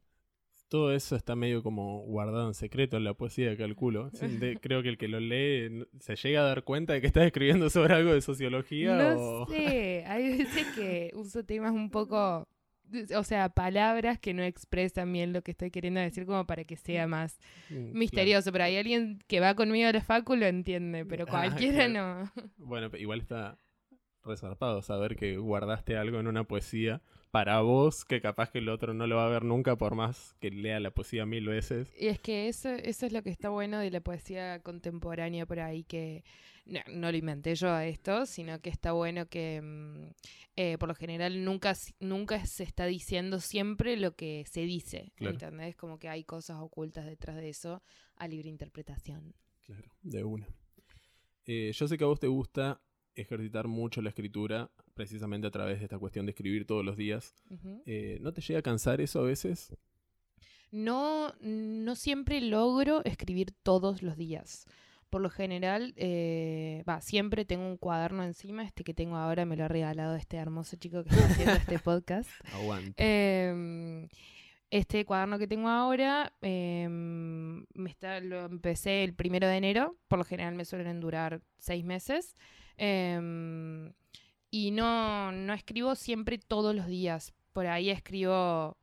Todo eso está medio como guardado en secreto en la poesía, calculo. De- creo que el que lo lee se llega a dar cuenta de que estás escribiendo sobre algo de sociología No o... sé, hay veces que uso temas un poco, o sea, palabras que no expresan bien lo que estoy queriendo decir como para que sea más Mm, claro. misterioso, pero hay alguien que va conmigo a la facu lo entiende, pero Ah, cualquiera claro. no. Bueno, igual está resarpado saber que guardaste algo en una poesía para vos, que capaz que el otro no lo va a ver nunca por más que lea la poesía mil veces. Y es que eso, eso es lo que está bueno de la poesía contemporánea por ahí, que no, no lo inventé yo a esto, sino que está bueno que mm, eh, por lo general nunca, nunca se está diciendo siempre lo que se dice, Claro. ¿entendés? Como que hay cosas ocultas detrás de eso a libre interpretación. Claro, de una. Eh, yo sé que a vos te gusta ejercitar mucho la escritura, precisamente a través de esta cuestión de escribir todos los días. Eh, ¿No te llega a cansar eso a veces? No, no siempre logro escribir todos los días. Por lo general, eh, va, siempre tengo un cuaderno encima, este que tengo ahora me lo ha regalado este hermoso chico que está haciendo este podcast. Aguante. Em, este cuaderno que tengo ahora em, me está, lo empecé el primero de enero, por lo general me suelen durar seis meses. Em, y no, no escribo siempre todos los días. Por ahí escribo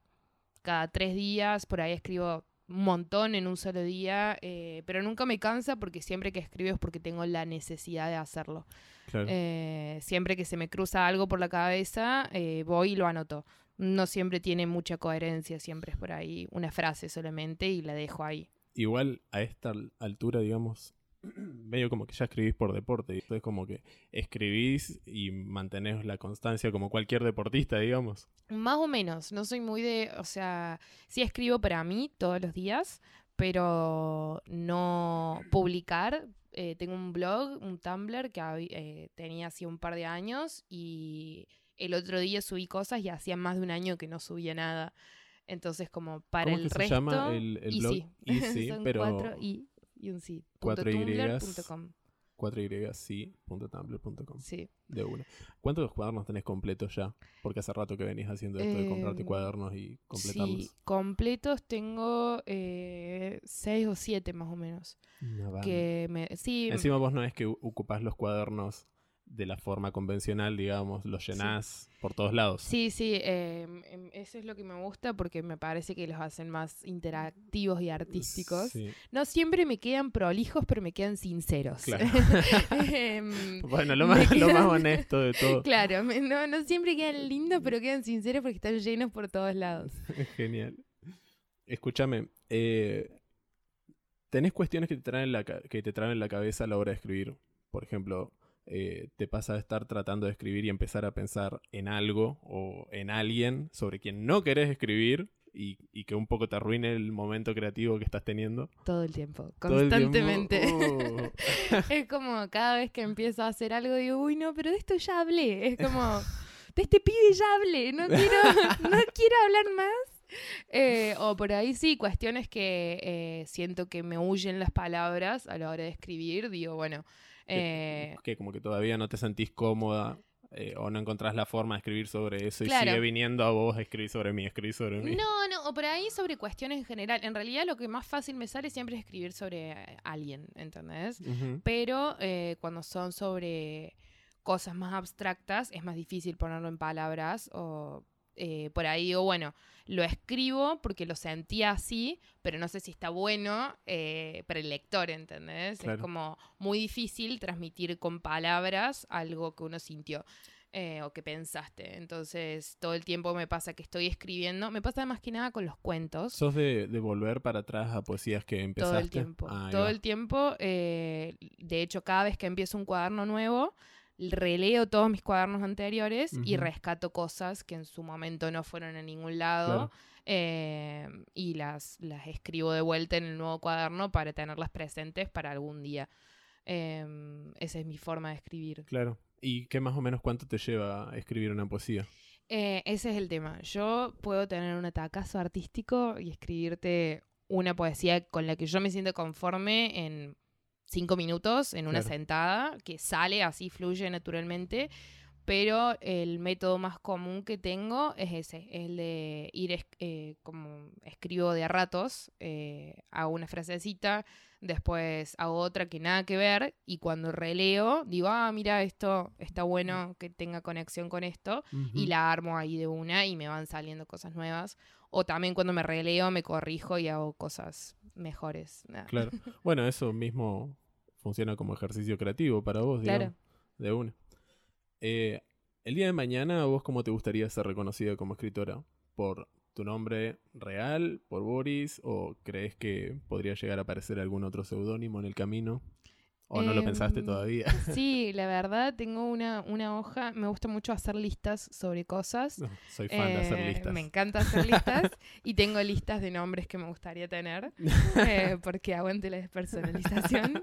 cada tres días, por ahí escribo un montón en un solo día, eh, pero nunca me cansa porque siempre que escribo es porque tengo la necesidad de hacerlo. Claro. Eh, siempre que se me cruza algo por la cabeza, eh, voy y lo anoto. no siempre tiene mucha coherencia, siempre es por ahí una frase solamente y la dejo ahí. Igual a esta al- altura, digamos, medio como que ya escribís por deporte. Entonces como que escribís y mantenés la constancia como cualquier deportista, digamos. Más o menos, no soy muy de, o sea, sí escribo para mí todos los días, pero no publicar. Eh, tengo un blog, un Tumblr que eh, tenía así un par de años y el otro día subí cosas y hacía más de un año que no subía nada. Entonces, como para ¿Cómo el que resto, se llama el, el blog? Easy. Easy, Son pero cuatro y un sí. cuatro punto Ys. tumblr punto com. 4yc.tumblr.com Sí. de una. ¿Cuántos cuadernos tenés completos ya? Porque hace rato que venís haciendo esto de comprarte Em, cuadernos y completarlos. Sí, completos tengo eh, seis o siete más o menos. Que me, sí, Encima vos no es que ocupás los cuadernos de la forma convencional, digamos, los llenás por todos lados. sí, sí, eh, em, eso es lo que me gusta porque me parece que los hacen más interactivos y artísticos. Sí. No siempre me quedan prolijos, pero me quedan sinceros. Claro. Em, Bueno, lo más, lo más quedan- honesto de todo. Claro, me- no, no siempre quedan lindos, pero quedan sinceros porque están llenos por todos lados. Genial. Escúchame, eh, ¿tenés cuestiones que te, traen la, que te traen en la cabeza a la hora de escribir? Por ejemplo, eh, ¿te pasa de estar tratando de escribir y empezar a pensar en algo o en alguien sobre quien no querés escribir y, y que un poco te arruine el momento creativo que estás teniendo? Todo el tiempo, Todo el tiempo. constantemente. Oh. es como cada vez que empiezo a hacer algo digo, uy, no, pero de esto ya hablé. Es como, de este pibe ya hablé, no quiero, no quiero hablar más. Eh, o por ahí sí, cuestiones que eh, siento que me huyen las palabras a la hora de escribir. Digo, bueno, eh, que como que todavía no te sentís cómoda eh, o no encontrás la forma de escribir sobre eso y sigue viniendo a vos a escribir sobre mí, escribir sobre mí. no, no, o por ahí sobre cuestiones en general. En realidad lo que más fácil me sale siempre es escribir sobre eh, alguien, ¿entendés? Pero eh, cuando son sobre cosas más abstractas es más difícil ponerlo en palabras o eh, por ahí digo, bueno, lo escribo porque lo sentía así, pero no sé si está bueno eh, para el lector, ¿entendés? Claro. Es como muy difícil transmitir con palabras algo que uno sintió. eh, o que pensaste. Entonces, todo el tiempo me pasa que estoy escribiendo. Me pasa más que nada con los cuentos. ¿Sos de, de volver para atrás a poesías que empezaste? Todo el tiempo. Ah, todo va. el tiempo. eh, de hecho, cada vez que empiezo un cuaderno nuevo, releo todos mis cuadernos anteriores y rescato cosas que en su momento no fueron a ningún lado. Claro. eh, y las, las escribo de vuelta en el nuevo cuaderno para tenerlas presentes para algún día. Eh, esa es mi forma de escribir. Claro. ¿Y qué más o menos cuánto te lleva a escribir una poesía? Eh, ese es el tema. Yo puedo tener un atacazo artístico y escribirte una poesía con la que yo me siento conforme en cinco minutos, en una Claro. sentada, que sale así, fluye naturalmente. Pero el método más común que tengo es ese, el de ir, es- eh, como escribo de a ratos, eh, hago una frasecita, después hago otra que nada que ver, y cuando releo, digo, ah, mira, esto está bueno que tenga conexión con esto, y Ujú. la armo ahí de una y me van saliendo cosas nuevas. O también cuando me releo me corrijo y hago cosas mejores. Nah. Claro. Bueno, eso mismo funciona como ejercicio creativo para vos, digamos. Claro. De una. Eh, el día de mañana, ¿a vos cómo te gustaría ser reconocida como escritora? ¿Por tu nombre real? ¿Por Boris? ¿O crees que podría llegar a aparecer algún otro seudónimo en el camino? ¿O no lo pensaste Em, todavía? Sí, la verdad, tengo una, una hoja. Me gusta mucho hacer listas sobre cosas. No, soy fan de hacer Eh, listas. Me encanta hacer listas y tengo listas de nombres que me gustaría tener eh, porque aguante la despersonalización.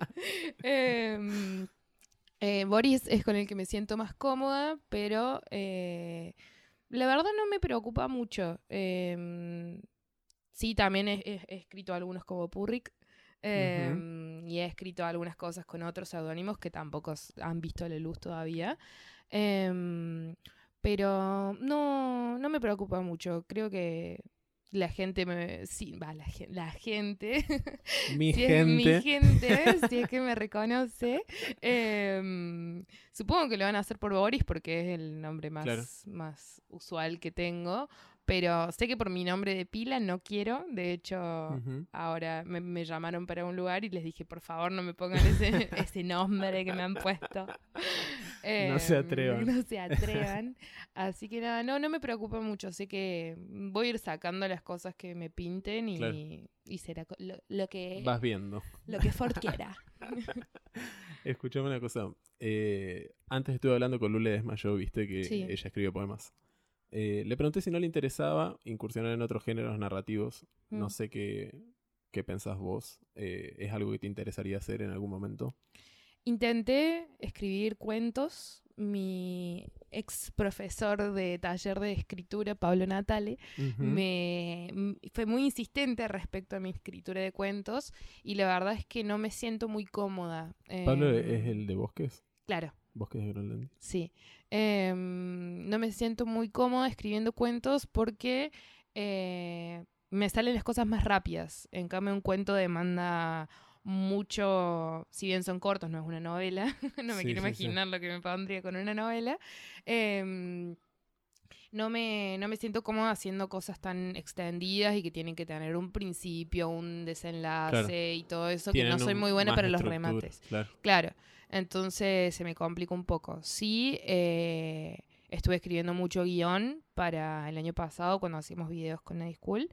Em, eh, Boris es con el que me siento más cómoda, pero la verdad no me preocupa mucho. Em, sí, también he, he- he escrito algunos como Em, Y he escrito algunas cosas con otros seudónimos que tampoco han visto la luz todavía. Em, pero no, no me preocupa mucho. Creo que la gente me. Sí, va, la, gen- la gente. Mi si es gente. mi gente, si es que me reconoce. em, supongo que lo van a hacer por Boris porque es el nombre más, Claro. más usual que tengo. Pero sé que por mi nombre de pila no quiero. De hecho, ahora me, me llamaron para un lugar y les dije, por favor, no me pongan ese, ese nombre que me han puesto. No se Em, atrevan. No se atrevan. Así que nada, no, no me preocupa mucho. Sé que voy a ir sacando las cosas que me pinten y, Claro. y será lo, lo que, Vas viendo. lo que Ford quiera. Escuchame una cosa. eh, antes estuve hablando con Lule Desmayó, viste que Sí. ella escribe poemas. Eh, le pregunté si no le interesaba incursionar en otros géneros narrativos. No Mm. sé qué, qué pensás vos. Eh, ¿Es algo que te interesaría hacer en algún momento? Intenté escribir cuentos. Mi ex profesor de taller de escritura, Pablo Natale, me fue muy insistente respecto a mi escritura de cuentos y la verdad es que no me siento muy cómoda. Pablo Em, es el de Bosques. Claro, Bosques de Groenlandia. sí. Em, no me siento muy cómoda escribiendo cuentos porque eh, me salen las cosas más rápidas. En cambio, un cuento demanda mucho, si bien son cortos, no es una novela, no me Sí, quiero sí, sí. imaginar lo que me pondría con una novela. Em, no me, no me siento cómoda haciendo cosas tan extendidas y que tienen que tener un principio, un desenlace y todo eso, que no soy muy buena para los remates. Claro. Claro, entonces se me complica un poco. Sí, eh, estuve escribiendo mucho guion para el año pasado cuando hacíamos videos con Night School.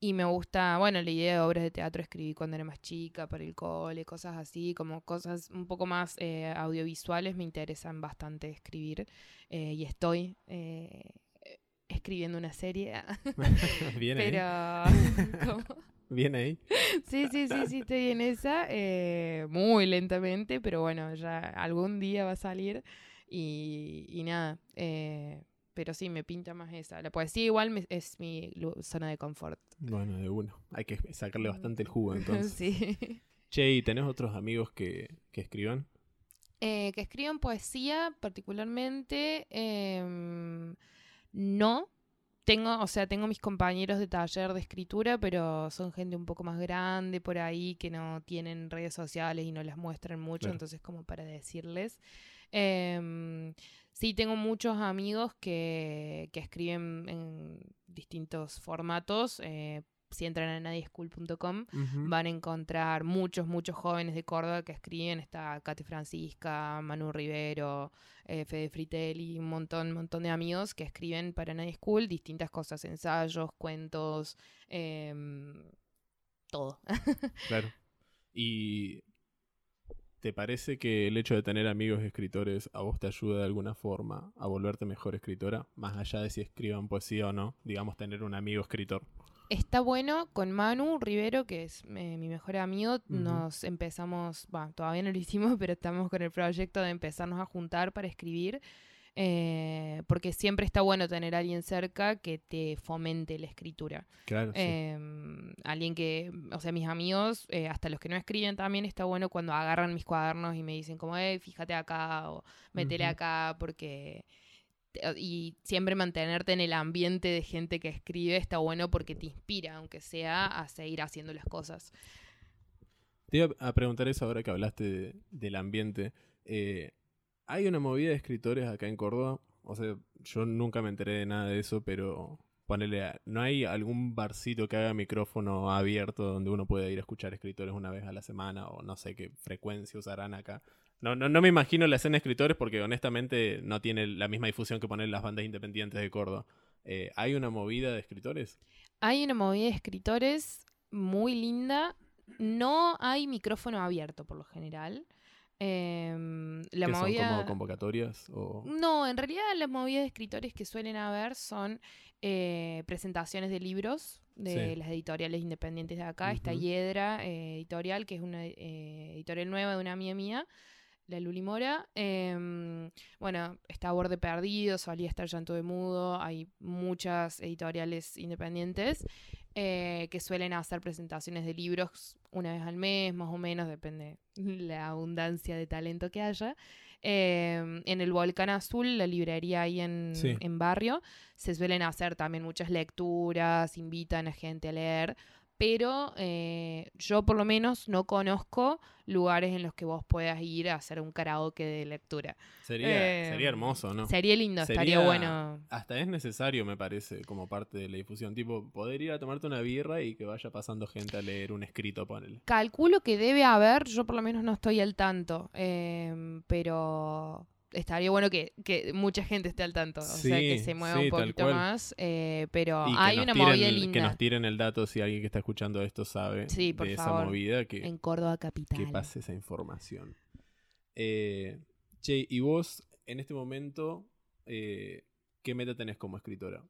Y me gusta, bueno, la idea de obras de teatro escribí cuando era más chica, para el cole, cosas así, como cosas un poco más eh, audiovisuales, me interesan bastante escribir. eh, y estoy eh, escribiendo una serie. Bien ahí. Pero... ¿cómo? Bien ahí. Sí, sí, sí, sí, estoy en esa. eh, muy lentamente, pero bueno, ya algún día va a salir. Y, y nada, eh, pero sí, me pinta más esa. La poesía igual me- es mi zona de confort. Bueno, de uno. Hay que sacarle bastante el jugo entonces. sí. Che, ¿y tenés otros amigos que, que escriban? Eh, que escriban poesía particularmente, em, no. Tengo, o sea, tengo mis compañeros de taller de escritura, pero son gente un poco más grande por ahí que no tienen redes sociales y no las muestran mucho, Claro. entonces como para decirles. Em, sí, tengo muchos amigos que, que escriben en distintos formatos. eh, si entran a nadieschool.com van a encontrar muchos, muchos jóvenes de Córdoba que escriben. Está Katy Francisca, Manu Rivero, eh, Fede Fritelli, un montón, montón de amigos que escriben para Night School distintas cosas, ensayos, cuentos, em, todo. Claro. ¿Y te parece que el hecho de tener amigos escritores a vos te ayuda de alguna forma a volverte mejor escritora? Más allá de si escriban poesía o no, digamos, tener un amigo escritor. Está bueno con Manu Rivero, que es eh, mi mejor amigo. Nos empezamos, bueno, todavía no lo hicimos, pero estamos con el proyecto de empezarnos a juntar para escribir. Eh, porque siempre está bueno tener a alguien cerca que te fomente la escritura. Claro, sí. Em, alguien que, o sea, mis amigos, eh, hasta los que no escriben también, está bueno cuando agarran mis cuadernos y me dicen como, eh, fíjate acá o métele Ujú. acá porque... Y siempre mantenerte en el ambiente de gente que escribe está bueno porque te inspira, aunque sea a seguir haciendo las cosas. Te iba a preguntar eso ahora que hablaste de- del ambiente. Eh, ¿Hay una movida de escritores acá en Córdoba? O sea, yo nunca me enteré de nada de eso, pero ponele, ¿no hay algún barcito que haga micrófono abierto donde uno pueda ir a escuchar escritores una vez a la semana o no sé qué frecuencia usarán acá? No, no, no me imagino la escena de escritores porque honestamente no tiene la misma difusión que poner las bandas independientes de Córdoba. Eh, ¿Hay una movida de escritores? Hay una movida de escritores muy linda. No hay micrófono abierto por lo general. La ¿Que son movida... como convocatorias? O... No, en realidad las movidas de escritores que suelen haber son eh, presentaciones de libros de Sí. las editoriales independientes de acá. Está Ujú. Hiedra eh, Editorial, que es una eh, editorial nueva de una amiga mía, la Luli Mora. Em, bueno, está Borde Perdido, solía estar Llanto de Mudo. Hay muchas editoriales independientes eh, que suelen hacer presentaciones de libros una vez al mes, más o menos, depende la abundancia de talento que haya. Eh, en el Volcán Azul, la librería ahí en, Sí. en barrio, se suelen hacer también muchas lecturas, invitan a gente a leer, pero eh, yo por lo menos no conozco lugares en los que vos puedas ir a hacer un karaoke de lectura. Sería, Eh, sería hermoso, ¿no? Sería lindo, estaría Sería- bueno. Hasta es necesario, me parece, como parte de la difusión. Tipo, poder ir a tomarte una birra y que vaya pasando gente a leer un escrito, ponele. Calculo que debe haber, yo por lo menos no estoy al tanto, em, pero estaría bueno que, que mucha gente esté al tanto, o sea, que se mueva sí, un poquito más, eh, pero hay una movida el- linda Que nos tiren el dato si alguien que está escuchando esto sabe Sí, por de favor. esa movida, que, en Córdoba Capital. que pase esa información. Eh, che, y vos, en este momento, eh, ¿qué meta tenés como escritora?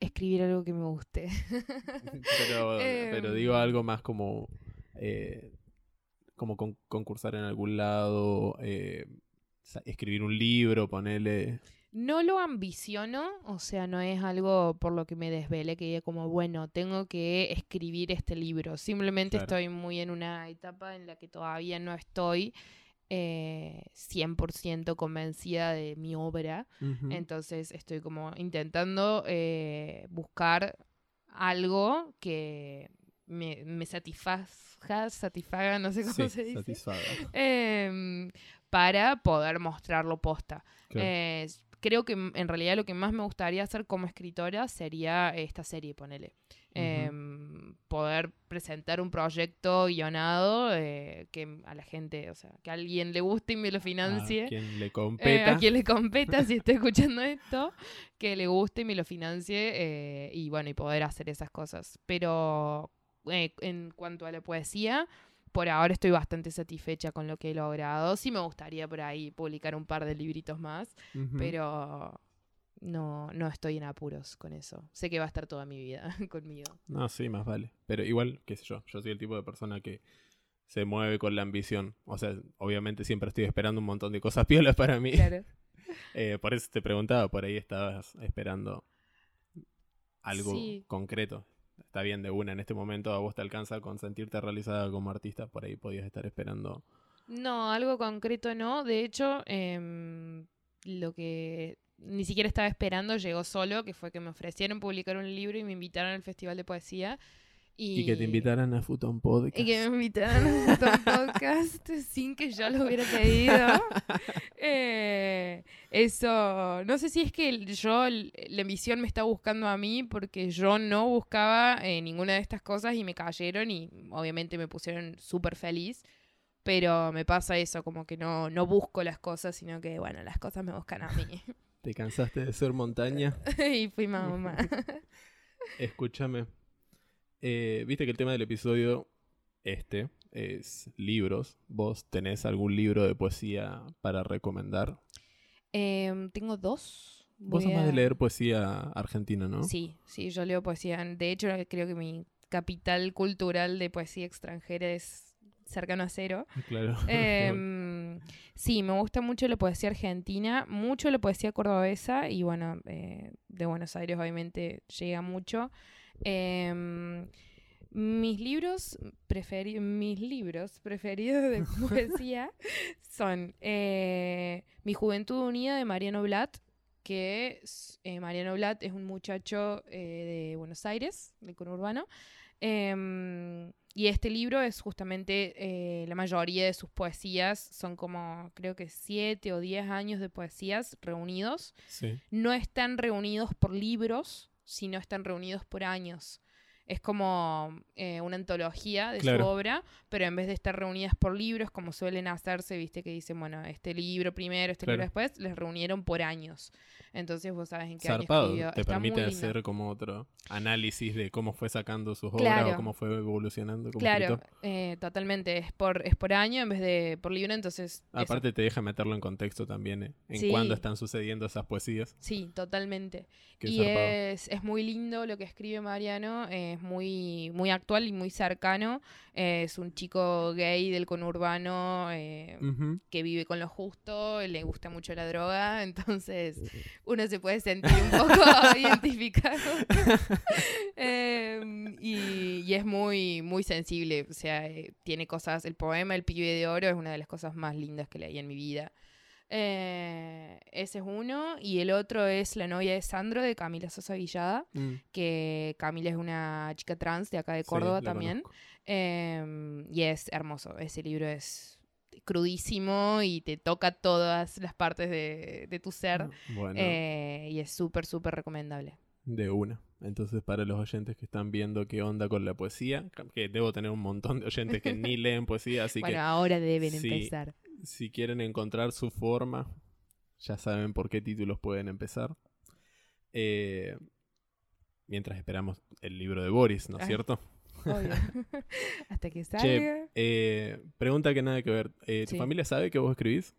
Escribir algo que me guste. Pero, pero Em. digo algo más como, como con- concursar en algún lado, escribir un libro, ponerle... No lo ambiciono, o sea, no es algo por lo que me desvele, que diga como, bueno, tengo que escribir este libro. Simplemente Claro. estoy muy en una etapa en la que todavía no estoy eh, 100% convencida de mi obra. Entonces estoy como intentando eh, buscar algo que me, me satisfaga, satisfaga, no sé cómo Sí, se dice. satisfaga. em, para poder mostrarlo posta. Claro. Eh, creo que en realidad lo que más me gustaría hacer como escritora sería esta serie, ponele. Em, poder presentar un proyecto guionado eh, que a la gente, o sea, que a alguien le guste y me lo financie. A quien le Eh, competa. a quien le competa si está escuchando esto, que le guste y me lo financie eh, y bueno, y poder hacer esas cosas. Pero eh, en cuanto a la poesía, por ahora estoy bastante satisfecha con lo que he logrado. Sí me gustaría por ahí publicar un par de libritos más, pero no, no estoy en apuros con eso. Sé que va a estar toda mi vida conmigo. No, sí, más vale. Pero igual, qué sé yo, yo soy el tipo de persona que se mueve con la ambición. O sea, obviamente siempre estoy esperando un montón de cosas piolas para mí. Claro. Eh, por eso te preguntaba, por ahí estabas esperando algo Sí. concreto. Está bien de una en este momento, a vos te alcanza con sentirte realizada como artista, por ahí podías estar esperando. No, algo concreto no. De hecho, em, lo que ni siquiera estaba esperando llegó solo, que fue que me ofrecieron publicar un libro y me invitaron al Festival de Poesía. Y, Y, que te invitaran a Futon Podcast. Y que me invitaron a un podcast sin que yo lo hubiera pedido. Eh, eso, no sé si es que yo, la emisión me está buscando a mí porque yo no buscaba eh, ninguna de estas cosas y me cayeron y obviamente me pusieron súper feliz. Pero me pasa eso, como que no, no busco las cosas, sino que, bueno, las cosas me buscan a mí. ¿Te cansaste de ser montaña? y fui mamá. Escúchame. Eh, Viste que el tema del episodio este es libros. ¿Vos tenés algún libro de poesía para recomendar? Em, tengo dos. Vos sos más de a- leer poesía argentina, ¿no? Sí, sí, yo leo poesía. De hecho, creo que mi capital cultural de poesía extranjera es cercano a cero. Claro. Em, sí, me gusta mucho la poesía argentina, mucho la poesía cordobesa y bueno, eh, de Buenos Aires obviamente llega mucho. Em, mis libros preferidos, mis libros preferidos de poesía son eh, Mi Juventud Unida de Mariano Blatt, que es- eh, Mariano Blatt es un muchacho eh, de Buenos Aires, del conurbano. Em, y este libro es justamente la mayoría de sus poesías, son como creo que siete o diez años de poesías reunidos. sí. No están reunidos por libros, sino están reunidos por años. Es como eh, una antología de Claro. su obra, pero en vez de estar reunidas por libros, como suelen hacerse, viste que dicen, bueno, este libro primero, este Claro. libro después, les reunieron por años. Entonces vos sabes en qué Zarpado. año escribió. Te Está permite hacer como otro análisis de cómo fue sacando sus obras Claro. o cómo fue evolucionando como Claro, eh, totalmente. Es por, es por año en vez de por libro, entonces... eso. Aparte te deja meterlo en contexto también, eh, en Sí. cuándo están sucediendo esas poesías. Sí, totalmente. Qué y es, es muy lindo lo que escribe Mariano, es muy, muy actual y muy cercano. Es un chico gay del conurbano eh, Ujú. que vive con lo justo, le gusta mucho la droga, entonces uno se puede sentir un poco identificado. Em, y, y es muy, muy sensible, o sea, eh, tiene cosas, el poema El pibe de oro es una de las cosas más lindas que leí en mi vida. Eh, ese es uno. Y el otro es La novia de Sandro de Camila Sosa Villada, Mm, que Camila es una chica trans de acá de Córdoba también. Em, y es hermoso. Ese libro es crudísimo y te toca todas las partes de, de tu ser. Bueno, Eh, y es súper, súper recomendable. de una. Entonces, para los oyentes que están viendo qué onda con la poesía, que debo tener un montón de oyentes que ni leen poesía, así bueno, que ahora deben sí. empezar. si quieren encontrar su forma, ya saben por qué títulos pueden empezar. Eh, mientras esperamos el libro de Boris, ¿no es Ay. cierto? Obvio. Hasta que salga. Che, eh, pregunta que nada que ver. Eh, ¿Tu Sí. familia sabe que vos escribís?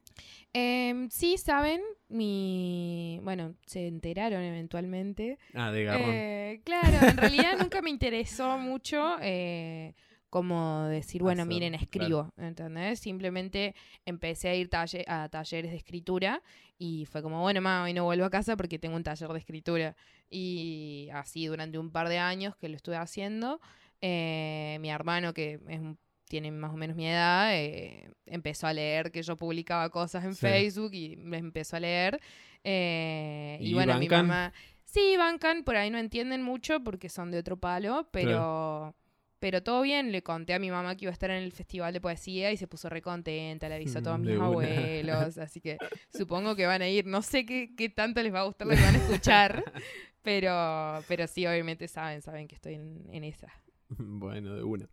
Em, sí, saben, mi... Bueno, se enteraron eventualmente. Ah, de garrón. Eh, claro, en realidad nunca me interesó mucho eh, como decir, bueno, Hacer, miren, escribo, ¿entendés? Simplemente empecé a ir talle- a talleres de escritura y fue como, bueno, ma, hoy no vuelvo a casa porque tengo un taller de escritura. Y así durante un par de años que lo estuve haciendo, eh, mi hermano, que es un- tiene más o menos mi edad, eh, empezó a leer que yo publicaba cosas en Sí. Facebook y me empezó a leer. eh, y, ¿Y bueno, mi bancan? mamá... Sí, bancan, por ahí no entienden mucho porque son de otro palo, pero... Pero todo bien, le conté a mi mamá que iba a estar en el festival de poesía y se puso recontenta, le avisó a todos Mm, mis una. abuelos, así que supongo que van a ir, no sé qué, qué tanto les va a gustar lo que van a escuchar, pero, pero sí, obviamente saben, saben que estoy en, en esa. bueno, de una.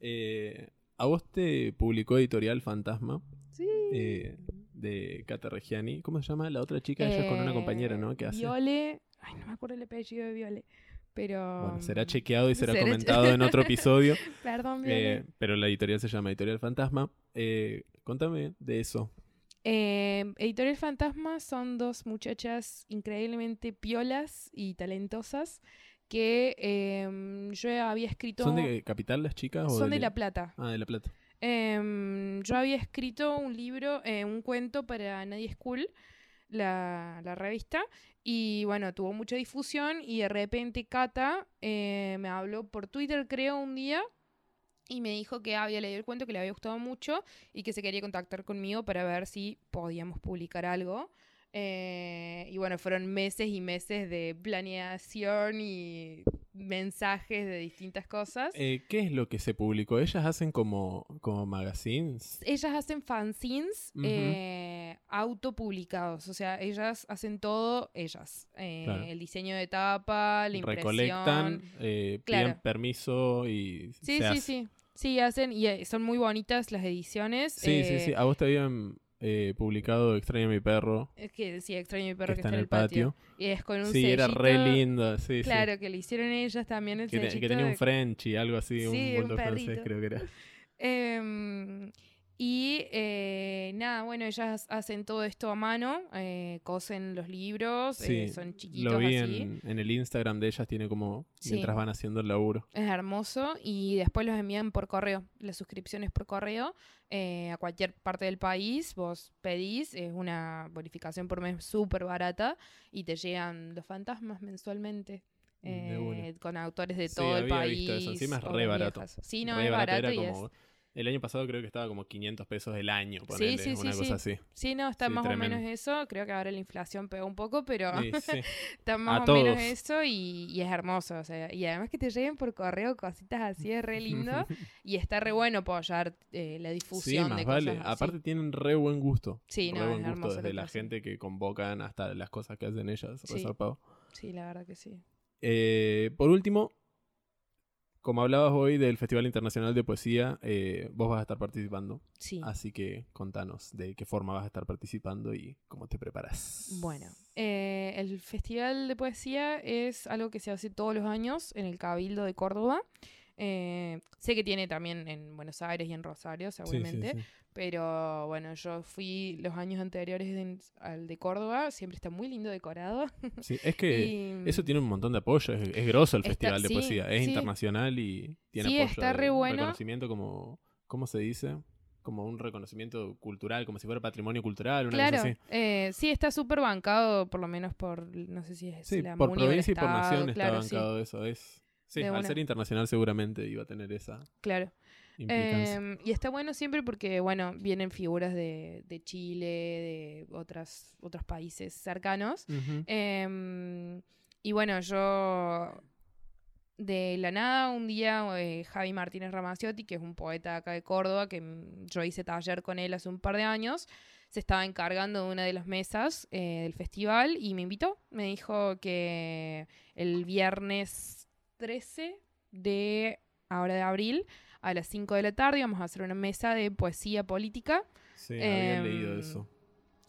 Eh, ¿A vos te publicó Editorial Fantasma Sí. eh, de Cata Reggiani? ¿Cómo se llama la otra chica? Ella es con una compañera, ¿no? Que hace. Viole, ay, no me acuerdo el apellido de Viole, pero... Bueno, será chequeado y será, comentado en otro episodio. Perdón, Viole. eh, pero la editorial se llama Editorial Fantasma. Eh, contame de eso. Eh, Editorial Fantasma son dos muchachas increíblemente piolas y talentosas que eh, yo había escrito... ¿Son de Capital las chicas? o son de La Plata. Ah, de La Plata. Em, yo había escrito un libro, eh, un cuento para Nadie School, la, la revista, y bueno, tuvo mucha difusión y de repente Cata eh, me habló por Twitter, creo, un día. Y me dijo que había leído el cuento, que le había gustado mucho y que se quería contactar conmigo para ver si podíamos publicar algo. Eh, y bueno, fueron meses y meses de planeación y mensajes de distintas cosas. Eh, ¿Qué es lo que se publicó? Ellas hacen como, como magazines. ellas hacen fanzines eh, autopublicados, o sea, ellas hacen todo ellas. Eh, Claro. El diseño de tapa, la impresión. Recolectan, Claro. piden permiso y Sí, se sí, hace. sí. Sí, hacen y son muy bonitas las ediciones. Sí, sí, sí. A vos te habían eh, publicado Extraña a mi perro, Es que sí, extraño mi perro que que, está en el patio. Y es con un Sí, era re linda, sí, sí. Claro, que le hicieron ellas también el Que, te- que tenía un French algo así, Sí, un bulldog francés creo que era. Em, y eh, nada, bueno, ellas hacen todo esto a mano, eh, cosen los libros, eh, son chiquitos Lo vi así. en, en el Instagram de ellas, tiene como Sí. mientras van haciendo el laburo. Es hermoso y después los envían por correo, las suscripciones por correo eh, a cualquier parte del país. Vos pedís, es una bonificación por mes súper barata y te llegan los fantasmas mensualmente. Con autores de Sí, todo el había país. visto eso. Encima es re barato. viejas. Sí, no, Re es barato, y como- es- El año pasado creo que estaba como 500 pesos el año, ponele, sí, sí, una sí. cosa así. Sí, no, está Sí, más o menos eso. Creo que ahora la inflación pegó un poco, pero Sí, sí. está más A o menos eso y, y es hermoso. O sea, y además que te lleguen por correo cositas así es re lindo y está re bueno apoyar eh, la Sí, difusión más de vale. cosas así. Aparte tienen re buen gusto. Sí, re no, buen es gusto hermoso desde la gente que convocan hasta las cosas que hacen ellas. Sí. resarpado. Sí, la verdad que sí. Eh, por último, como hablabas hoy del Festival Internacional de Poesía, eh, vos vas a estar participando. Sí. Así que contanos de qué forma vas a estar participando y cómo te preparas. Bueno, eh, el Festival de Poesía es algo que se hace todos los años en el Cabildo de Córdoba. Eh, sé que tiene también en Buenos Aires y en Rosario, Sí, sí, seguramente. sí. Pero bueno, yo fui los años anteriores al de Córdoba, siempre está muy lindo decorado. Sí, es que Y- eso tiene un montón de apoyo. Es, es grosso el Está- Festival de sí, Poesía. Es internacional y tiene apoyo. está re bueno. Reconocimiento como. ¿Cómo se dice? Como un reconocimiento cultural, como si fuera patrimonio cultural, una Claro, cosa así. eh, sí, está súper bancado, por lo menos por, no sé si es Sí, la por provincia y por nación está sí. bancado eso. Es, sí, al una. ser internacional seguramente iba a tener esa. Claro. implicancia. Em, y está bueno siempre porque, bueno, vienen figuras de, de Chile, de otras, otros países cercanos. Em, y bueno, yo de la nada, un día eh, Javi Martínez Ramaciotti, que es un poeta acá de Córdoba, que mm, yo hice taller con él hace un par de años, se estaba encargando de una de las mesas eh, del festival y me invitó. Me dijo que el viernes 13 de ahora de abril a las 5 de la tarde íbamos a hacer una mesa de poesía política. Sí, había em, leído eso.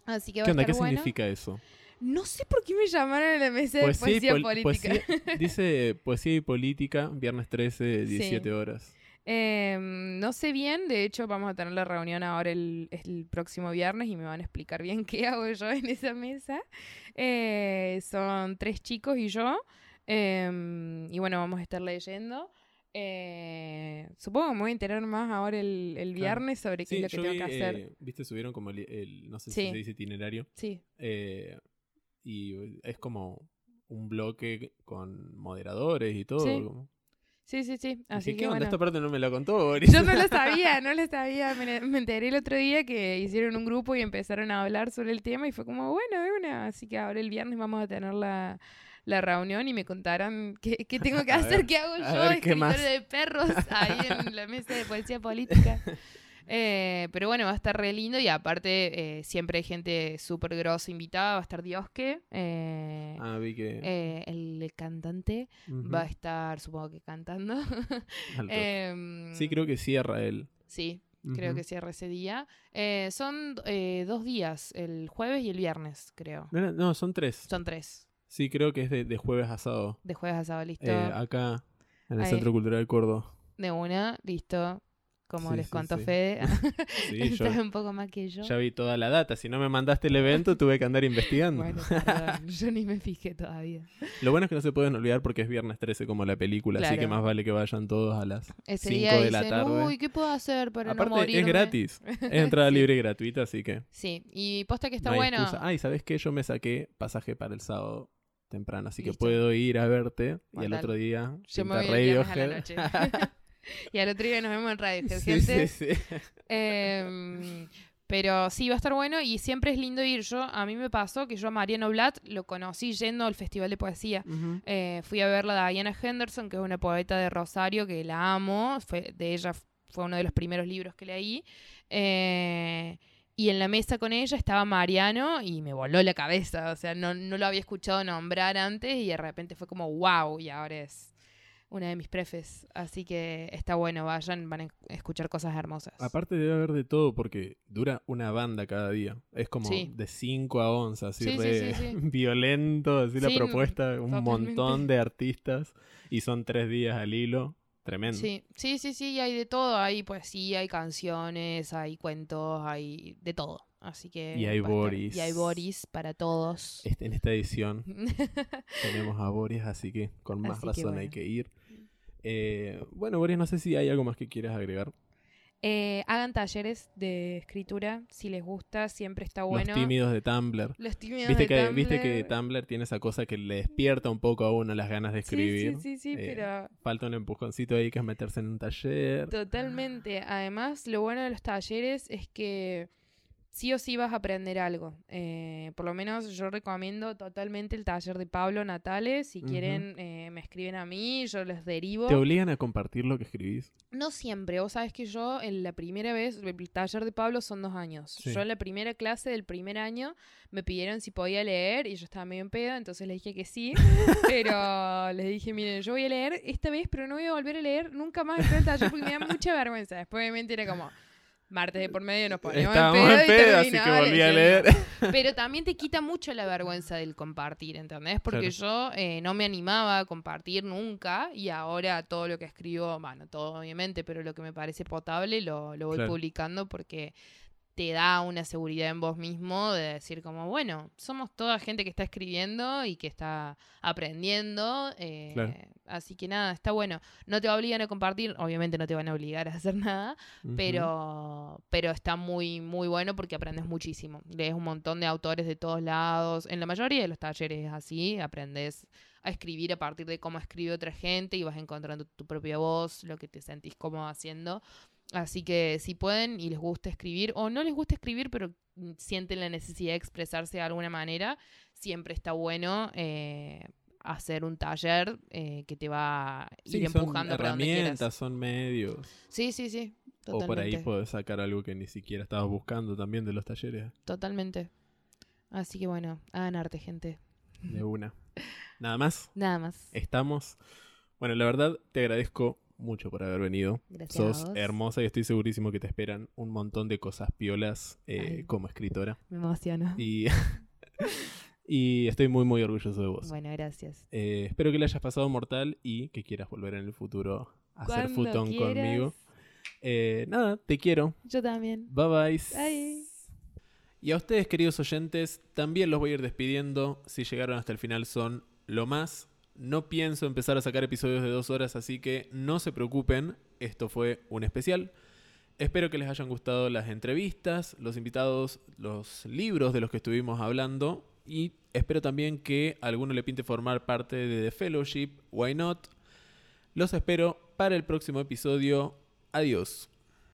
Así que va ¿Qué a onda? estar ¿Qué bueno. significa eso? No sé por qué me llamaron a la mesa de Poesía y poesía pol- política. poesía- dice poesía y política, viernes 13, 17 Sí. horas. Em, no sé bien, de hecho vamos a tener la reunión ahora el, el próximo viernes y me van a explicar bien qué hago yo en esa mesa. Eh, son tres chicos y yo. Em, y bueno, vamos a estar leyendo. Eh, supongo que me voy a enterar más ahora el, el Claro. viernes sobre qué Sí, es lo que yo tengo vi, que hacer. eh, viste, subieron como el, el- no sé Sí. si se dice itinerario. Sí, eh, y es como un bloque con moderadores y todo. Sí. como- sí, sí, sí. Dije, Así ¿qué que onda? bueno. Esta parte no me la contó Boris. Yo no lo sabía, no lo sabía. Me, me enteré el otro día que hicieron un grupo y empezaron a hablar sobre el tema y fue como, bueno, de una. Así que ahora el viernes vamos a tener la, la reunión y me contaron qué, qué tengo que hacer, ver, qué hago yo, ver, ¿qué escritora más? de perros, ahí en la mesa de poesía política. Eh, pero bueno, va a estar re lindo y aparte eh, siempre hay gente súper grosa invitada. Va a estar Diosque, eh, Ah, vi que. el cantante, va a estar, supongo que cantando. Em, sí, creo que cierra él. Sí, creo que cierra ese día. Son dos días, el jueves y el viernes, creo. No, son tres. Son tres, Sí, creo que es de, de jueves a sábado. de jueves a sábado, listo. Eh, acá, en el Ahí. Centro Cultural Córdoba. De una, listo. Como Sí, les sí, contó sí. Fede, Sí, yo sabe un poco más que yo. ya vi toda la data. Si no me mandaste el evento, tuve que andar investigando. Bueno, perdón, yo ni me fijé todavía. Lo bueno es que no se pueden olvidar porque es viernes 13 como la película, así que más vale que vayan todos a las Ese 5 día de la tarde. uy, ¿qué puedo hacer para Aparte, no morirme? es gratis. Es entrada libre y gratuita, así que Sí, y posta que está no bueno. excusa. Ay, ¿sabes qué? Yo me saqué pasaje para el sábado temprano, así que puedo ir a verte y al otro día Yo me voy viernes a la Radiohead. noche. y al otro día nos vemos en radio, sí, gente. sí, sí. Em, pero sí, va a estar bueno y siempre es lindo ir. Yo, a mí me pasó que yo a Mariano Blatt lo conocí yendo al Festival de Poesía. Eh, fui a ver a Diana Henderson, que es una poeta de Rosario que la amo. Fue, de ella fue uno de los primeros libros que leí. Eh, y en la mesa con ella estaba Mariano y me voló la cabeza. O sea, no, no lo había escuchado nombrar antes y de repente fue como wow. Y ahora es una de mis prefes. Así que está bueno, vayan, van a escuchar cosas hermosas. Aparte debe haber de todo porque dura una banda cada día. Es como Sí. de 5 a 11, así Sí, re violento, así la propuesta, un totalmente. montón de artistas y son tres días al hilo. Tremendo. Sí, sí, sí, sí, hay de todo, hay poesía, hay canciones, hay cuentos, hay de todo. Así que Y hay estar- Boris. Y hay Boris para todos. Este- en esta edición tenemos a Boris, así que con más Así que razón hay que ir. Eh, bueno, Boris, no sé si hay algo más que quieras agregar. Eh, hagan talleres de escritura, si les gusta, siempre está bueno. Los tímidos de Tumblr. Los tímidos Viste de que, viste que Tumblr. Tumblr tiene esa cosa que le despierta un poco a uno las ganas de escribir. Sí, sí, sí, sí, Eh, pero Falta un empujoncito ahí que es meterse en un taller. totalmente. Además, lo bueno de los talleres es que sí o sí vas a aprender algo. Eh, por lo menos yo recomiendo totalmente el taller de Pablo Natales. Si quieren, eh, me escriben a mí, yo les derivo. ¿Te obligan a compartir lo que escribís? No siempre, vos sabés que yo en la primera vez, el taller de Pablo son dos años. Sí. Yo en la primera clase del primer año me pidieron si podía leer y yo estaba medio en pedo, entonces les dije que sí. pero les dije, miren, yo voy a leer esta vez, pero no voy a volver a leer nunca más del taller porque me da mucha vergüenza. Después obviamente era como, martes de por medio nos poníamos Estábamos en pedo, en y pedo, así que volví a leer. Pero también te quita mucho la vergüenza del compartir, ¿entendés? Porque yo eh, no me animaba a compartir nunca y ahora todo lo que escribo, bueno, todo obviamente, pero lo que me parece potable lo, lo voy Claro. publicando porque te da una seguridad en vos mismo de decir como, bueno, somos toda gente que está escribiendo y que está aprendiendo. eh, Claro. Así que nada, está bueno. No te obligan a compartir, obviamente no te van a obligar a hacer nada, pero, pero está muy, muy bueno porque aprendes muchísimo. Lees un montón de autores de todos lados. En la mayoría de los talleres es así, aprendes a escribir a partir de cómo escribe otra gente y vas encontrando tu propia voz, lo que te sentís cómodo haciendo. Así que si pueden y les gusta escribir, o no les gusta escribir, pero mm, sienten la necesidad de expresarse de alguna manera, siempre está bueno eh, hacer un taller eh, que te va a ir Sí, son empujando para donde quieras. herramientas, son medios. Sí, sí, sí. O por ahí podés sacar algo que ni siquiera estabas buscando también de los talleres. Totalmente. Así que bueno, hagan arte, gente. De una. Nada más. Nada más. Estamos. Bueno, la verdad, te agradezco mucho por haber venido. Gracias. a Sos vos. hermosa y estoy segurísimo que te esperan un montón de cosas piolas eh, como escritora. Me emociono. Y, y estoy muy, muy orgulloso de vos. Bueno, gracias. Eh, espero que le hayas pasado mortal y que quieras volver en el futuro a hacer futón quieras. conmigo. Eh, nada, te quiero. Yo también. Bye bye. Bye. Y a ustedes, queridos oyentes, también los voy a ir despidiendo. Si llegaron hasta el final son lo más. No pienso empezar a sacar episodios de dos horas, así que no se preocupen. Esto fue un especial. Espero que les hayan gustado las entrevistas, los invitados, los libros de los que estuvimos hablando. Y espero también que alguno le pinte formar parte de The Fellowship. Why not? Los espero para el próximo episodio. Adiós.